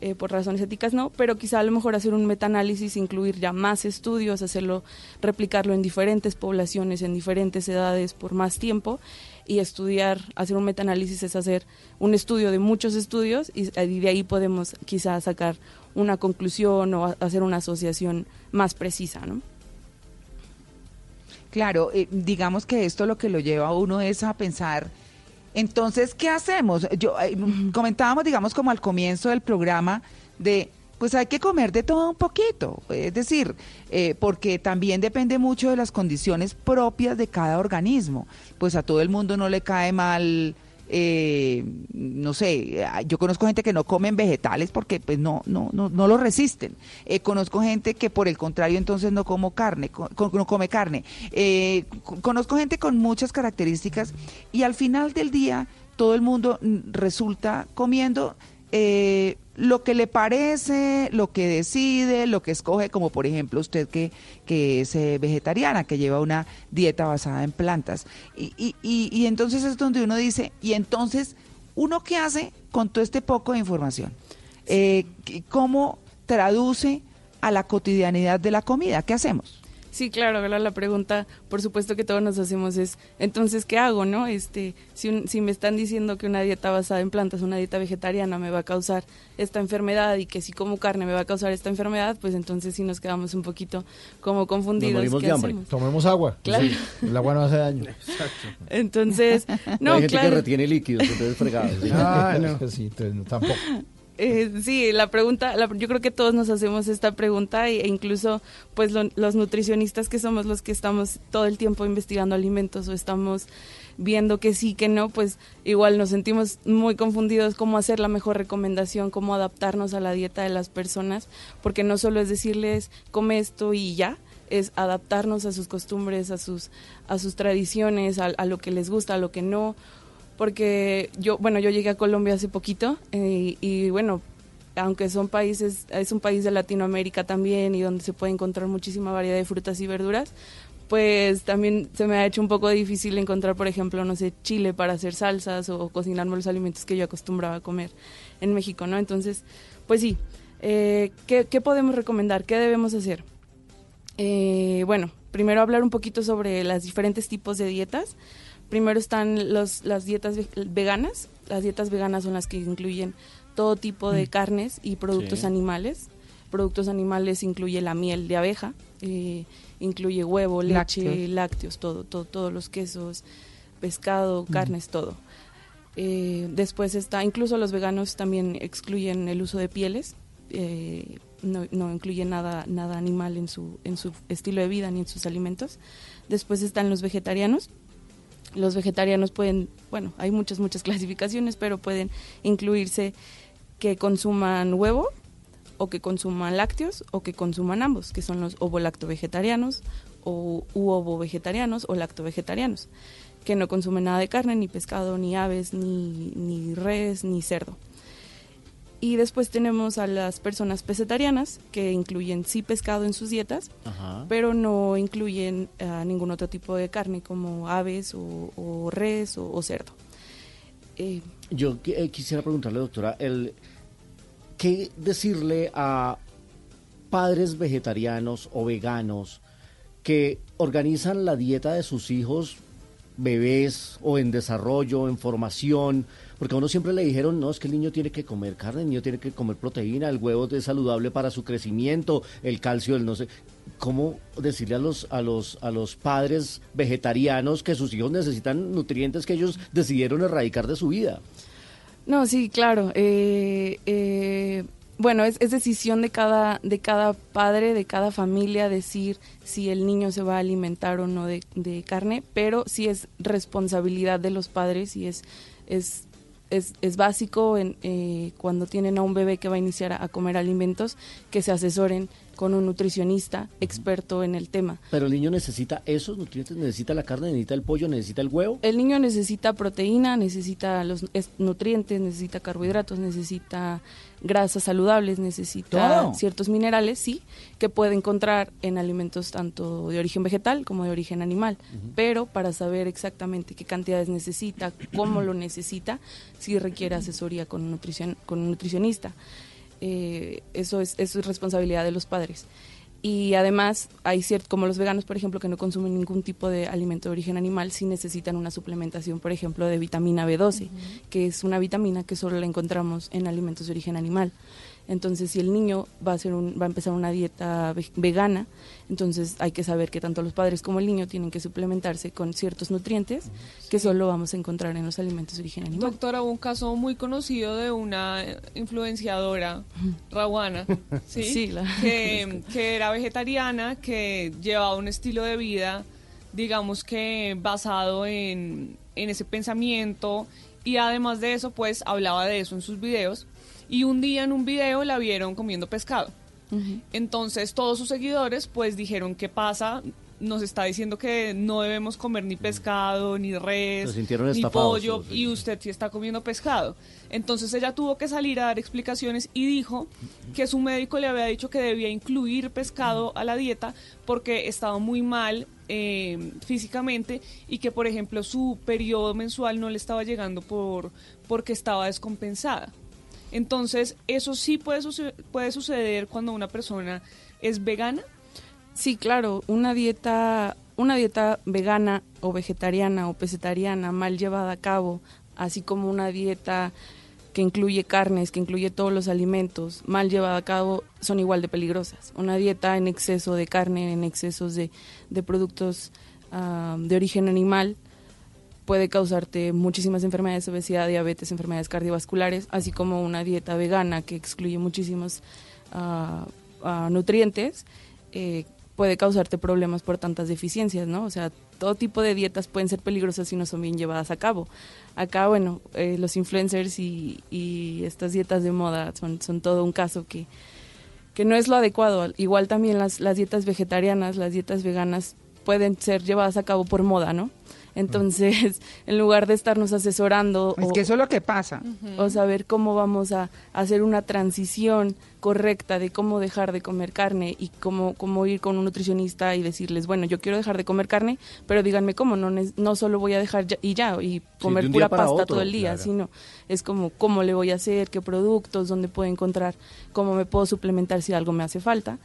eh, por razones éticas no, pero quizá a lo mejor hacer un metaanálisis, incluir ya más estudios, hacerlo, replicarlo en diferentes poblaciones, en diferentes edades por más tiempo y estudiar, hacer un metaanálisis es hacer un estudio de muchos estudios y, y de ahí podemos quizá sacar una conclusión o a- hacer una asociación más precisa, ¿no? Claro, eh, digamos que esto lo que lo lleva a uno es a pensar, entonces, ¿qué hacemos? Yo eh, comentábamos, digamos, como al comienzo del programa de pues hay que comer de todo un poquito, es decir, eh, porque también depende mucho de las condiciones propias de cada organismo. Pues a todo el mundo no le cae mal, eh, no sé, yo conozco gente que no comen vegetales porque pues no, no, no, no lo resisten. Eh, conozco gente que por el contrario entonces no como carne, no come carne. Eh, co- conozco gente con muchas características y al final del día todo el mundo mm, resulta comiendo eh, lo que le parece, lo que decide, lo que escoge, como por ejemplo usted que, que es eh, vegetariana, que lleva una dieta basada en plantas. Y, y, y, y entonces es donde uno dice, y entonces, ¿uno qué hace con todo este poco de información? Eh, ¿Cómo traduce a la cotidianidad de la comida? ¿Qué hacemos? Sí, claro, ahora la pregunta, por supuesto que todos nos hacemos es, entonces, ¿qué hago, no? Este, si, un- si me están diciendo que una dieta basada en plantas, una dieta vegetariana me va a causar esta enfermedad y que si como carne me va a causar esta enfermedad, pues entonces sí nos quedamos un poquito como confundidos. morimos ¿qué de hambre. hacemos? Tomemos agua. Claro. Sí, el agua no hace daño. Entonces, no, Hay gente claro. que retiene líquidos, entonces fregados. ¿sí? Ah, no. Sí, entonces no, tampoco. Eh, sí, la pregunta, la- yo creo que todos nos hacemos esta pregunta e incluso pues lo- los nutricionistas que somos los que estamos todo el tiempo investigando alimentos o estamos viendo que sí, que no, pues igual nos sentimos muy confundidos cómo hacer la mejor recomendación, cómo adaptarnos a la dieta de las personas, porque no solo es decirles come esto y ya, es adaptarnos a sus costumbres, a sus, a sus tradiciones, a lo que les gusta, a lo que no, porque yo, bueno, yo llegué a Colombia hace poquito eh, y bueno, aunque son países, es un país de Latinoamérica también y donde se puede encontrar muchísima variedad de frutas y verduras, pues también se me ha hecho un poco difícil encontrar, por ejemplo, no sé, chile para hacer salsas o cocinarme los alimentos que yo acostumbraba a comer en México, ¿no? Entonces, pues sí, eh, ¿qué, qué podemos recomendar? ¿Qué debemos hacer? Eh, bueno, primero hablar un poquito sobre los diferentes tipos de dietas primero están los, las dietas ve- veganas. Las dietas veganas son las que incluyen todo tipo de Mm. carnes y productos Sí. animales. Productos animales incluye la miel de abeja, eh, incluye huevo, leche, Lácteos. lácteos, todo, todo, todos los quesos, pescado, Mm. carnes, todo. Eh, después está, incluso los veganos también excluyen el uso de pieles, eh, no, no incluye nada, nada animal en su, en su estilo de vida ni en sus alimentos. Después están los vegetarianos. Los vegetarianos pueden, bueno, hay muchas, muchas clasificaciones, pero pueden incluirse que consuman huevo o que consuman lácteos o que consuman ambos, que son los ovo-lacto-vegetarianos o u ovo-vegetarianos o lacto-vegetarianos, que no consumen nada de carne, ni pescado, ni aves, ni, ni res, ni cerdo. Y después tenemos a las personas pesetarianas, que incluyen sí pescado en sus dietas, Ajá. pero no incluyen ah, ningún otro tipo de carne como aves o, o res o, o cerdo. Eh, Yo eh, quisiera preguntarle, doctora, el, ¿qué decirle a padres vegetarianos o veganos que organizan la dieta de sus hijos, bebés o en desarrollo, en formación? Porque a uno siempre le dijeron, no, es que el niño tiene que comer carne, el niño tiene que comer proteína, el huevo es saludable para su crecimiento, el calcio, el no sé. ¿Cómo decirle a los, a los, a los padres vegetarianos que sus hijos necesitan nutrientes que ellos decidieron erradicar de su vida? No, sí, claro. eh, eh, bueno, es, es decisión de cada, de cada padre, de cada familia decir si el niño se va a alimentar o no de, de carne, pero sí es responsabilidad de los padres y es, es, es, es básico en, eh, cuando tienen a un bebé que va a iniciar a, a comer alimentos que se asesoren con un nutricionista experto en el tema. Pero el niño necesita esos nutrientes, necesita la carne, necesita el pollo, necesita el huevo. El niño necesita proteína, necesita los es- nutrientes, necesita carbohidratos, necesita grasas saludables, necesita Todo. ciertos minerales, sí, que puede encontrar en alimentos tanto de origen vegetal como de origen animal. Pero para saber exactamente qué cantidades necesita, cómo lo necesita, sí requiere asesoría con un, nutricion- con un nutricionista. Eh, eso, es, eso es responsabilidad de los padres. Y además, hay cierto, como los veganos, por ejemplo, que no consumen ningún tipo de alimento de origen animal, sí necesitan una suplementación, por ejemplo, de vitamina B12, que es una vitamina que solo la encontramos en alimentos de origen animal. Entonces, si el niño va a, hacer un, va a empezar una dieta ve- vegana, entonces hay que saber que tanto los padres como el niño tienen que suplementarse con ciertos nutrientes que solo vamos a encontrar en los alimentos de origen animal. Doctora, hubo un caso muy conocido de una influenciadora, Rawana, ¿sí? Que, que era vegetariana, que llevaba un estilo de vida, digamos que basado en, en ese pensamiento y además de eso, pues hablaba de eso en sus videos y un día en un video la vieron comiendo pescado. Entonces todos sus seguidores pues dijeron, ¿qué pasa? Nos está diciendo que no debemos comer ni pescado, ni res, ni pollo, sí. y usted sí está comiendo pescado. Entonces ella tuvo que salir a dar explicaciones y dijo que su médico le había dicho que debía incluir pescado a la dieta porque estaba muy mal eh, físicamente y que, por ejemplo, su periodo mensual no le estaba llegando por porque estaba descompensada. Entonces, ¿eso sí puede, puede suceder cuando una persona es vegana? Sí, claro, una dieta, una dieta vegana o vegetariana o pesetariana mal llevada a cabo, así como una dieta que incluye carnes, que incluye todos los alimentos, mal llevada a cabo, son igual de peligrosas. Una dieta en exceso de carne, en excesos de, de productos ah, de origen animal, puede causarte muchísimas enfermedades, obesidad, diabetes, enfermedades cardiovasculares, así como una dieta vegana que excluye muchísimos ah, ah, nutrientes, eh, puede causarte problemas por tantas deficiencias, ¿no? O sea, todo tipo de dietas pueden ser peligrosas si no son bien llevadas a cabo. Acá, bueno, eh, los influencers y, y estas dietas de moda son, son todo un caso que, que no es lo adecuado. Igual también las, las dietas vegetarianas, las dietas veganas pueden ser llevadas a cabo por moda, ¿no? Entonces, en lugar de estarnos asesorando Es o, que eso es lo que pasa. o saber cómo vamos a hacer una transición correcta de cómo dejar de comer carne y cómo, cómo ir con un nutricionista y decirles, bueno, yo quiero dejar de comer carne, pero díganme cómo, no, no solo voy a dejar ya- y ya, y comer pura pasta otro, todo el día, claro. sino es como cómo le voy a hacer, qué productos, dónde puedo encontrar, cómo me puedo suplementar si algo me hace falta.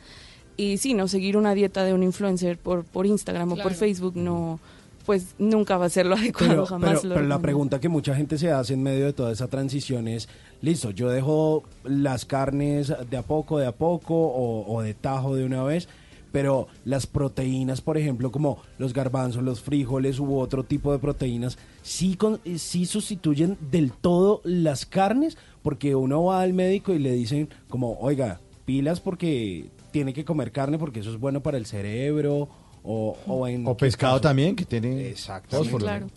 Y sí, no seguir una dieta de un influencer por, por Instagram o por. Facebook no, pues nunca va a ser lo adecuado, Pero, jamás pero- lo pero la pregunta que mucha gente se hace en medio de toda esa transición es, listo, yo dejo las carnes de a poco, de a poco o, o de tajo de una vez, pero las proteínas, por ejemplo, como los garbanzos, los frijoles u otro tipo de proteínas, ¿sí, con- sí sustituyen del todo las carnes? Porque uno va al médico y le dicen como, oiga, pilas porque tiene que comer carne porque eso es bueno para el cerebro o, o en O pescado caso? también, que tiene Exactamente. fósforo. Claro.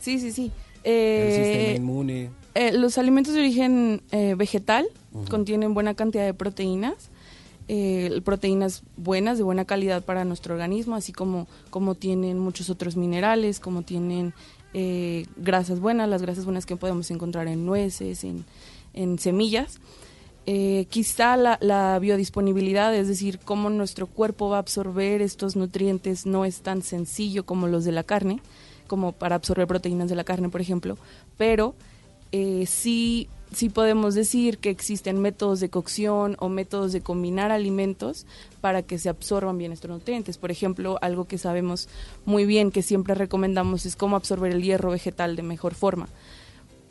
Sí, sí, sí. El Eh, sistema inmune. eh, los alimentos de origen eh, vegetal Ujú. contienen buena cantidad de proteínas, eh, proteínas buenas, de buena calidad para nuestro organismo, así como, como tienen muchos otros minerales, como tienen eh, grasas buenas, las grasas buenas que podemos encontrar en nueces, en, en semillas. Eh, quizá la, biodisponibilidad, es decir, cómo nuestro cuerpo va a absorber estos nutrientes, no es tan sencillo como los de la carne, como para absorber proteínas de la carne, por ejemplo, pero eh, sí, sí podemos decir que existen métodos de cocción o métodos de combinar alimentos para que se absorban bien estos nutrientes. Por ejemplo, algo que sabemos muy bien, que siempre recomendamos, es cómo absorber el hierro vegetal de mejor forma.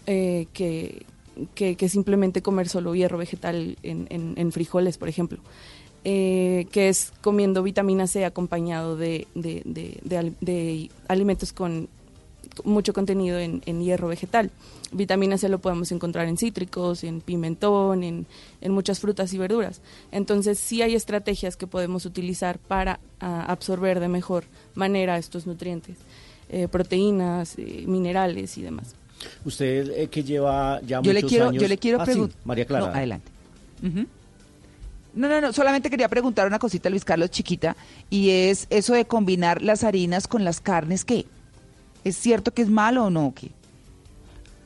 eh, que, que, simplemente comer solo hierro vegetal en, frijoles, por ejemplo. Eh, que es comiendo vitamina C acompañado de, de- de- de al- de alimentos con mucho contenido en, hierro vegetal. Vitamina C lo podemos encontrar en cítricos, en pimentón, en, muchas frutas y verduras. Entonces sí hay estrategias que podemos utilizar para absorber de mejor manera estos nutrientes, eh, proteínas, eh, minerales y demás. Usted eh, que lleva ya Yo le muchos quiero, años... yo le quiero Ah, sí, preguntar. María Clara. No, adelante. No, no, no, solamente quería preguntar una cosita, Luis Carlos, chiquita, y es eso de combinar las harinas con las carnes, ¿qué? ¿Es cierto que es malo o no? ¿Qué?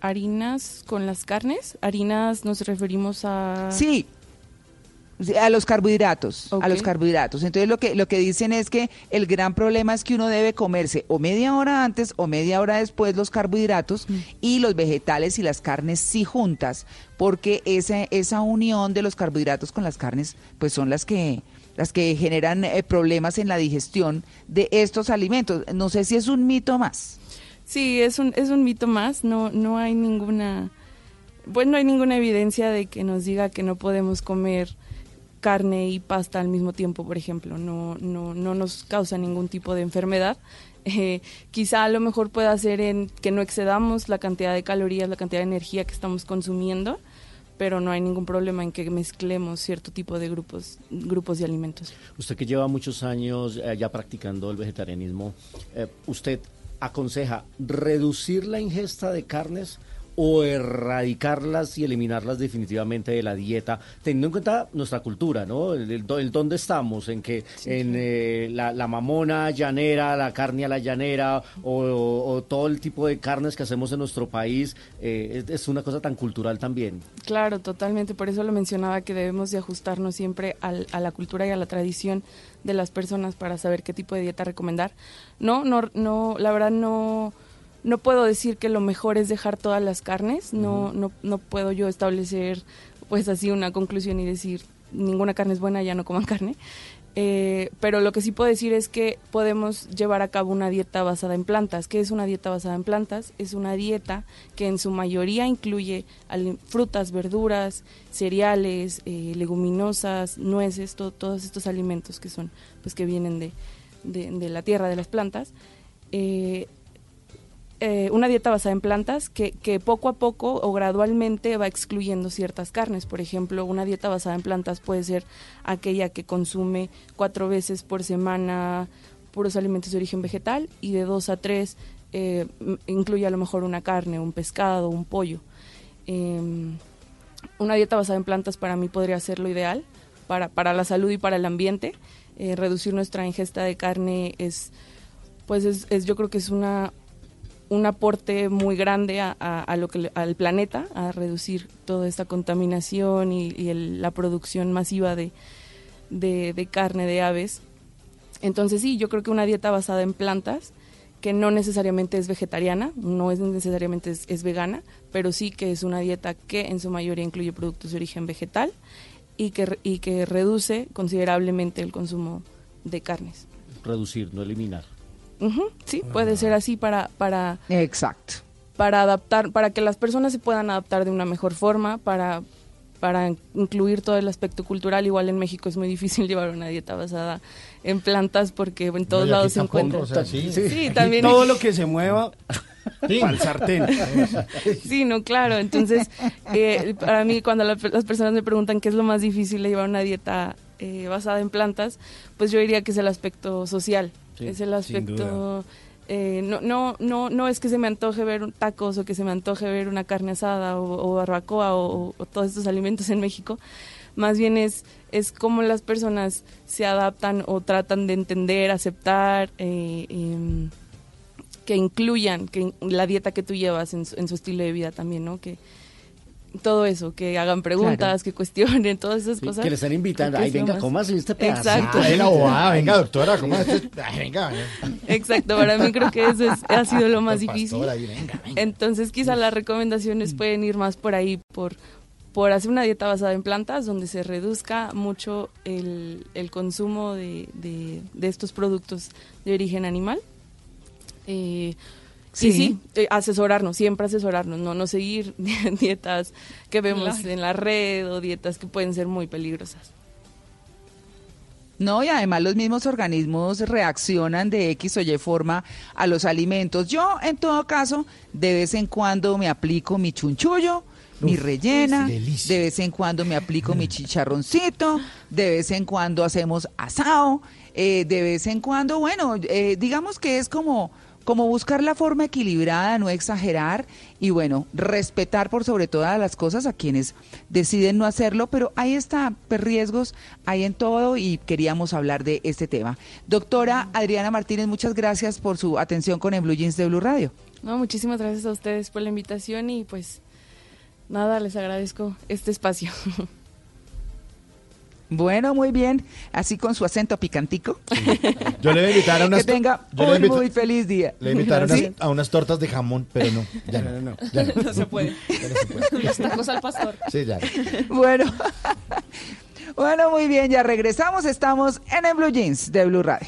Harinas con las carnes, harinas nos referimos a... Sí, a los carbohidratos, a los carbohidratos. Entonces lo que lo que dicen es que el gran problema es que uno debe comerse o media hora antes o media hora después los carbohidratos y los vegetales y las carnes sí juntas, porque esa esa unión de los carbohidratos con las carnes pues son las que las que generan eh, problemas en la digestión de estos alimentos. No sé si es un mito más. Sí, es un, es un mito más, no, no hay ninguna, pues no hay ninguna evidencia de que nos diga que no podemos comer carne y pasta al mismo tiempo, por ejemplo, no, no, no nos causa ningún tipo de enfermedad. Eh, quizá a lo mejor pueda ser en que no excedamos la cantidad de calorías, la cantidad de energía que estamos consumiendo, pero no hay ningún problema en que mezclemos cierto tipo de grupos, grupos de alimentos. Usted que lleva muchos años eh, ya practicando el vegetarianismo, eh, ¿usted aconseja reducir la ingesta de carnes o erradicarlas y eliminarlas definitivamente de la dieta, teniendo en cuenta nuestra cultura, ¿no? El, el el dónde estamos, en que en eh, la, la mamona llanera, la carne a la llanera o, o- o todo el tipo de carnes que hacemos en nuestro país, eh, es, es una cosa tan cultural también. Claro, totalmente. Por eso lo mencionaba que debemos de ajustarnos siempre al- a la cultura y a la tradición de las personas para saber qué tipo de dieta recomendar. No, no, no, la verdad no, no puedo decir que lo mejor es dejar todas las carnes. No, no, no puedo yo establecer, pues así una conclusión y decir ninguna carne es buena, ya no coman carne. Eh, pero lo que sí puedo decir es que podemos llevar a cabo una dieta basada en plantas. ¿Qué es una dieta basada en plantas? Es una dieta que en su mayoría incluye frutas, verduras, cereales, eh, leguminosas, nueces, to- todos estos alimentos que son, pues que vienen de, de- de la tierra, de las plantas. Eh, eh, una dieta basada en plantas que, que poco a poco o gradualmente va excluyendo ciertas carnes. Por ejemplo, una dieta basada en plantas puede ser aquella que consume cuatro veces por semana puros alimentos de origen vegetal y de dos a tres eh, incluye a lo mejor una carne, un pescado, un pollo. Em, una dieta basada en plantas para mí podría ser lo ideal para, para la salud y para el ambiente. Eh, reducir nuestra ingesta de carne es, pues es, es- yo creo que es una un aporte muy grande a, lo que al planeta, a reducir toda esta contaminación y, el- la producción masiva de, de, carne de aves. Entonces sí, yo creo que una dieta basada en plantas, que no necesariamente es vegetariana, no es necesariamente es, es vegana, pero sí que es una dieta que en su mayoría incluye productos de origen vegetal y que, y que reduce considerablemente el consumo de carnes. Reducir, no eliminar. Sí, puede ser así para, para, Exacto. para adaptar, para que las personas se puedan adaptar de una mejor forma, para, para incluir todo el aspecto cultural. Igual en México es muy difícil llevar una dieta basada en plantas porque en todos lados se tampoco, encuentra. o sea, sí. sí, Aquí también. Todo lo que se mueva al sartén. Sí, no, claro. Entonces, eh, para mí, cuando la- las personas me preguntan qué es lo más difícil de llevar una dieta eh, basada en plantas, pues yo diría que es el aspecto social. Sí, es el aspecto... eh, no, no, no, no es que se me antoje ver un tacos o que se me antoje ver una carne asada o, o barbacoa o, o todos estos alimentos en México. Más bien es, es cómo las personas se adaptan o tratan de entender, aceptar, eh, em, que incluyan que la dieta que tú llevas en su, en su estilo de vida también, ¿no? Que todo eso, que hagan preguntas, Claro. que cuestionen, todas esas Sí, cosas. que le están invitando. Ay, venga, más- cómase este pedazo. Exacto. Ay, la bobada, venga, doctora, ¿cómo es esto? Ay, venga, Exacto, para mí creo que eso es- ha sido lo más Doctor difícil. Pastor ahí, venga, Entonces quizá las recomendaciones pueden ir más por ahí, por, por hacer una dieta basada en plantas, donde se reduzca mucho el, el consumo de, de- de estos productos de origen animal. Eh, Sí. sí, sí, eh, asesorarnos, siempre asesorarnos, no, no seguir dietas que vemos Claro. en la red o dietas que pueden ser muy peligrosas. No, y además los mismos organismos reaccionan de X o Y forma a los alimentos. Yo, en todo caso, de vez en cuando me aplico mi chunchullo, mi rellena, de vez en cuando me aplico mi chicharroncito, de vez en cuando hacemos asado, eh, de vez en cuando, bueno, eh, digamos que es como como buscar la forma equilibrada, no exagerar y bueno, respetar por sobre todas las cosas a quienes deciden no hacerlo, pero ahí está, pues, riesgos hay en todo y queríamos hablar de este tema. Doctora Adriana Martínez, muchas gracias por su atención con el Blue Jeans de Blue Radio. No, muchísimas gracias a ustedes por la invitación y pues nada, les agradezco este espacio. Bueno, muy bien, así con su acento picantico. Yo le voy a invitar a unas Que tenga yo le un invito- muy feliz día. Le voy a invitar a unas, ¿Sí? a unas tortas de jamón, pero no, ya no, ya no. No se puede. Ya no se puede. Los tacos al pastor. Sí, ya. Bueno, bueno, muy bien, ya regresamos. Estamos en el Blue Jeans de Blue Radio.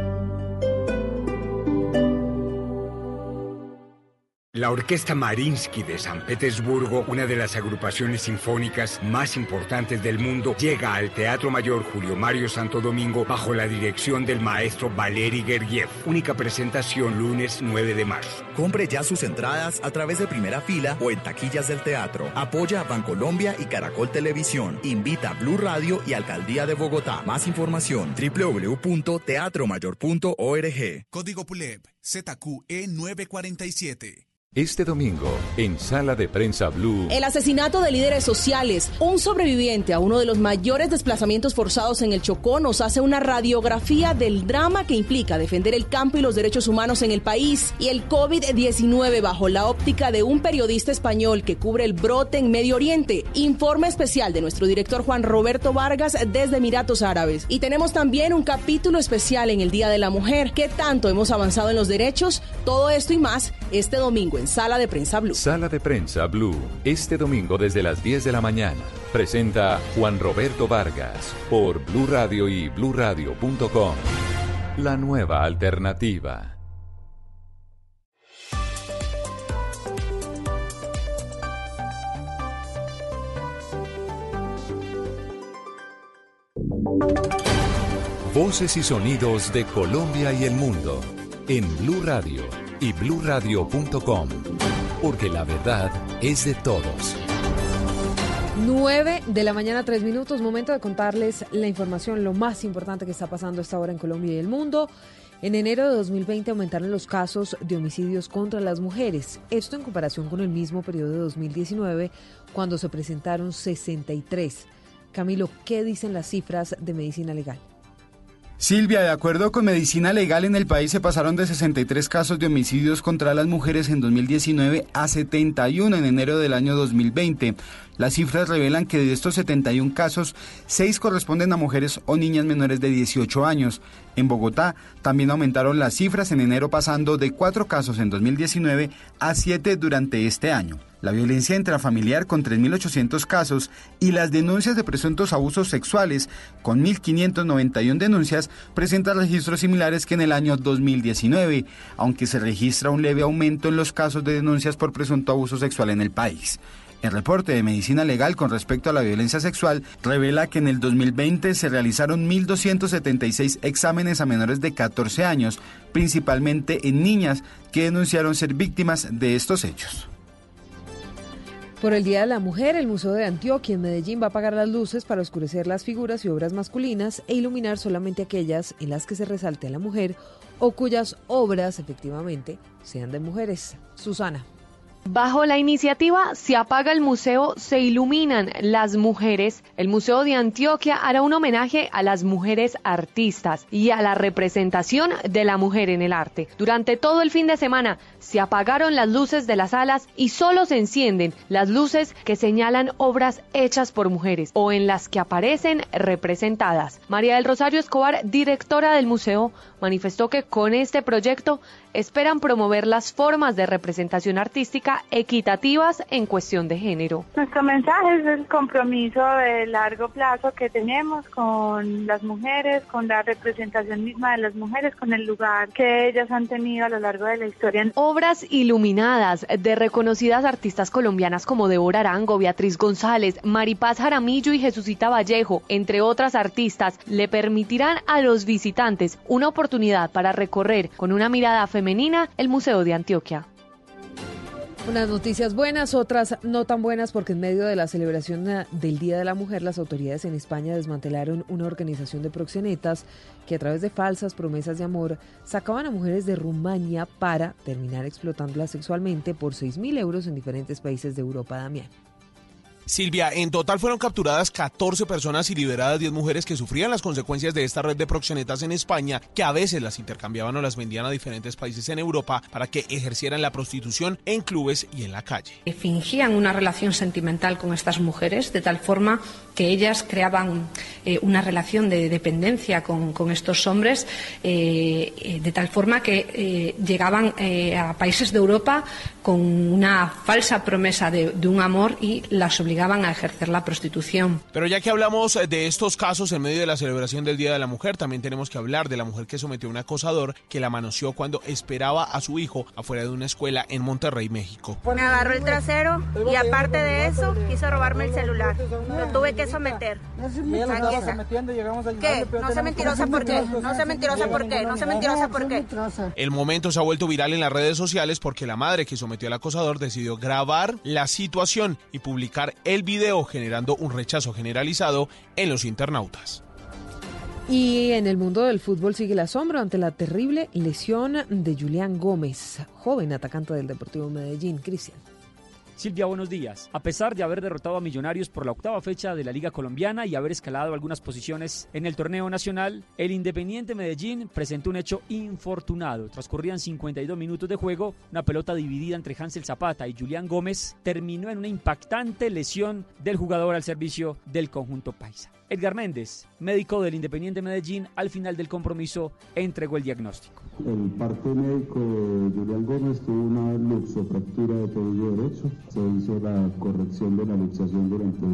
La Orquesta Marinsky de San Petersburgo, una de las agrupaciones sinfónicas más importantes del mundo, llega al Teatro Mayor Julio Mario Santo Domingo bajo la dirección del maestro Valery Gergiev. Única presentación lunes 9 de marzo. Compre ya sus entradas a través de primera fila o en taquillas del teatro. Apoya a Bancolombia y Caracol Televisión. Invita a Blue Radio y Alcaldía de Bogotá. Más información www.teatromayor.org. Código PULEP ZQE 947. Este domingo, en Sala de Prensa Blue. El asesinato de líderes sociales. Un sobreviviente a uno de los mayores desplazamientos forzados en el Chocó nos hace una radiografía del drama que implica defender el campo y los derechos humanos en el país. Y el COVID-19 bajo la óptica de un periodista español que cubre el brote en Medio Oriente. Informe especial de nuestro director Juan Roberto Vargas desde Emiratos Árabes. Y tenemos también un capítulo especial en el Día de la Mujer. ¿Qué tanto hemos avanzado en los derechos? Todo esto y más este domingo en Sala de Prensa Blue. Sala de Prensa Blue. Este domingo desde las 10 de la mañana. Presenta Juan Roberto Vargas por Blue Radio y bluradio.com. La nueva alternativa. Voces y sonidos de Colombia y el mundo en Blue Radio y bluradio.com, porque la verdad es de todos. 9 de la mañana, 3 minutos. Momento de contarles la información, lo más importante que está pasando a esta hora en Colombia y el mundo. En enero de 2020 aumentaron los casos de homicidios contra las mujeres. Esto en comparación con el mismo periodo de 2019, cuando se presentaron 63. Camilo, ¿qué dicen las cifras de medicina legal? Silvia, de acuerdo con Medicina Legal, en el país se pasaron de 63 casos de homicidios contra las mujeres en 2019 a 71 en enero del año 2020. Las cifras revelan que de estos 71 casos, 6 corresponden a mujeres o niñas menores de 18 años. En Bogotá también aumentaron las cifras en enero pasando de 4 casos en 2019 a 7 durante este año la violencia intrafamiliar con 3.800 casos y las denuncias de presuntos abusos sexuales con 1.591 denuncias presenta registros similares que en el año 2019, aunque se registra un leve aumento en los casos de denuncias por presunto abuso sexual en el país. El reporte de medicina legal con respecto a la violencia sexual revela que en el 2020 se realizaron 1.276 exámenes a menores de 14 años, principalmente en niñas que denunciaron ser víctimas de estos hechos. Por el Día de la Mujer, el Museo de Antioquia en Medellín va a apagar las luces para oscurecer las figuras y obras masculinas e iluminar solamente aquellas en las que se resalte a la mujer o cuyas obras efectivamente sean de mujeres. Susana. Bajo la iniciativa Se apaga el museo, se iluminan las mujeres. El Museo de Antioquia hará un homenaje a las mujeres artistas y a la representación de la mujer en el arte. Durante todo el fin de semana se apagaron las luces de las salas y solo se encienden las luces que señalan obras hechas por mujeres o en las que aparecen representadas. María del Rosario Escobar, directora del museo, manifestó que con este proyecto esperan promover las formas de representación artística equitativas en cuestión de género. Nuestro mensaje es el compromiso de largo plazo que tenemos con las mujeres, con la representación misma de las mujeres, con el lugar que ellas han tenido a lo largo de la historia. Obras iluminadas de reconocidas artistas colombianas como Débora Arango, Beatriz González, Maripaz Jaramillo y Jesucita Vallejo, entre otras artistas, le permitirán a los visitantes una oportunidad para recorrer con una mirada femenina femenina, el Museo de Antioquia. Unas noticias buenas, otras no tan buenas, porque en medio de la celebración del Día de la Mujer, las autoridades en España desmantelaron una organización de proxenetas que a través de falsas promesas de amor sacaban a mujeres de Rumania para terminar explotándolas sexualmente por 6.000 euros en diferentes países de Europa, Damián. Silvia, en total fueron capturadas 14 personas y liberadas 10 mujeres que sufrían las consecuencias de esta red de proxenetas en España, que a veces las intercambiaban o las vendían a diferentes países en Europa para que ejercieran la prostitución en clubes y en la calle. Fingían una relación sentimental con estas mujeres de tal forma que ellas creaban eh, una relación de dependencia con, estos hombres, eh, eh, de tal forma que llegaban a países de Europa con una falsa promesa de, de un amor y las obligaban a ejercer la prostitución. Pero ya que hablamos de estos casos en medio de la celebración del Día de la Mujer, también tenemos que hablar de la mujer que sometió a un acosador que la manoseó cuando esperaba a su hijo afuera de una escuela en Monterrey, México. Me agarró el trasero y aparte de eso quiso robarme el celular. Lo tuve que someter. ¿Qué? No sé mentirosa por qué. No sé mentirosa por qué. No sé mentirosa por qué. El momento se ha vuelto viral en las redes sociales porque la madre que sometió al acosador decidió grabar la situación y publicar el video generando un rechazo generalizado en los internautas. Y en el mundo del fútbol sigue el asombro ante la terrible lesión de Julián Gómez, joven atacante del Deportivo Medellín. Cristian. Silvia, buenos días. A pesar de haber derrotado a Millonarios por la octava fecha de la Liga Colombiana y haber escalado algunas posiciones en el torneo nacional, el Independiente Medellín presentó un hecho infortunado. Transcurrían 52 minutos de juego, una pelota dividida entre Hansel Zapata y Julián Gómez terminó en una impactante lesión del jugador al servicio del conjunto paisa. Edgar Méndez, médico del Independiente Medellín, al final del compromiso entregó el diagnóstico. El parte médico de Julián Gómez tuvo una luxofractura de tobillo derecho. Se hizo la corrección de la luxación durante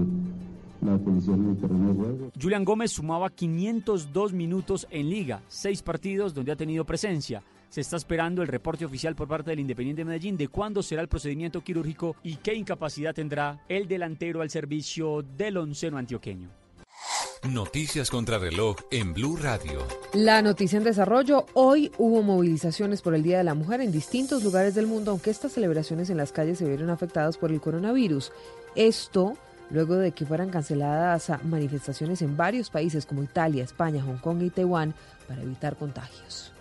la atención en el terreno de juego. Julián Gómez sumaba 502 minutos en liga, seis partidos donde ha tenido presencia. Se está esperando el reporte oficial por parte del Independiente Medellín de cuándo será el procedimiento quirúrgico y qué incapacidad tendrá el delantero al servicio del onceno antioqueño. Noticias contra reloj en Blue Radio. La noticia en desarrollo. Hoy hubo movilizaciones por el Día de la Mujer en distintos lugares del mundo, aunque estas celebraciones en las calles se vieron afectadas por el coronavirus. Esto luego de que fueran canceladas manifestaciones en varios países como Italia, España, Hong Kong y Taiwán para evitar contagios.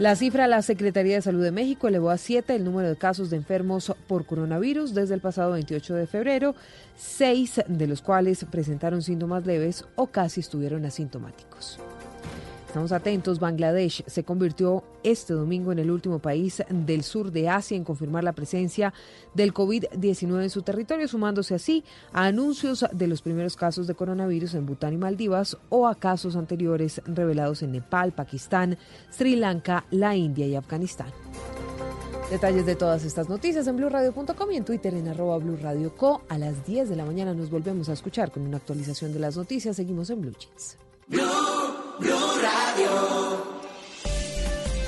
La cifra de la Secretaría de Salud de México elevó a 7 el número de casos de enfermos por coronavirus desde el pasado 28 de febrero, seis de los cuales presentaron síntomas leves o casi estuvieron asintomáticos. Estamos atentos, Bangladesh se convirtió este domingo en el último país del sur de Asia en confirmar la presencia del COVID-19 en su territorio, sumándose así a anuncios de los primeros casos de coronavirus en Bután y Maldivas o a casos anteriores revelados en Nepal, Pakistán, Sri Lanka, la India y Afganistán. Detalles de todas estas noticias en blurradio.com y en Twitter en arroba blurradioco. A las 10 de la mañana nos volvemos a escuchar con una actualización de las noticias. Seguimos en Blue Jeans.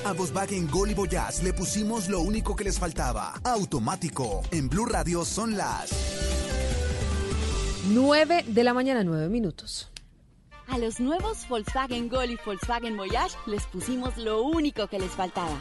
A Volkswagen Gol y Voyage le pusimos lo único que les faltaba. Automático. En Blue Radio son las 9 de la mañana, 9 minutos. A los nuevos Volkswagen Gol y Volkswagen Voyage les pusimos lo único que les faltaba.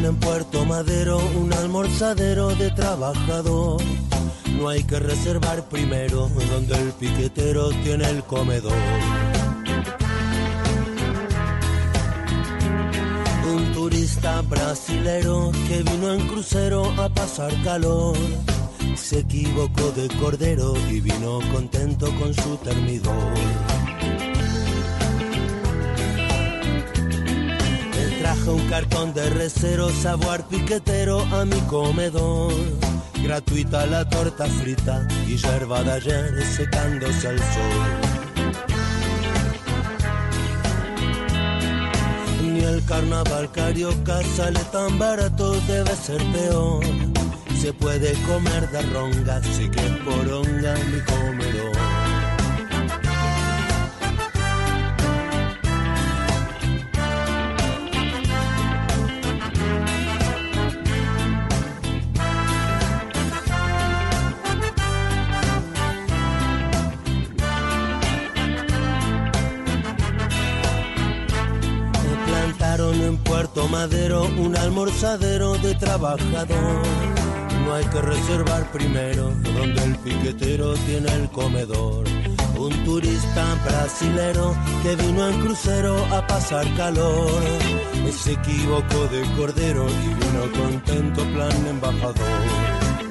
Plantaron en Puerto Madero un almorzadero de trabajador. No hay que reservar primero donde el piquetero tiene el comedor. Un turista brasilero que vino en crucero a pasar calor. Se equivocó de cordero y vino contento con su termidor. Traje un cartón de recero, sabor piquetero a mi comedor. Gratuita la torta frita y yerba de ayer secándose al sol. Ni el carnaval carioca sale tan barato, debe ser peor. Se puede comer de ronga, sí que poronga mi comedor. En Puerto Madero un almorzadero de trabajador. No hay que reservar primero donde el piquetero tiene el comedor. Un turista brasilero que vino en crucero a pasar calor. Se equivocó de cordero y vino contento plan embajador.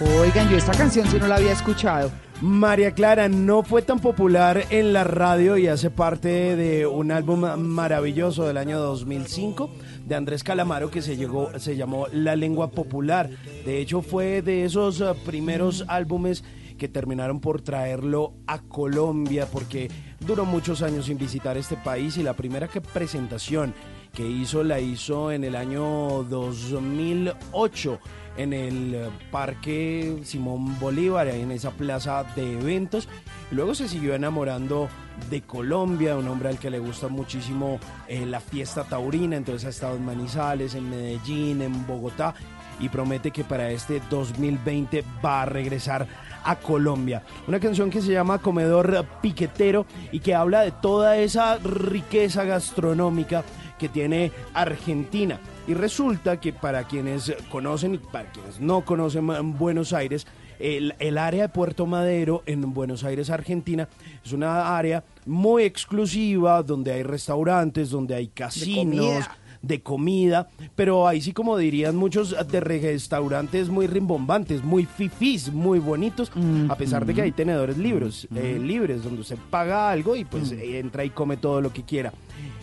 Oigan, yo esta canción si no la había escuchado. María Clara no fue tan popular en la radio y hace parte de un álbum maravilloso del año 2005 de Andrés Calamaro que se, llegó, se llamó La Lengua Popular. De hecho fue de esos eh, primeros álbumes que terminaron por traerlo a Colombia porque duró muchos años sin visitar este país y la primera que presentación que hizo la hizo en el año 2008 en el Parque Simón Bolívar, en esa plaza de eventos. Luego se siguió enamorando de Colombia, un hombre al que le gusta muchísimo eh, la fiesta taurina, entonces ha estado en Manizales, en Medellín, en Bogotá y promete que para este 2020 va a regresar a Colombia. Una canción que se llama Comedor Piquetero y que habla de toda esa riqueza gastronómica que tiene Argentina. Y resulta que para quienes conocen y para quienes no conocen Buenos Aires, el, el, área de Puerto Madero en Buenos Aires, Argentina, es una área muy exclusiva donde hay restaurantes, donde hay casinos. De comida. pero ahí sí como dirían muchos de restaurantes muy rimbombantes, muy fifís, muy bonitos, a pesar de que hay tenedores libres, eh, libres, donde usted paga algo y pues entra y come todo lo que quiera.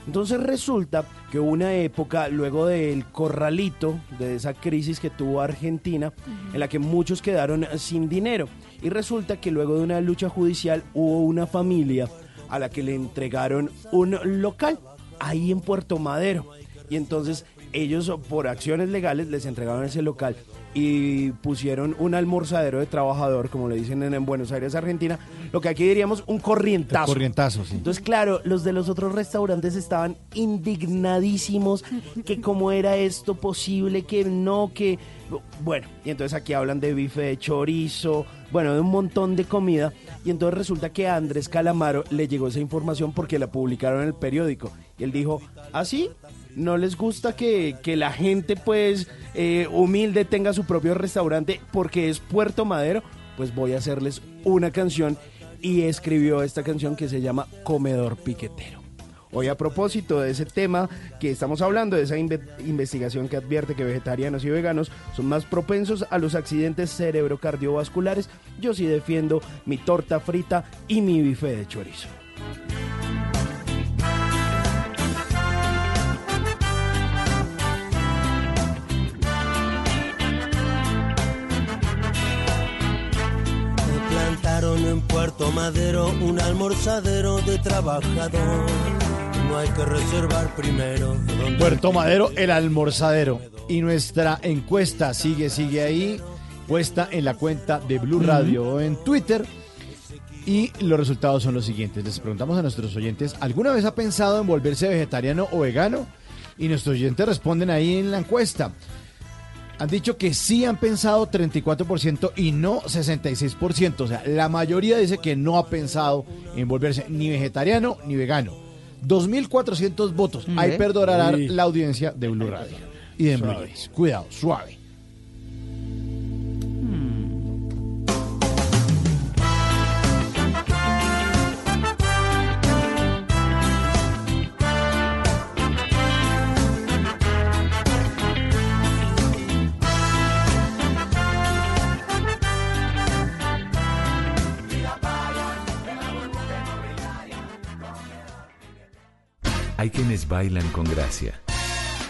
Entonces resulta que una época, luego del corralito, de esa crisis que tuvo Argentina, en la que muchos quedaron sin dinero, y resulta que luego de una lucha judicial hubo una familia a la que le entregaron un local ahí en Puerto Madero. Y entonces ellos por acciones legales les entregaron ese local y pusieron un almorzadero de trabajador, como le dicen en, Buenos Aires, Argentina, lo que aquí diríamos un corrientazo. corrientazo, sí. Entonces, claro, los de los otros restaurantes estaban indignadísimos que cómo era esto posible, que no, que... Bueno, y entonces aquí hablan de bife de chorizo, bueno, de un montón de comida. Y entonces resulta que a Andrés Calamaro le llegó esa información porque la publicaron en el periódico. Y él dijo, ¿ah, sí? ¿No les gusta que, que la gente pues eh, humilde tenga su propio restaurante porque es Puerto Madero? Pues voy a hacerles una canción y escribió esta canción que se llama Comedor Piquetero. Hoy a propósito de ese tema que estamos hablando, de esa investigación que advierte que vegetarianos y veganos son más propensos a los accidentes cerebrocardiovasculares, yo sí defiendo mi torta frita y mi bife de chorizo. En Puerto Madero un almorzadero de trabajador no hay que reservar primero. Puerto Madero, el almorzadero. Y nuestra encuesta sigue, sigue ahí, puesta en la cuenta de Blue Radio en Twitter. Y los resultados son los siguientes. Les preguntamos a nuestros oyentes, ¿alguna vez ha pensado en volverse vegetariano o vegano? Y nuestros oyentes responden ahí en la encuesta. Han dicho que sí han pensado 34% y no 66%. O sea, la mayoría dice que no ha pensado en volverse ni vegetariano ni vegano. 2.400 votos. Ahí perdonará la audiencia de Blue Radio y de Blue Cuidado, suave. Hay quienes bailan con gracia,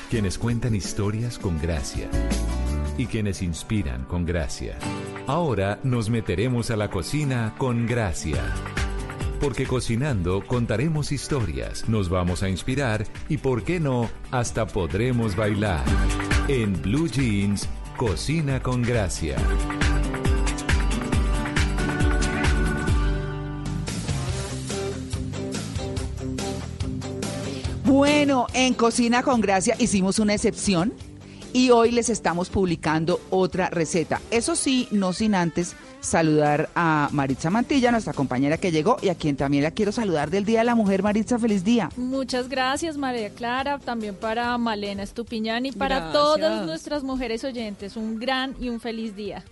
quienes cuentan historias con gracia y quienes inspiran con gracia. Ahora nos meteremos a la cocina con gracia. Porque cocinando contaremos historias, nos vamos a inspirar y, por qué no, hasta podremos bailar. En Blue Jeans, Cocina con Gracia. Bueno, en Cocina con Gracia hicimos una excepción y hoy les estamos publicando otra receta. Eso sí, no sin antes saludar a Maritza Mantilla, nuestra compañera que llegó y a quien también la quiero saludar del Día de la Mujer. Maritza, feliz día. Muchas gracias, María Clara, también para Malena Estupiñán y para todas nuestras mujeres oyentes. Un gran y un feliz día.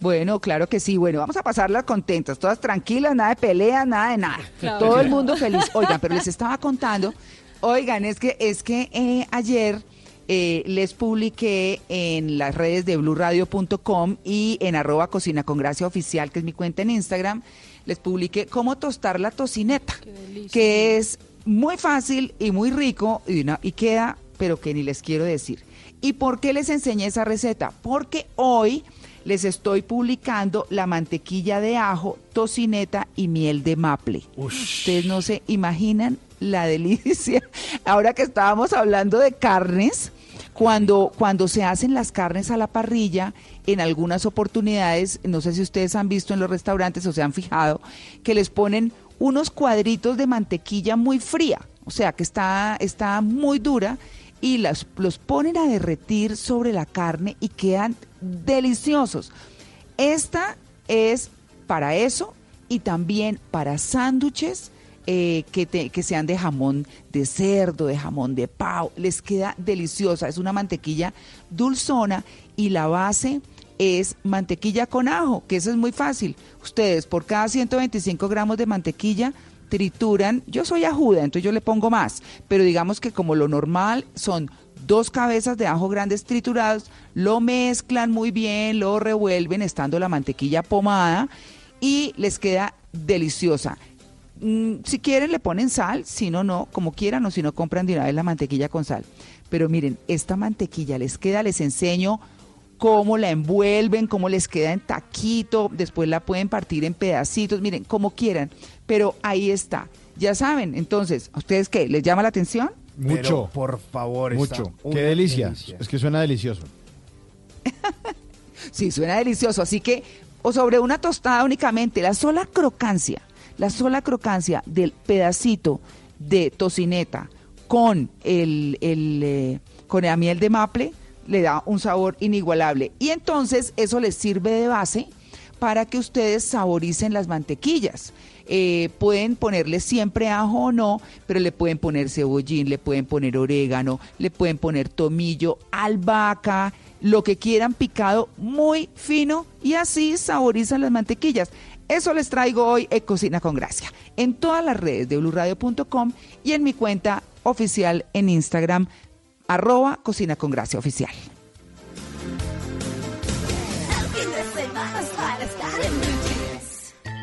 Bueno, claro que sí. Bueno, vamos a pasarlas contentas, todas tranquilas, nada de pelea, nada de nada. Todo el mundo feliz. Oigan, pero les estaba contando, oigan, es que, es que eh, ayer eh, les publiqué en las redes de blurradio.com y en arroba cocina con gracia oficial, que es mi cuenta en Instagram, les publiqué cómo tostar la tocineta, que es muy fácil y muy rico y, y queda, pero que ni les quiero decir. ¿Y por qué les enseñé esa receta? Porque hoy les estoy publicando la mantequilla de ajo, tocineta y miel de maple. Ustedes no se imaginan la delicia. Ahora que estábamos hablando de carnes, cuando, cuando se hacen las carnes a la parrilla, en algunas oportunidades, no sé si ustedes han visto en los restaurantes o se han fijado, que les ponen unos cuadritos de mantequilla muy fría, o sea que está, está muy dura y las, los ponen a derretir sobre la carne y quedan deliciosos. Esta es para eso y también para sándwiches eh, que, que sean de jamón de cerdo, de jamón de pavo. Les queda deliciosa. Es una mantequilla dulzona y la base es mantequilla con ajo, que eso es muy fácil. Ustedes por cada 125 gramos de mantequilla trituran, yo soy ajuda, entonces yo le pongo más, pero digamos que como lo normal son dos cabezas de ajo grandes triturados, lo mezclan muy bien, lo revuelven estando la mantequilla pomada y les queda deliciosa. Mm, si quieren le ponen sal, si no, no, como quieran o si no compran de una vez la mantequilla con sal. Pero miren, esta mantequilla les queda, les enseño cómo la envuelven, cómo les queda en taquito, después la pueden partir en pedacitos, miren, como quieran, pero ahí está. Ya saben, entonces, ¿a ustedes qué? ¿Les llama la atención? Pero, Mucho. por favor, Mucho. Qué delicia. delicia. Es que suena delicioso. Sí, suena delicioso. Así que, o sobre una tostada únicamente, la sola crocancia, la sola crocancia del pedacito de tocineta con el, el, eh, con la miel de maple le da un sabor inigualable. Y entonces eso les sirve de base para que ustedes saboricen las mantequillas. Eh, pueden ponerle siempre ajo o no, pero le pueden poner cebollín, le pueden poner orégano, le pueden poner tomillo, albahaca, lo que quieran picado muy fino y así saborizan las mantequillas. Eso les traigo hoy en Cocina con Gracia, en todas las redes de blurradio.com y en mi cuenta oficial en Instagram, arroba Cocina con Gracia Oficial.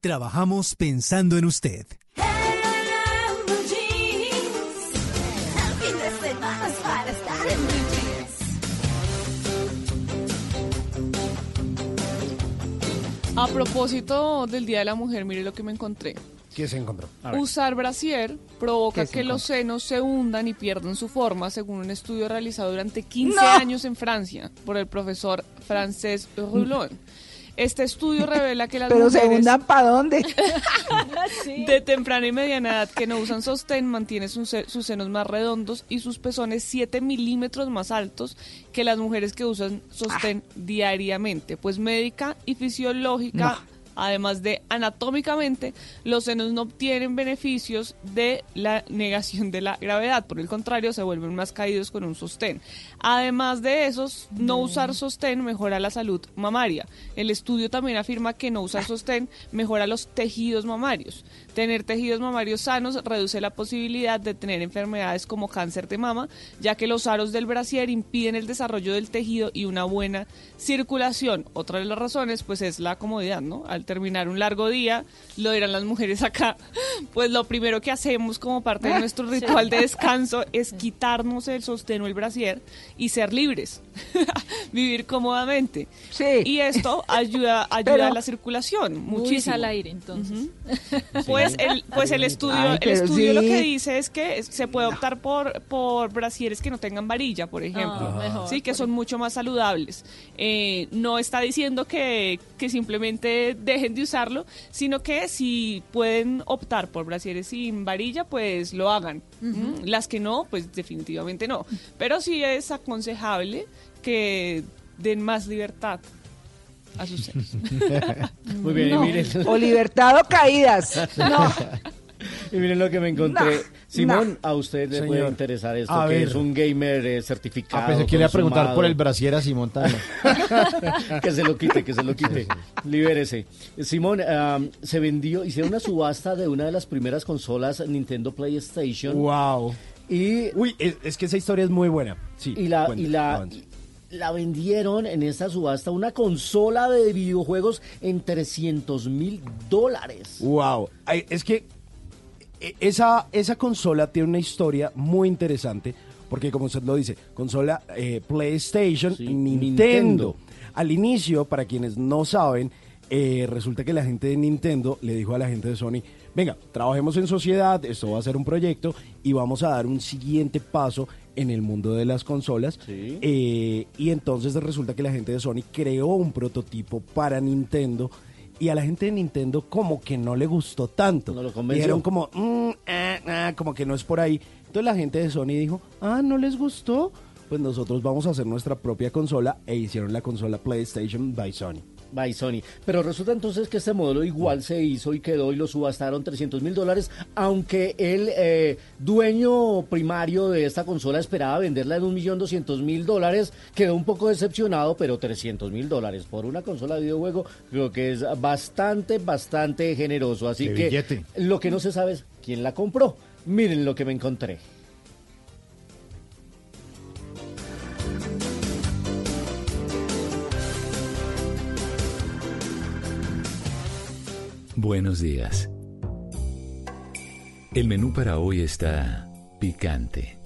Trabajamos pensando en usted. A propósito del Día de la Mujer, mire lo que me encontré. ¿Qué se encontró? Usar brasier provoca ¿Qué se que los senos se hundan y pierdan su forma, según un estudio realizado durante 15 ¡No! años en Francia por el profesor francés Roulon. Este estudio revela que las Pero se mujeres hundan para dónde? de temprana y mediana edad que no usan sostén mantienen sus, se- sus senos más redondos y sus pezones 7 milímetros más altos que las mujeres que usan sostén diariamente. Pues médica y fisiológica, además de anatómicamente, los senos no obtienen beneficios de la negación de la gravedad. Por el contrario, se vuelven más caídos con un sostén. Además de eso, no usar sostén mejora la salud mamaria. El estudio también afirma que no usar sostén mejora los tejidos mamarios. Tener tejidos mamarios sanos reduce la posibilidad de tener enfermedades como cáncer de mama, ya que los aros del brasier impiden el desarrollo del tejido y una buena circulación. Otra de las razones, pues, es la comodidad, ¿no? Al terminar un largo día, lo dirán las mujeres acá, pues lo primero que hacemos como parte de nuestro ritual de descanso es quitarnos el sostén o el brasier y ser libres, vivir cómodamente. Y esto ayuda, ayuda Pero- a la circulación Muy muchísimo. al aire, entonces. Pues el, pues el estudio, Ay, el estudio lo que dice es que se puede optar por, por brasieres que no tengan varilla, por ejemplo. Ah, mejor, sí, que son mucho más saludables. Eh, no está diciendo que, que simplemente dejen de usarlo, sino que si pueden optar por brasieres sin varilla, pues lo hagan. ¿Mm? Las que no, pues definitivamente no. Pero sí es aconsejable que den más libertad a sus senos. Muy bien, No. y miren. O libertad o caídas. No. Y miren lo que me encontré. Simón, a usted le Señor. puede interesar esto, A que ver. es un gamer eh, certificado. Ah, pensé que le iba a preguntar por el brasier a Simón también. que se lo quite, que se lo quite. Libérese. Simón, am, se vendió, hicieron una subasta de una de las primeras consolas Nintendo PlayStation. Wow. Y, Uy, es, es que esa historia es muy buena. Sí, y la, cuente, y la, avance. La vendieron en esta subasta una consola de videojuegos en 300 mil dólares. Wow. Ay, es que eh, esa, esa consola tiene una historia muy interesante, porque como usted lo dice, consola eh, PlayStation y Nintendo. Nintendo. Al inicio, para quienes no saben, eh, resulta que la gente de Nintendo le dijo a la gente de Sony, venga, trabajemos en sociedad, esto va a ser un proyecto y vamos a dar un siguiente paso en el mundo de las consolas. Eh, y entonces resulta que la gente de Sony creó un prototipo para Nintendo y a la gente de Nintendo como que no le gustó tanto. No lo convenció. Dijeron como, "Mm, ah, ah", como que no es por ahí. Entonces la gente de Sony dijo, ah, ¿no les gustó? Pues nosotros vamos a hacer nuestra propia consola e hicieron la consola PlayStation by Sony. By Sony. Pero resulta entonces que este modelo igual se hizo y quedó y lo subastaron 300 mil dólares, aunque el eh, dueño primario de esta consola esperaba venderla en un millón doscientos mil dólares, quedó un poco decepcionado, pero 300 mil dólares por una consola de videojuego creo que es bastante, bastante generoso. Así que billete. lo que no se sabe es quién la compró. Miren lo que me encontré. Buenos días. El menú para hoy está picante,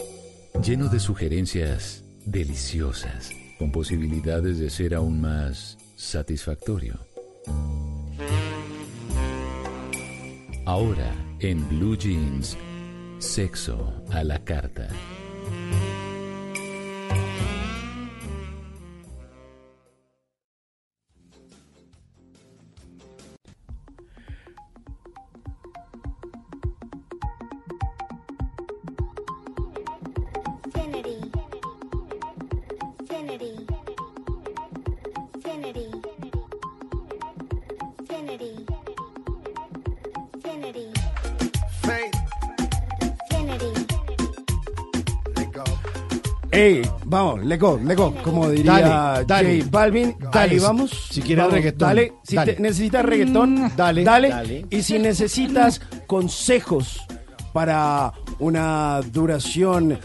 lleno de sugerencias deliciosas, con posibilidades de ser aún más satisfactorio. Ahora, en Blue Jeans, sexo a la carta. Ey, vamos, let go, let go, como diría Dale, dale. J Balvin. Dale, vamos. si quieres Vamos, reggaetón, Dale, si dale. te- necesitas reggaetón, dale, dale. dale. Y si necesitas consejos para una duración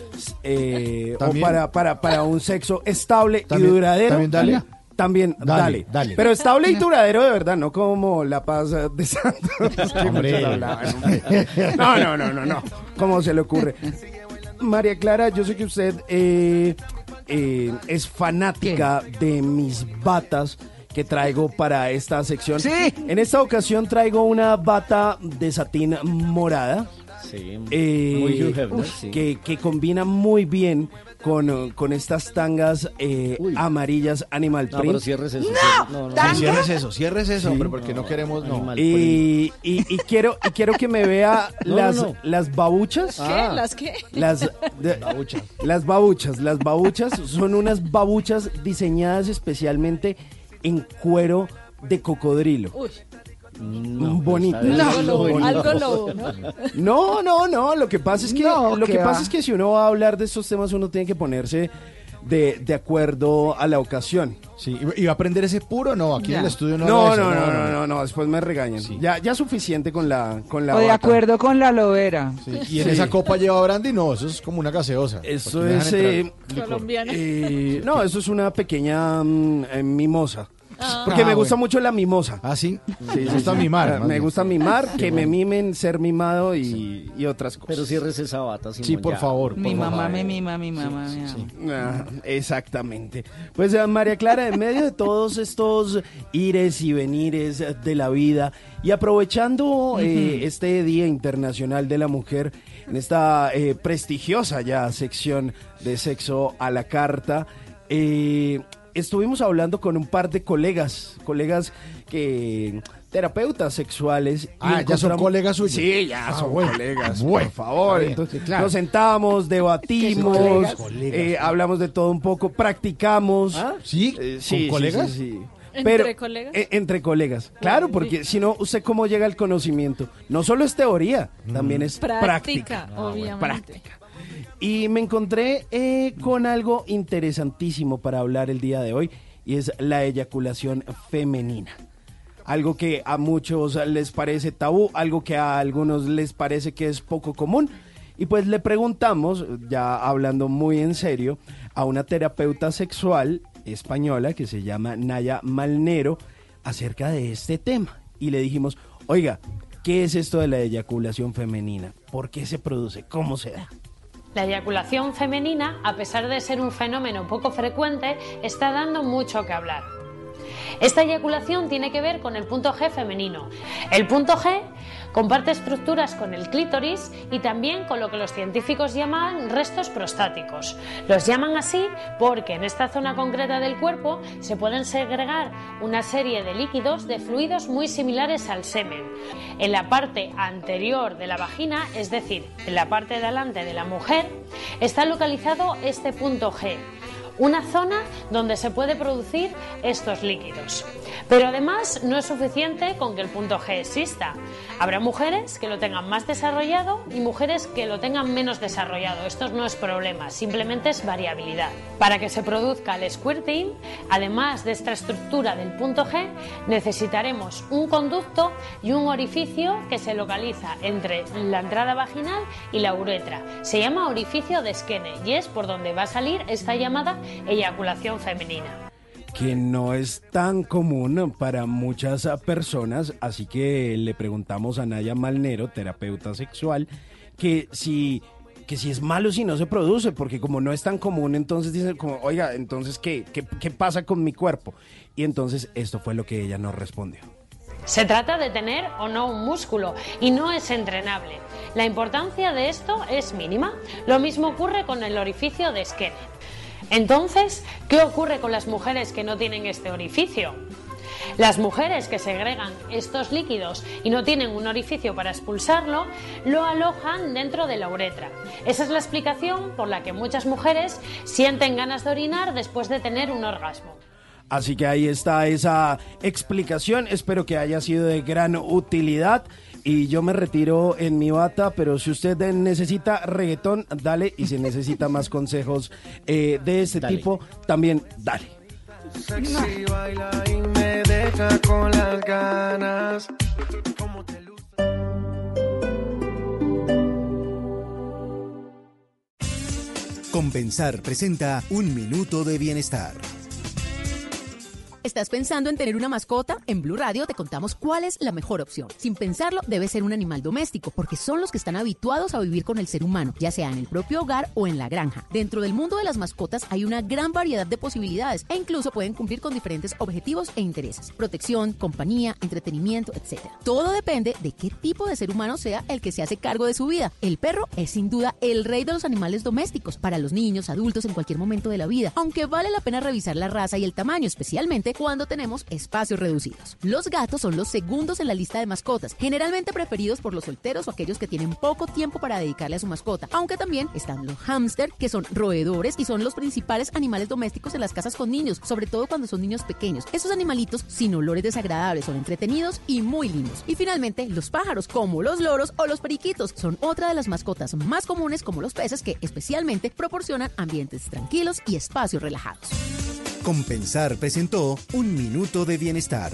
eh, o para, para, para un sexo estable También- y duradero. también dale. También, Dale, dale, dale. Pero estable y duradero de verdad, no como la paz de Santos. No, no, no, no, no. ¿Cómo se le ocurre? María Clara, yo sé que usted eh, eh, es fanática de mis batas que traigo para esta sección. Sí. En esta ocasión traigo una bata de satín morada. Sí, eh, muy Hugh Hefner, uf, sí. que, que combina muy bien con, con estas tangas eh, amarillas Animal No, Print. pero cierres eso. ¡No! cierres- no, no, cierres eso, cierres eso, Sí. hombre, porque no queremos, no. Y, y- y quiero, y quiero que me vea No, las, no, no. las babuchas. ¿Qué? Ah. ¿Las qué? Las, de- las babuchas, las babuchas son unas babuchas diseñadas especialmente en cuero de cocodrilo. Uy, Bonito. No. algo lobo, ¿no? No, no, no. Lo que pasa es que No, lo ¿qué que pasa es que si uno va a hablar de estos temas uno tiene que ponerse de, de acuerdo a la ocasión. Sí, ¿y va a aprender ese puro? No, aquí en el estudio no. No, no, no, no, no, no, después me regañan. Ya, ya suficiente con la, con la. O de bata. acuerdo con la lobera. Sí, Y en Sí. esa copa lleva brandy, no, eso es como una gaseosa. Eso es. eh. Colombiana. eh, no, eso es una pequeña mm, eh, mimosa. Ah. Porque Ah, me gusta bueno. mucho la mimosa. Ah, sí. Sí, Me sí, gusta sí. mimar. Ah, Me bien. gusta mimar, que me mimen, ser mimado y, y otras cosas. Pero cierres esa bata, Simón, Sí, por ya. favor. Mi mamá me mima, mi mamá me ama. Ah, exactamente. Pues eh, María Clara, en medio de todos estos ires y venires de la vida y aprovechando eh, este Día Internacional de la Mujer, en esta eh, prestigiosa ya sección de sexo a la carta, eh, estuvimos hablando con un par de colegas, colegas que terapeutas sexuales. y Ah, ya son colegas suyos. Sí, ya Ah, son bueno. colegas, Bueno, por favor. bien, Entonces, claro. Nos sentamos, debatimos, colegas? Colegas. eh, hablamos de todo un poco, practicamos. ¿Sí? Eh, ¿Con sí, sí, colegas? sí, sí. ¿Entre colegas? eh, entre colegas. Claro, porque si no, ¿usted cómo llega al conocimiento? No solo es teoría, también es práctica. Práctica, obviamente. práctica. Y me encontré eh, con algo interesantísimo para hablar el día de hoy y es la eyaculación femenina. Algo que a muchos les parece tabú, algo que a algunos les parece que es poco común. Y pues le preguntamos, ya hablando muy en serio, a una terapeuta sexual española que se llama Naya Malnero acerca de este tema. Y le dijimos, oiga, ¿qué es esto de la eyaculación femenina? ¿Por qué se produce? ¿Cómo se da? La eyaculación femenina, a pesar de ser un fenómeno poco frecuente, está dando mucho que hablar. Esta eyaculación tiene que ver con el punto G femenino. El punto G comparte estructuras con el clítoris y también con lo que los científicos llaman restos prostáticos. Los llaman así porque en esta zona concreta del cuerpo se pueden segregar una serie de líquidos de fluidos muy similares al semen. En la parte anterior de la vagina, es decir, en la parte de delante de la mujer, está localizado este punto G una zona donde se puede producir estos líquidos. Pero además no es suficiente con que el punto G exista. Habrá mujeres que lo tengan más desarrollado y mujeres que lo tengan menos desarrollado. Esto no es problema, simplemente es variabilidad. Para que se produzca el squirting, además de esta estructura del punto G, necesitaremos un conducto y un orificio que se localiza entre la entrada vaginal y la uretra. Se llama orificio de Skene y es por donde va a salir esta llamada eyaculación femenina. que no es tan común para muchas personas, así que le preguntamos a Naya Malnero, terapeuta sexual, que si que si es malo si no se produce, porque como no es tan común, entonces dicen como, oiga, entonces ¿qué, qué, qué pasa con mi cuerpo? Y entonces esto fue lo que ella nos respondió. Se trata de tener o no un músculo y no es entrenable. La importancia de esto es mínima. Lo mismo ocurre con el orificio de Skenet. Entonces, ¿qué ocurre con las mujeres que no tienen este orificio? Las mujeres que segregan estos líquidos y no tienen un orificio para expulsarlo, lo alojan dentro de la uretra. Esa es la explicación por la que muchas mujeres sienten ganas de orinar después de tener un orgasmo. Así que ahí está esa explicación. Espero que haya sido de gran utilidad. Y yo me retiro en mi bata, pero si usted necesita reggaetón, dale. Y si necesita más consejos eh, de este tipo, también dale. Sexy baila y me deja con las ganas. Compensar presenta un minuto de bienestar. ¿Estás pensando en tener una mascota? En Blue Radio te contamos cuál es la mejor opción. Sin pensarlo, debe ser un animal doméstico, porque son los que están habituados a vivir con el ser humano, ya sea en el propio hogar o en la granja. Dentro del mundo de las mascotas hay una gran variedad de posibilidades e incluso pueden cumplir con diferentes objetivos e intereses. Protección, compañía, entretenimiento, etc. Todo depende de qué tipo de ser humano sea el que se hace cargo de su vida. El perro es sin duda el rey de los animales domésticos para los niños, adultos en cualquier momento de la vida, aunque vale la pena revisar la raza y el tamaño, especialmente cuando tenemos espacios reducidos. Los gatos son los segundos en la lista de mascotas, generalmente preferidos por los solteros o aquellos que tienen poco tiempo para dedicarle a su mascota, aunque también están los hámster, que son roedores y son los principales animales domésticos en las casas con niños, sobre todo cuando son niños pequeños. Estos animalitos sin olores desagradables son entretenidos y muy lindos. Y finalmente, los pájaros, como los loros o los periquitos, son otra de las mascotas más comunes como los peces que especialmente proporcionan ambientes tranquilos y espacios relajados. Compensar presentó Un Minuto de Bienestar.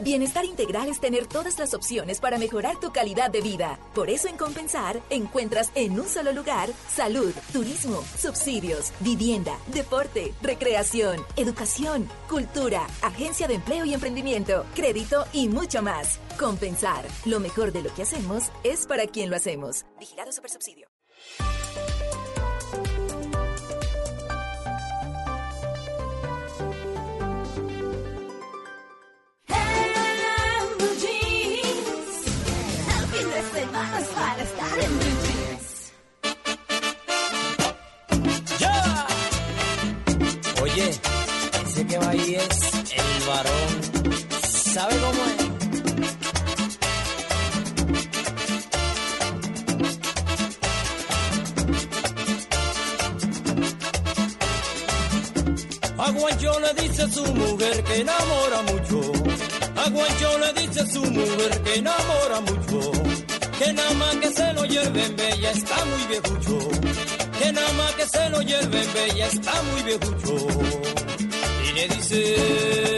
Bienestar integral es tener todas las opciones para mejorar tu calidad de vida. Por eso en Compensar encuentras en un solo lugar salud, turismo, subsidios, vivienda, deporte, recreación, educación, cultura, agencia de empleo y emprendimiento, crédito y mucho más. Compensar, lo mejor de lo que hacemos es para quien lo hacemos. Vigilado Supersubsidio. ¡Ya! Oye, ese que va ahí es el varón. ¿Sabe cómo es? A Guancho le dice a su mujer que enamora mucho. A Guancho le dice a su mujer que enamora mucho. Que nada más que se lo lleven bella está muy viejucho. Que nada más que se lo lleven bella está muy viejucho. Y le dice,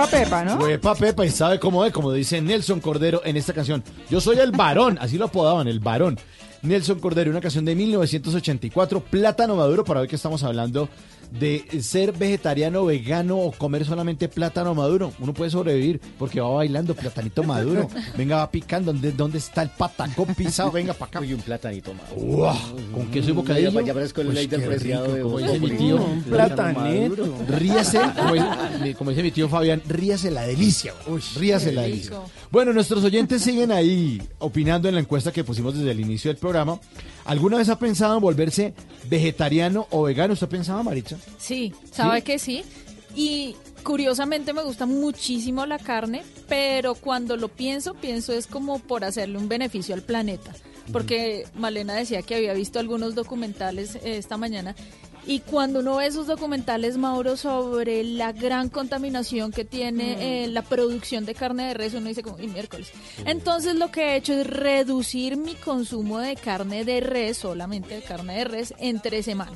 Huepa Pepa, ¿no? Huepa Pepa y sabe cómo es, como dice Nelson Cordero en esta canción. Yo soy el varón, así lo apodaban, el varón. Nelson Cordero, una canción de 1984, Plátano Maduro, para hoy que estamos hablando de ser vegetariano, vegano o comer solamente plátano maduro. Uno puede sobrevivir porque va bailando platanito maduro. Venga, va picando. ¿Dónde, dónde está el pataco pisado? Venga para acá. Y un platanito maduro. Uah, con queso y bocadillo. Ya, ya parezco el Uy, ley qué preciado de como Voz dice mi tío. Un platanito. Ríase, como, dice- como dice mi tío Fabián, ríase la delicia. güey. ríase la delicia. Bueno, nuestros oyentes siguen ahí opinando en la encuesta que pusimos desde el inicio del programa. ¿Alguna vez ha pensado en volverse vegetariano o vegano? ¿Usted pensaba, Maricha? Sí, sabe ¿Sí? que sí. Y curiosamente me gusta muchísimo la carne, pero cuando lo pienso, pienso es como por hacerle un beneficio al planeta. Porque Malena decía que había visto algunos documentales eh, esta mañana. Y cuando uno ve esos documentales, Mauro, sobre la gran contaminación que tiene eh, la producción de carne de res, uno dice como, y miércoles. Entonces lo que he hecho es reducir mi consumo de carne de res, solamente de carne de res, entre semana.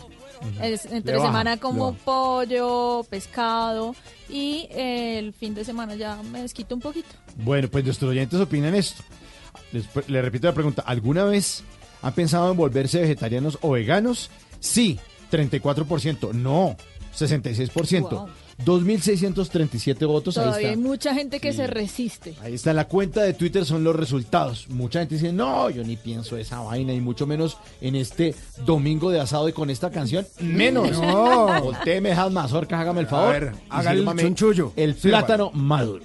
Es- entre baja, semana como pollo, pescado y eh, el fin de semana ya me desquito un poquito. Bueno, pues nuestros oyentes opinan esto. Después, le repito la pregunta, ¿alguna vez han pensado en volverse vegetarianos o veganos? Sí, 34%. No, 66%. Wow. 2.637 votos. Ahí Todavía hay está. mucha gente que se resiste. Ahí está en la cuenta de Twitter, son los resultados. Mucha gente dice, no, yo ni pienso esa vaina, y mucho menos en este domingo de asado y con esta canción, menos. No. Voltéeme esas mazorcas, hágame el favor. A ver, haga el chunchullo. El plátano maduro.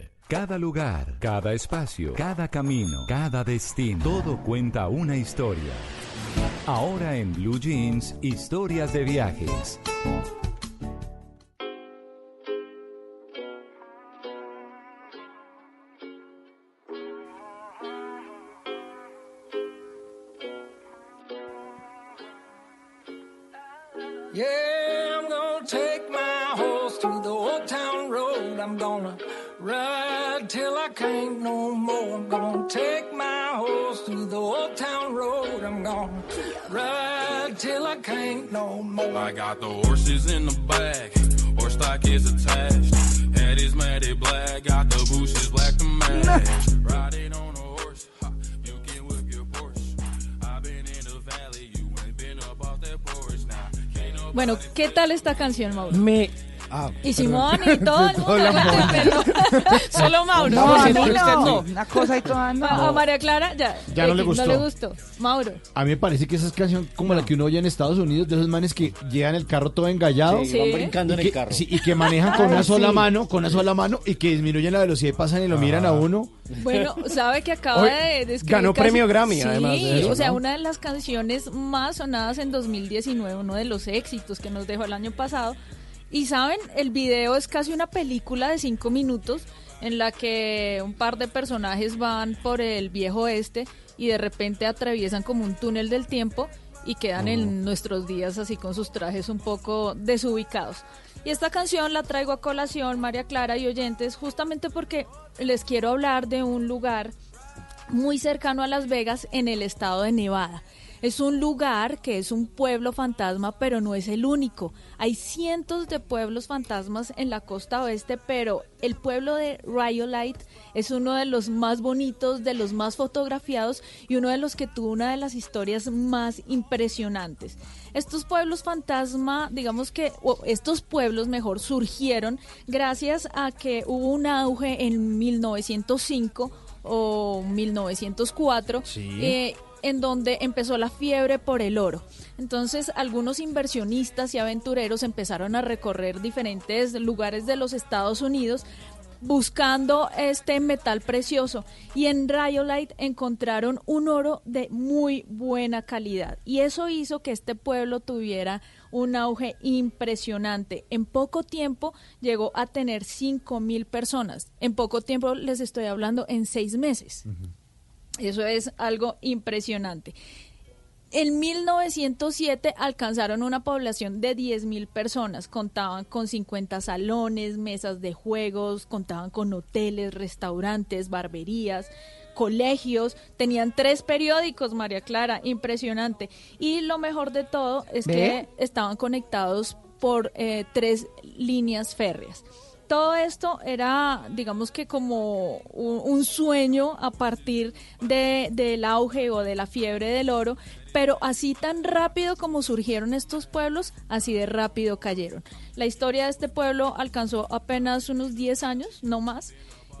Cada lugar, cada espacio, cada camino, cada destino, todo cuenta una historia. Ahora en Blue Jeans, historias de viajes. Yeah, I'm gonna take my horse to the old town road. I'm gonna ride till I can't no more. I'm gonna take my horse to the old town road. I'm gonna ride till I can't no more. I got the horses in the back, horse stock is attached. Head is matted black, got the bushes black to match. Riding on a horse, ha, you can whip your Porsche. I've been in the valley, you ain't been up off that porch now. Can't Bueno, ¿qué tal esta canción, Mauro? Me. Ah, Y. Simón y todo el mundo. Solo Mauro. No, a mí Usted no. no. Una cosa y toda no. A María Clara ya. Ya no le gustó. No le gustó. Mauro. A mí me parece que esa es canción como la que uno oye en Estados Unidos, de esos manes que llevan el carro todo engallado. Sí, van Sí. brincando y en que, el carro. sí, y que manejan con Ay, una sola sí. mano, con una sola mano, y que disminuyen la velocidad y pasan y lo miran a uno. Bueno, sabe que acaba Hoy de, de escribir ganó casi- premio Grammy, Sí, además de eso, o sea, ¿no? una de las canciones más sonadas en 2019, uno de los éxitos que nos dejó el año pasado. Y saben, el video es casi una película de cinco minutos en la que un par de personajes van por el viejo este y de repente atraviesan como un túnel del tiempo y quedan en nuestros días así con sus trajes un poco desubicados. Y esta canción la traigo a colación, María Clara y oyentes, justamente porque les quiero hablar de un lugar muy cercano a Las Vegas en el estado de Nevada. Es un lugar que es un pueblo fantasma, pero no es el único. Hay cientos de pueblos fantasmas en la costa oeste, pero el pueblo de Rhyolite es uno de los más bonitos, de los más fotografiados y uno de los que tuvo una de las historias más impresionantes. Estos pueblos fantasma, digamos que, o estos pueblos mejor, surgieron gracias a que hubo un auge en 1905 o 1904 Sí. eh, en donde empezó la fiebre por el oro. Entonces, algunos inversionistas y aventureros empezaron a recorrer diferentes lugares de los Estados Unidos buscando este metal precioso y en Rhyolite encontraron un oro de muy buena calidad y eso hizo que este pueblo tuviera un auge impresionante. En poco tiempo llegó a tener 5 mil personas. En poco tiempo les estoy hablando en seis meses. Eso es algo impresionante. En 1907 alcanzaron una población de 10.000 personas, contaban con 50 salones, mesas de juegos, contaban con hoteles, restaurantes, barberías, colegios, tenían tres periódicos, María Clara, impresionante. Y lo mejor de todo es ¿Ve? que estaban conectados por eh, tres líneas férreas todo esto era, digamos que como un, un sueño a partir de, del auge o de la fiebre del oro, pero así tan rápido como surgieron estos pueblos, así de rápido cayeron. La historia de este pueblo alcanzó apenas unos 10 años, no más.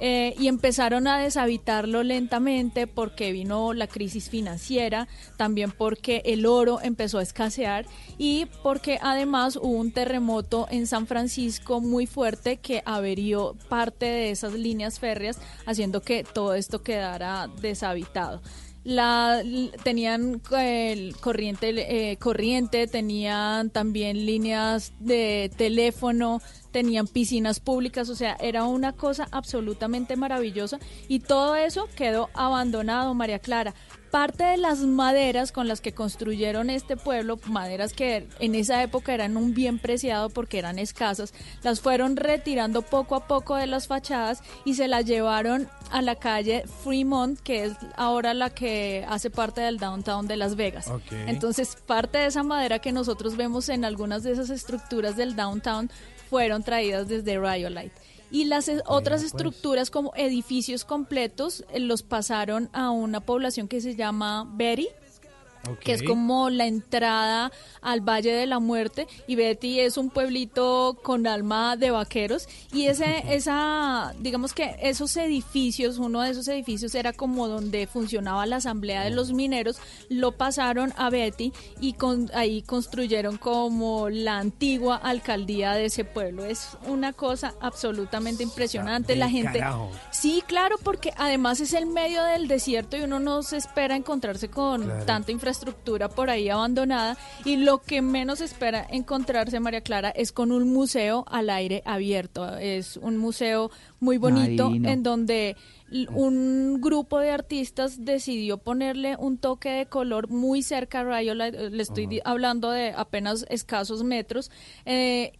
Eh, y empezaron a deshabitarlo lentamente porque vino la crisis financiera, también porque el oro empezó a escasear y porque además hubo un terremoto en San Francisco muy fuerte que averió parte de esas líneas férreas, haciendo que todo esto quedara deshabitado. La tenían eh, corriente eh, corriente tenían también líneas de teléfono tenían piscinas públicas o sea era una cosa absolutamente maravillosa y todo eso quedó abandonado María Clara parte de las maderas con las que construyeron este pueblo, maderas que en esa época eran un bien preciado porque eran escasas, las fueron retirando poco a poco de las fachadas y se las llevaron a la calle Fremont, que es ahora la que hace parte del downtown de Las Vegas. Entonces, parte de esa madera que nosotros vemos en algunas de esas estructuras del downtown fueron traídas desde Rhyolite. Y las eh, otras estructuras como edificios completos eh, los pasaron a una población que se llama Que es como la entrada al Valle de la Muerte y Betty es un pueblito con alma de vaqueros y ese esa digamos que esos edificios uno de esos edificios era como donde funcionaba la asamblea de los mineros lo pasaron a Betty y con ahí construyeron como la antigua alcaldía de ese pueblo es una cosa absolutamente impresionante la gente carajo. Sí, claro, porque además es el medio del desierto y uno no se espera encontrarse con Claro. tanta infraestructura por ahí abandonada y lo que menos espera encontrarse María Clara es con un museo al aire abierto. Es un museo muy bonito Marino. en donde un grupo de artistas decidió ponerle un toque de color muy cerca a Rhyolite, le estoy hablando de apenas escasos metros, eh,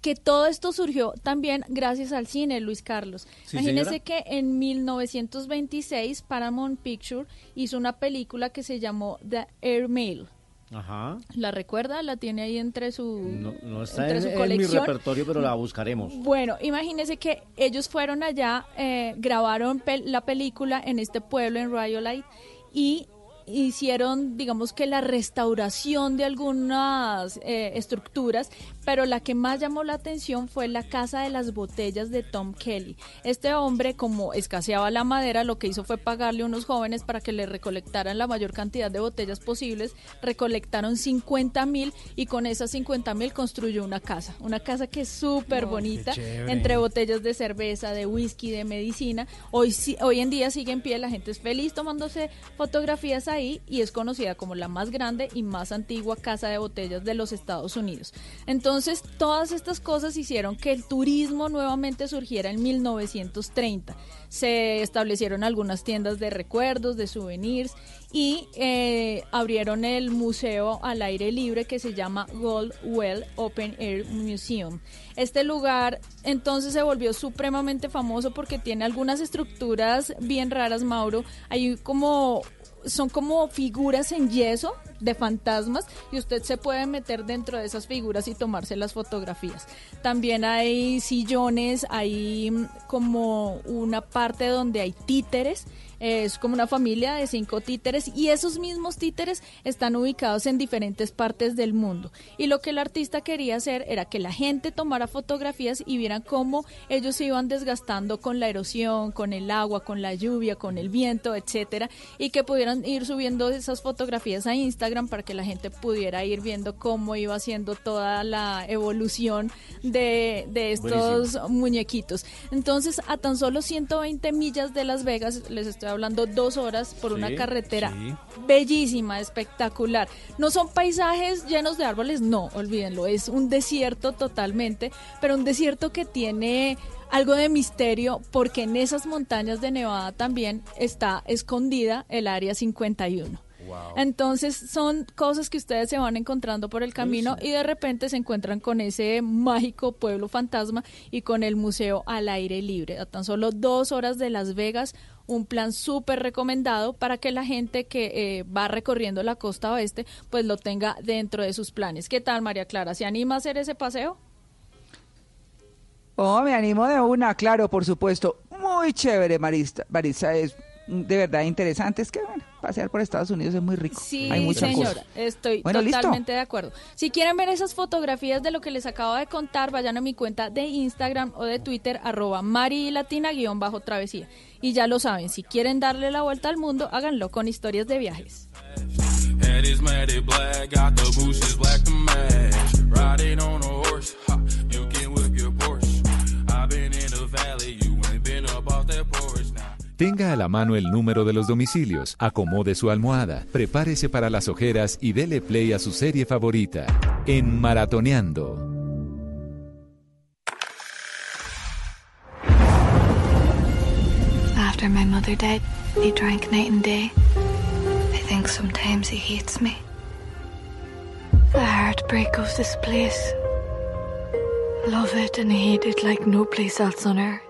que todo esto surgió también gracias al cine, Luis Carlos. Sí, Imagínese que en 1926 Paramount Picture hizo una película que se llamó The Air Mail. Ajá. ¿La recuerda? ¿La tiene ahí entre su, No, no está entre en, su en mi colección? repertorio, pero la buscaremos. Bueno, imagínese que ellos fueron allá, eh, grabaron pel- la película en este pueblo, en Rhyolite, y hicieron, digamos que la restauración de algunas eh, estructuras, pero la que más llamó la atención fue la casa de las botellas de Tom Kelly. Este hombre, como escaseaba la madera, lo que hizo fue pagarle a unos jóvenes para que le recolectaran la mayor cantidad de botellas posibles. Recolectaron 50 mil y con esas 50 mil construyó una casa. Una casa que es súper bonita, entre botellas de cerveza, de whisky, de medicina. Hoy, hoy en día sigue en pie, la gente es feliz tomándose fotografías ahí y es conocida como la más grande y más antigua casa de botellas de los Estados Unidos. Entonces, todas estas cosas hicieron que el turismo nuevamente surgiera en 1930. Se establecieron algunas tiendas de recuerdos, de souvenirs y eh, abrieron el museo al aire libre que se llama Goldwell Open Air Museum. Este lugar entonces se volvió supremamente famoso porque tiene algunas estructuras bien raras, Mauro. Hay como son como figuras en yeso de fantasmas y usted se puede meter dentro de esas figuras y tomarse las fotografías. También hay sillones, hay mm, como una parte donde hay títeres es como una familia de cinco títeres y esos mismos títeres están ubicados en diferentes partes del mundo. Y lo que el artista quería hacer era que la gente tomara fotografías y vieran cómo ellos se iban desgastando con la erosión, con el agua, con la lluvia, con el viento, etcétera, y que pudieran ir subiendo esas fotografías a Instagram para que la gente pudiera ir viendo cómo iba haciendo toda la evolución de, de estos muñequitos. Entonces, a tan solo 120 millas de Las Vegas, les estoy hablando dos horas por una carretera sí. bellísima, espectacular. No son paisajes llenos de árboles, no, olvídenlo, es un desierto totalmente, pero un desierto que tiene algo de misterio porque en esas montañas de Nevada también está escondida el Área 51. Entonces son cosas que ustedes se van encontrando por el camino y de repente se encuentran con ese mágico pueblo fantasma y con el museo al aire libre. A tan solo dos horas de Las Vegas, un plan súper recomendado para que la gente que eh, va recorriendo la costa oeste pues lo tenga dentro de sus planes. ¿Qué tal María Clara? ¿Se anima a hacer ese paseo? Oh, me animo de una, claro, por supuesto. Muy chévere, Marista. Marista es de verdad interesante. Es que, bueno, pasear por Estados Unidos es muy rico. Sí, Hay muchas señora, cosas. estoy Bueno, listo. totalmente de acuerdo. Si quieren ver esas fotografías de lo que les acabo de contar, vayan a mi cuenta de Instagram o de Twitter, arroba marilatina guion bajo travesía. Y ya lo saben, si quieren darle la vuelta al mundo, háganlo con historias de viajes. Tenga a la mano el número de los domicilios, acomode su almohada, prepárese para las ojeras y dele play a su serie favorita. En Maratoneando. After my mother died, he drank night and day. I think sometimes he hates me. The heartbreak of this place. Love it and hate it like no place else on earth.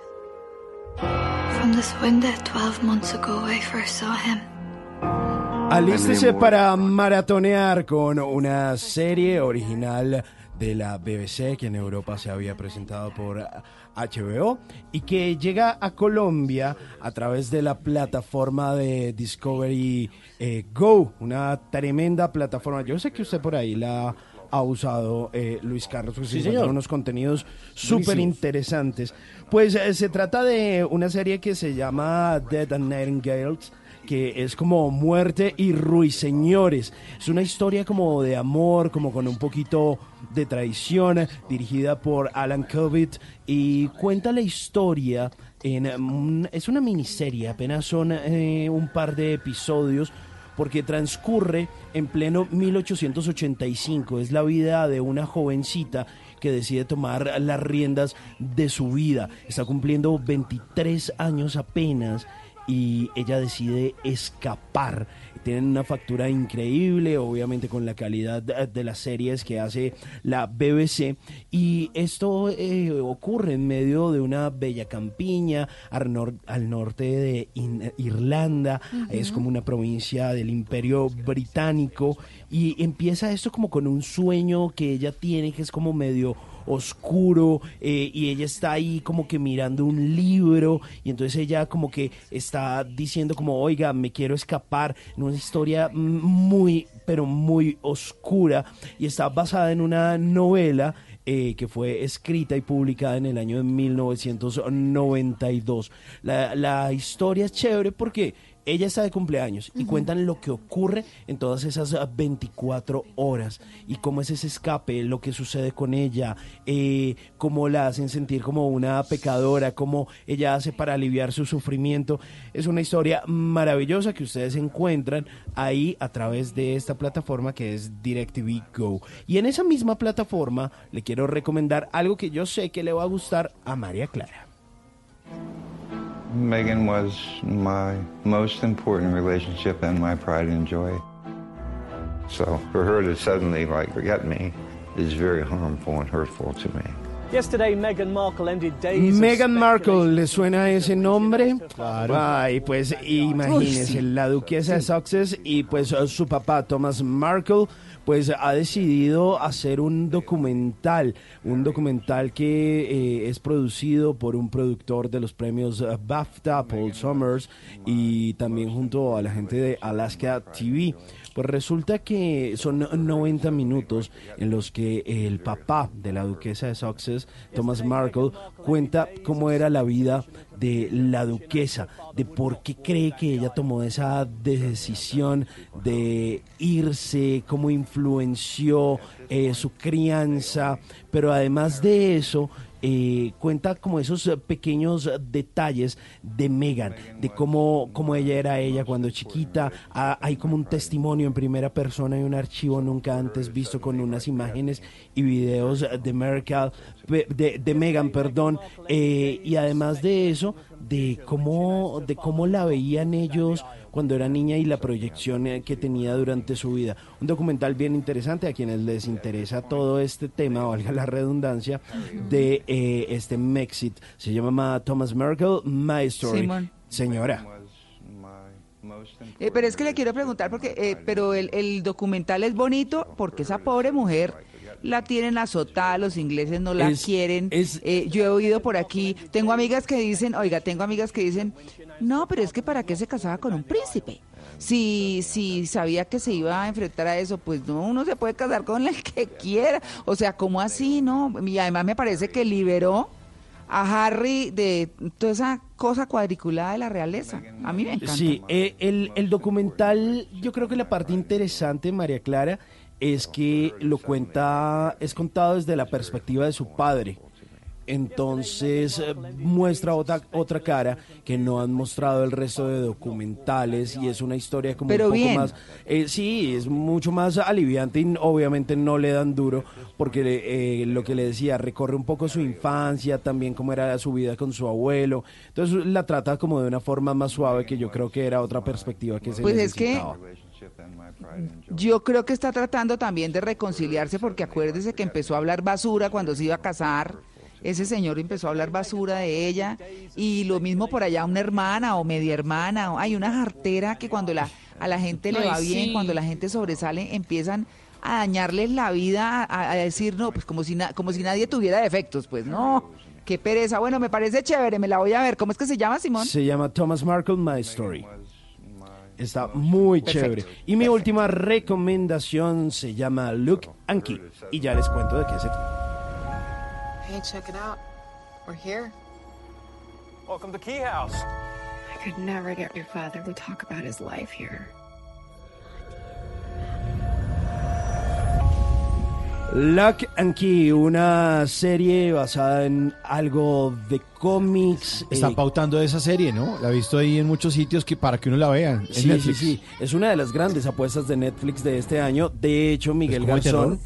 Alístese para maratonear con una serie original de la BBC que en Europa se había presentado por HBO y que llega a Colombia a través de la plataforma de Discovery eh, Go, una tremenda plataforma. Yo sé que usted por ahí la ha usado, eh, Luis Carlos, porque Sí, se encuentran unos contenidos súper interesantes. Pues eh, se trata de una serie que se llama Dead and Nightingales que es como muerte y ruiseñores. Es una historia como de amor, como con un poquito de traición, dirigida por Alan Covitt y cuenta la historia en es una miniserie, apenas son eh, un par de episodios porque transcurre en pleno 1885. Es la vida de una jovencita que decide tomar las riendas de su vida. Está cumpliendo 23 años apenas y ella decide escapar. Tienen una factura increíble, obviamente con la calidad de, de las series que hace la BBC. Y esto eh, ocurre en medio de una bella campiña al, nor- al norte de In- Irlanda. Es como una provincia del imperio británico. Y empieza esto como con un sueño que ella tiene que es como medio oscuro eh, y ella está ahí como que mirando un libro y entonces ella como que está diciendo como oiga me quiero escapar en una historia muy pero muy oscura y está basada en una novela eh, que fue escrita y publicada en el año de 1992 la, la historia es chévere porque ella está de cumpleaños y cuentan lo que ocurre en todas esas ah, 24 horas y cómo es ese escape, lo que sucede con ella, eh, cómo la hacen sentir como una pecadora, cómo ella hace para aliviar su sufrimiento. Es una historia maravillosa que ustedes encuentran ahí a través de esta plataforma que es DirecTV Go. Y en esa misma plataforma le quiero recomendar algo que yo sé que le va a gustar a María Clara. Megan was my most important relationship and my pride and joy. So for her to suddenly like forget me is very harmful and hurtful to me. Yesterday, Meghan Markle ended days Meghan Markle, ¿le suena ese nombre? Claro. Ay, pues imagínese, la duquesa de Sussex y pues su papá Thomas Markle pues ha decidido hacer un documental, un documental que eh, es producido por un productor de los premios eh, BAFTA, Paul Summers, y también junto a la gente de Alaska TV. Pues resulta que son 90 minutos en los que el papá de la duquesa de Sussex, Thomas Markle, cuenta cómo era la vida de la duquesa, de por qué cree que ella tomó esa decisión de irse, cómo influenció eh, su crianza, pero además de eso, eh, cuenta como esos pequeños detalles de Megan, de cómo, cómo ella era ella cuando chiquita. Ah, hay como un testimonio en primera persona y un archivo nunca antes visto con unas imágenes y videos de Merkel, de, de Megan, perdón. Eh, y además de eso, de cómo, de cómo la veían ellos cuando era niña y la proyección eh, que tenía durante su vida. Un documental bien interesante a quienes les interesa todo este tema, valga la redundancia, de eh, este Mexit. Se llama Thomas Merkel, My Story. Simón. Señora. Eh, pero es que le quiero preguntar, porque eh, pero el, el documental es bonito porque esa pobre mujer la tienen azotada, los ingleses no la Es- quieren. Eh, yo he oído por aquí, tengo amigas que dicen, oiga, tengo amigas que dicen, no, pero es que para qué se casaba con un príncipe. Si, si sabía que se iba a enfrentar a eso, pues no, uno se puede casar con el que quiera. O sea, ¿cómo así, no? Y además me parece que liberó a Harry de toda esa cosa cuadriculada de la realeza. A mí me encanta. Sí, eh, el, el documental, yo creo que la parte interesante, María Clara, es que lo cuenta, es contado desde la perspectiva de su padre. Entonces eh, muestra otra, otra cara que no han mostrado el resto de documentales y es una historia como Pero un poco bien. más, eh, sí, es mucho más aliviante y obviamente no le dan duro porque eh, lo que le decía, recorre un poco su infancia, también cómo era su vida con su abuelo, entonces la trata como de una forma más suave que yo creo que era otra perspectiva que se Pues es que-. Yo creo que está tratando también de reconciliarse porque acuérdese que empezó a hablar basura cuando se iba a casar. Ese señor empezó a hablar basura de ella y lo mismo por allá una hermana o media hermana. o- Hay una jartera que cuando la, a la gente le va bien, cuando la gente sobresale, empiezan a dañarles la vida, a, a decir no, pues como si, na- como si nadie tuviera defectos. Pues no, qué pereza. Bueno, me parece chévere, me la voy a ver. ¿Cómo es que se llama, Simón? Se llama Thomas Markle, My Story. Está muy Perfecto. chévere. Y mi última recomendación se llama Look and Key. Y ya les cuento de qué se trata. Hey, check it out. We're here. Welcome to Key House. I could never get your father to talk about his life here. Lock and Key, una serie basada en algo de cómics. Está eh, pautando esa serie, ¿no? La he visto ahí en muchos sitios que para que uno la vea. En Sí, sí, Netflix. sí. Es una de las grandes apuestas de Netflix de este año. De hecho, Miguel Garzón.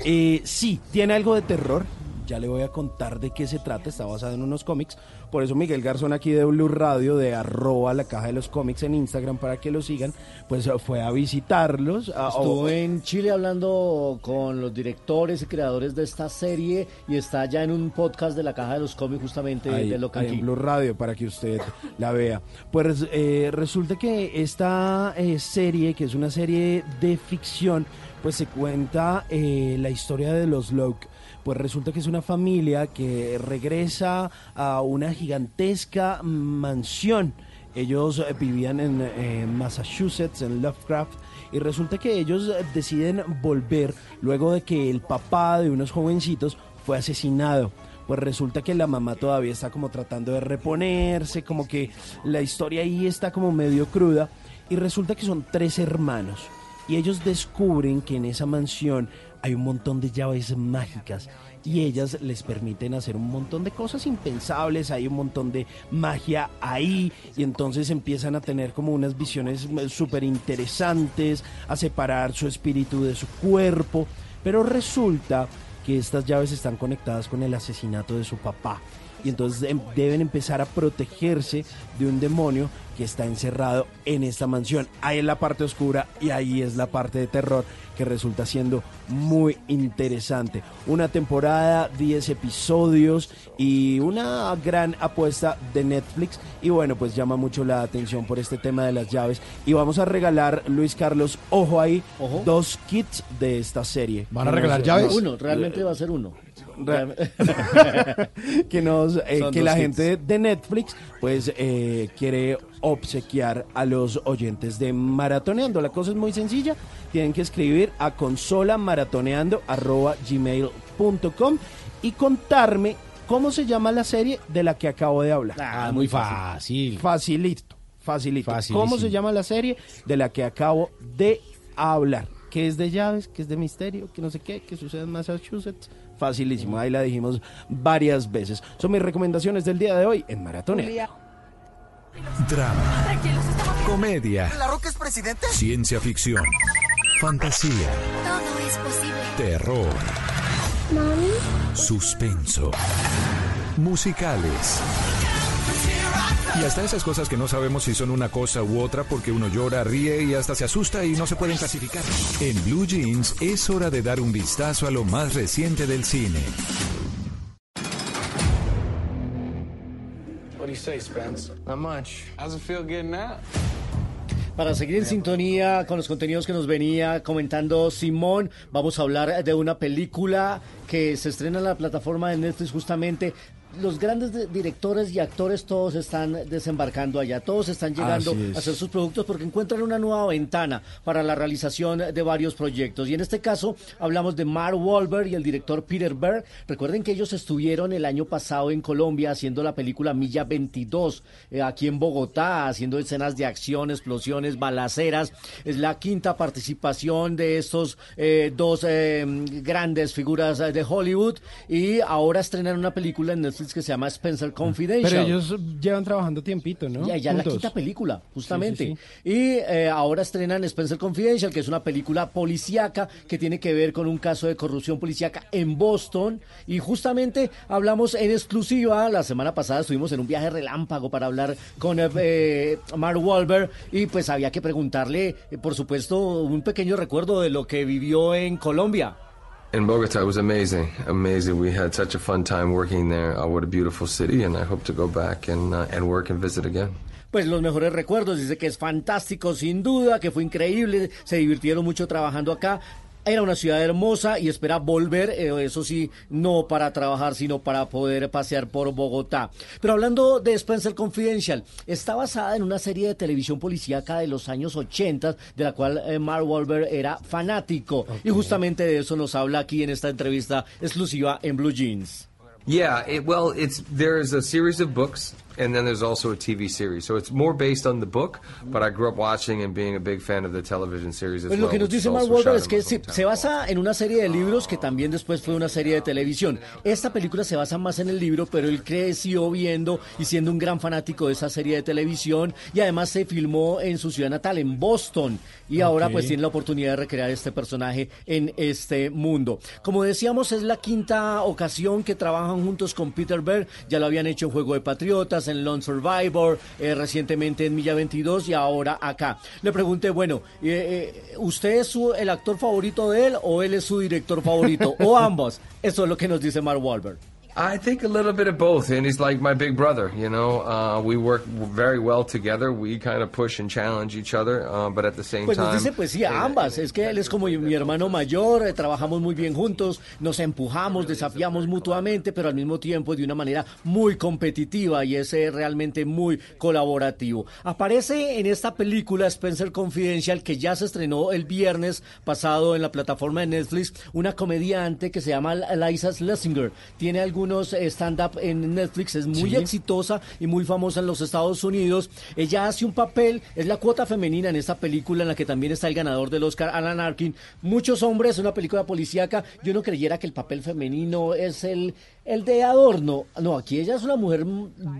eh, sí, tiene algo de terror. Ya le voy a contar de qué se trata. Está basada en unos cómics. Por eso Miguel Garzón aquí de Blue Radio, de arroba la caja de los cómics en Instagram para que lo sigan, pues eh, fue a visitarlos. Estuvo o- en Chile hablando con los directores y creadores de esta serie y está ya en un podcast de la Caja de los Cómics justamente ahí, de Local en. Blue Radio para que usted la vea. Pues eh, resulta que esta eh, serie, que es una serie de ficción, pues se cuenta eh, la historia de los Locke. Pues resulta que es una familia que regresa a una gigantesca mansión. Ellos eh, vivían en eh, Massachusetts, en Lovecraft, y resulta que ellos eh, deciden volver luego de que el papá de unos jovencitos fue asesinado pues resulta que la mamá todavía está como tratando de reponerse, como que la historia ahí está como medio cruda y resulta que son tres hermanos y ellos descubren que en esa mansión hay un montón de llaves mágicas y ellas les permiten hacer un montón de cosas impensables, hay un montón de magia ahí y entonces empiezan a tener como unas visiones súper interesantes, a separar su espíritu de su cuerpo, pero resulta que estas llaves están conectadas con el asesinato de su papá. Y entonces em- deben empezar a protegerse de un demonio que está encerrado en esta mansión. Ahí es la parte oscura y ahí es la parte de terror que resulta siendo muy interesante. Una temporada, 10 episodios y una gran apuesta de Netflix. Y bueno, pues llama mucho la atención por este tema de las llaves. Y vamos a regalar, Luis Carlos, ojo ahí, dos kits de esta serie. ¿Van a regalar llaves? Uno, realmente va a ser uno. Que nos eh, que la gente de Netflix pues eh, quiere obsequiar a los oyentes de Maratoneando. La cosa es muy sencilla, tienen que escribir a consolamaratoneando@gmail.com y contarme cómo se llama la serie de la que acabo de hablar. Ah, muy fácil. Facilito, facilito. Facilísimo. ¿Cómo se llama la serie de la que acabo de hablar? ¿Qué es de llaves? ¿Qué es de misterio? ¿Qué no sé qué? ¿Qué sucede en Massachusetts? Facilísimo, ahí la dijimos varias veces. Son mis recomendaciones del día de hoy en Maratón. Drama, comedia, ¿La Roca es presidente? ciencia ficción, fantasía, Todo es posible. terror, suspenso, musicales. Y hasta esas cosas que no sabemos si son una cosa u otra porque uno llora, ríe y hasta se asusta y no se pueden clasificar. En Blue Jeans es hora de dar un vistazo a lo más reciente del cine. What do you say, Spence? Not much. How's it feel getting out? Para seguir en sintonía con los contenidos que nos venía comentando Simón, vamos a hablar de una película que se estrena en la plataforma de Netflix justamente. Los grandes de- directores y actores todos están desembarcando allá, todos están llegando es. a hacer sus productos porque encuentran una nueva ventana para la realización de varios proyectos. Y en este caso hablamos de Mark Wahlberg y el director Peter Berg. Recuerden que ellos estuvieron el año pasado en Colombia haciendo la película Milla 22, eh, aquí en Bogotá, haciendo escenas de acción, explosiones, balaceras. Es la quinta participación de estos eh, dos eh, grandes figuras eh, de Hollywood y ahora estrenan una película en Netflix que se llama Spencer Confidential. Pero ellos llevan trabajando tiempito, ¿no? Ya, ya la quinta película, justamente. Sí, sí, Y eh, ahora estrenan Spencer Confidential, que es una película policíaca que tiene que ver con un caso de corrupción policíaca en Boston. Y justamente hablamos en exclusiva, la semana pasada estuvimos en un viaje relámpago para hablar con eh, eh, Mark Wahlberg y pues había que preguntarle, eh, por supuesto, un pequeño recuerdo de lo que vivió en Colombia. In Bogota, it was amazing. Amazing. We had such a fun time working there. Uh, what a beautiful city, and I hope to go back and, uh, and work and visit again. Pues los mejores recuerdos, dice que es fantástico sin duda, que fue increíble, se divirtieron mucho trabajando acá. Era una ciudad hermosa y espera volver, eh, eso sí, no para trabajar, sino para poder pasear por Bogotá. Pero hablando de Spencer Confidential, está basada en una serie de televisión policíaca de los años 80, de la cual eh, Mark Wahlberg era fanático. Y justamente de eso nos habla aquí en esta entrevista exclusiva en Blue Jeans. Yeah, it, well, it's there's a series of books, and then there's also a TV series. So it's more based on the book, but I grew up watching and being a big fan of the television series as Pues well. lo que nos dice Mark Wahlberg es que se, se basa en una serie de libros que también después fue una serie de televisión. Esta película se basa más en el libro, pero él creció viendo y siendo un gran fanático de esa serie de televisión y además se filmó en su ciudad natal, en Boston, y ahora pues tiene la oportunidad de recrear este personaje en este mundo. Como decíamos, es la quinta ocasión que trabajan juntos con Peter Berg, ya lo habían hecho en Juego de Patriotas, en Lone Survivor, eh, recientemente en Milla 22 y ahora acá. Le pregunté, bueno, eh, eh, ¿usted es su- el actor favorito de él o él es su director favorito? o ambos. Eso es lo que nos dice Mark Wahlberg. I think a little bit of both, and he's like my big brother. You know, uh, we work very well together. We kind of push and challenge each other, uh, but at the same Pues nos time, dice, pues sí, a ambas. Es que él es como mi hermano mayor, eh, trabajamos muy bien juntos, nos empujamos, desafiamos mutuamente, pero al mismo tiempo de una manera muy competitiva y es eh, realmente muy colaborativo. Aparece en esta película Spencer Confidential que ya se estrenó el viernes pasado en la plataforma de Netflix, una comediante que se llama Liza Schlesinger. Tiene algunos eh, stand-up en Netflix, es muy Sí. exitosa y muy famosa en los Estados Unidos. Ella hace un papel, es la cuota femenina en esta película en la que también está el ganador del Oscar, Alan Arkin. Muchos hombres, una película policíaca. Yo no creyera que el papel femenino es el, el de adorno. No, aquí ella es una mujer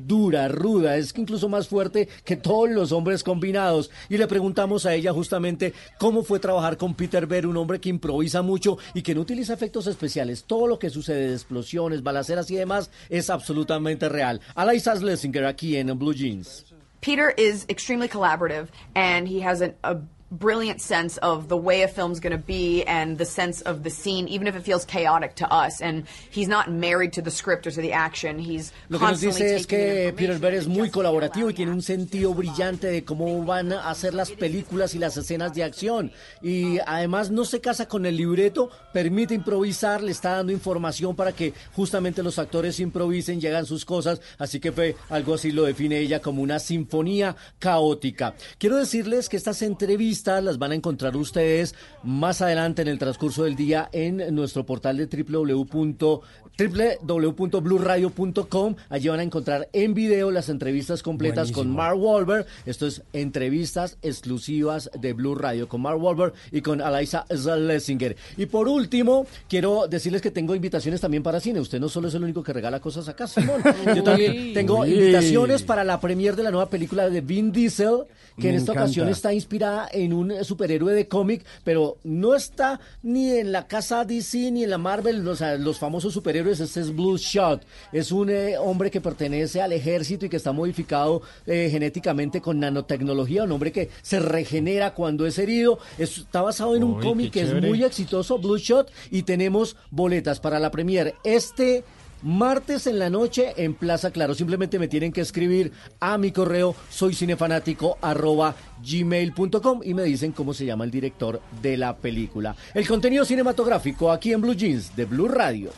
dura, ruda, es que incluso más fuerte que todos los hombres combinados. Y le preguntamos a ella justamente cómo fue trabajar con Peter Berg, un hombre que improvisa mucho y que no utiliza efectos especiales. Todo lo que sucede de explosiones, balaceras, balaceras y demás es absolutamente real. Alaisa Schlesinger aquí en Blue Jeans. Peter is extremely collaborative, and he has an, a brilliant sense of the way a film's going to be and the sense of the scene, even if it feels chaotic to us. And he's not married to the script or to the action. He's Lo que nos dice es que Peter. Berg es muy colaborativo y tiene un sentido brillante de cómo van a hacer las películas y las escenas de acción. Y además no se casa con el libreto, permite improvisar, le está dando información para que justamente los actores improvisen, llegan sus cosas. Así que fue algo así lo define ella como una sinfonía caótica. Quiero decirles que estas entrevistas las van a encontrar ustedes más adelante en el transcurso del día en nuestro portal de www www.bluradio.com. Allí van a encontrar en video las entrevistas completas con. Mark Wahlberg. Esto es entrevistas exclusivas de Blue Radio con Mark Wahlberg y con Eliza Schlesinger. Y por último, quiero decirles que tengo invitaciones también para cine. Usted no solo es el único que regala cosas acá, Simón. Yo también tengo invitaciones para la premier de la nueva película de Vin Diesel, que Me en esta encanta. ocasión está inspirada en un superhéroe de cómic, pero no está ni en la casa DC ni en la Marvel, o sea, los famosos superhéroes. Este es Blue Shot. Es un eh, hombre que pertenece al ejército y que está modificado eh, genéticamente con nanotecnología, un hombre que se regenera cuando es herido. Es- está basado en un cómic que es muy exitoso, Blue Shot, y tenemos boletas para la premier este martes en la noche en Plaza Claro. Simplemente me tienen que escribir a mi correo soy cinefanático arroba gmail.com y me dicen cómo se llama el director de la película. El contenido cinematográfico aquí en Blue Jeans de Blue Radio.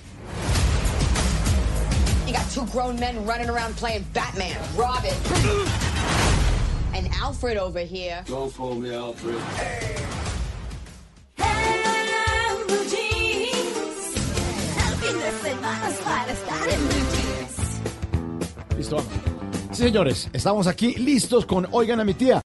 You got two grown men running around playing Batman, Robin, and Alfred over here. Don't call me Alfred. Listo, vamos. Sí, señores, estamos aquí listos con Oigan a mi tía.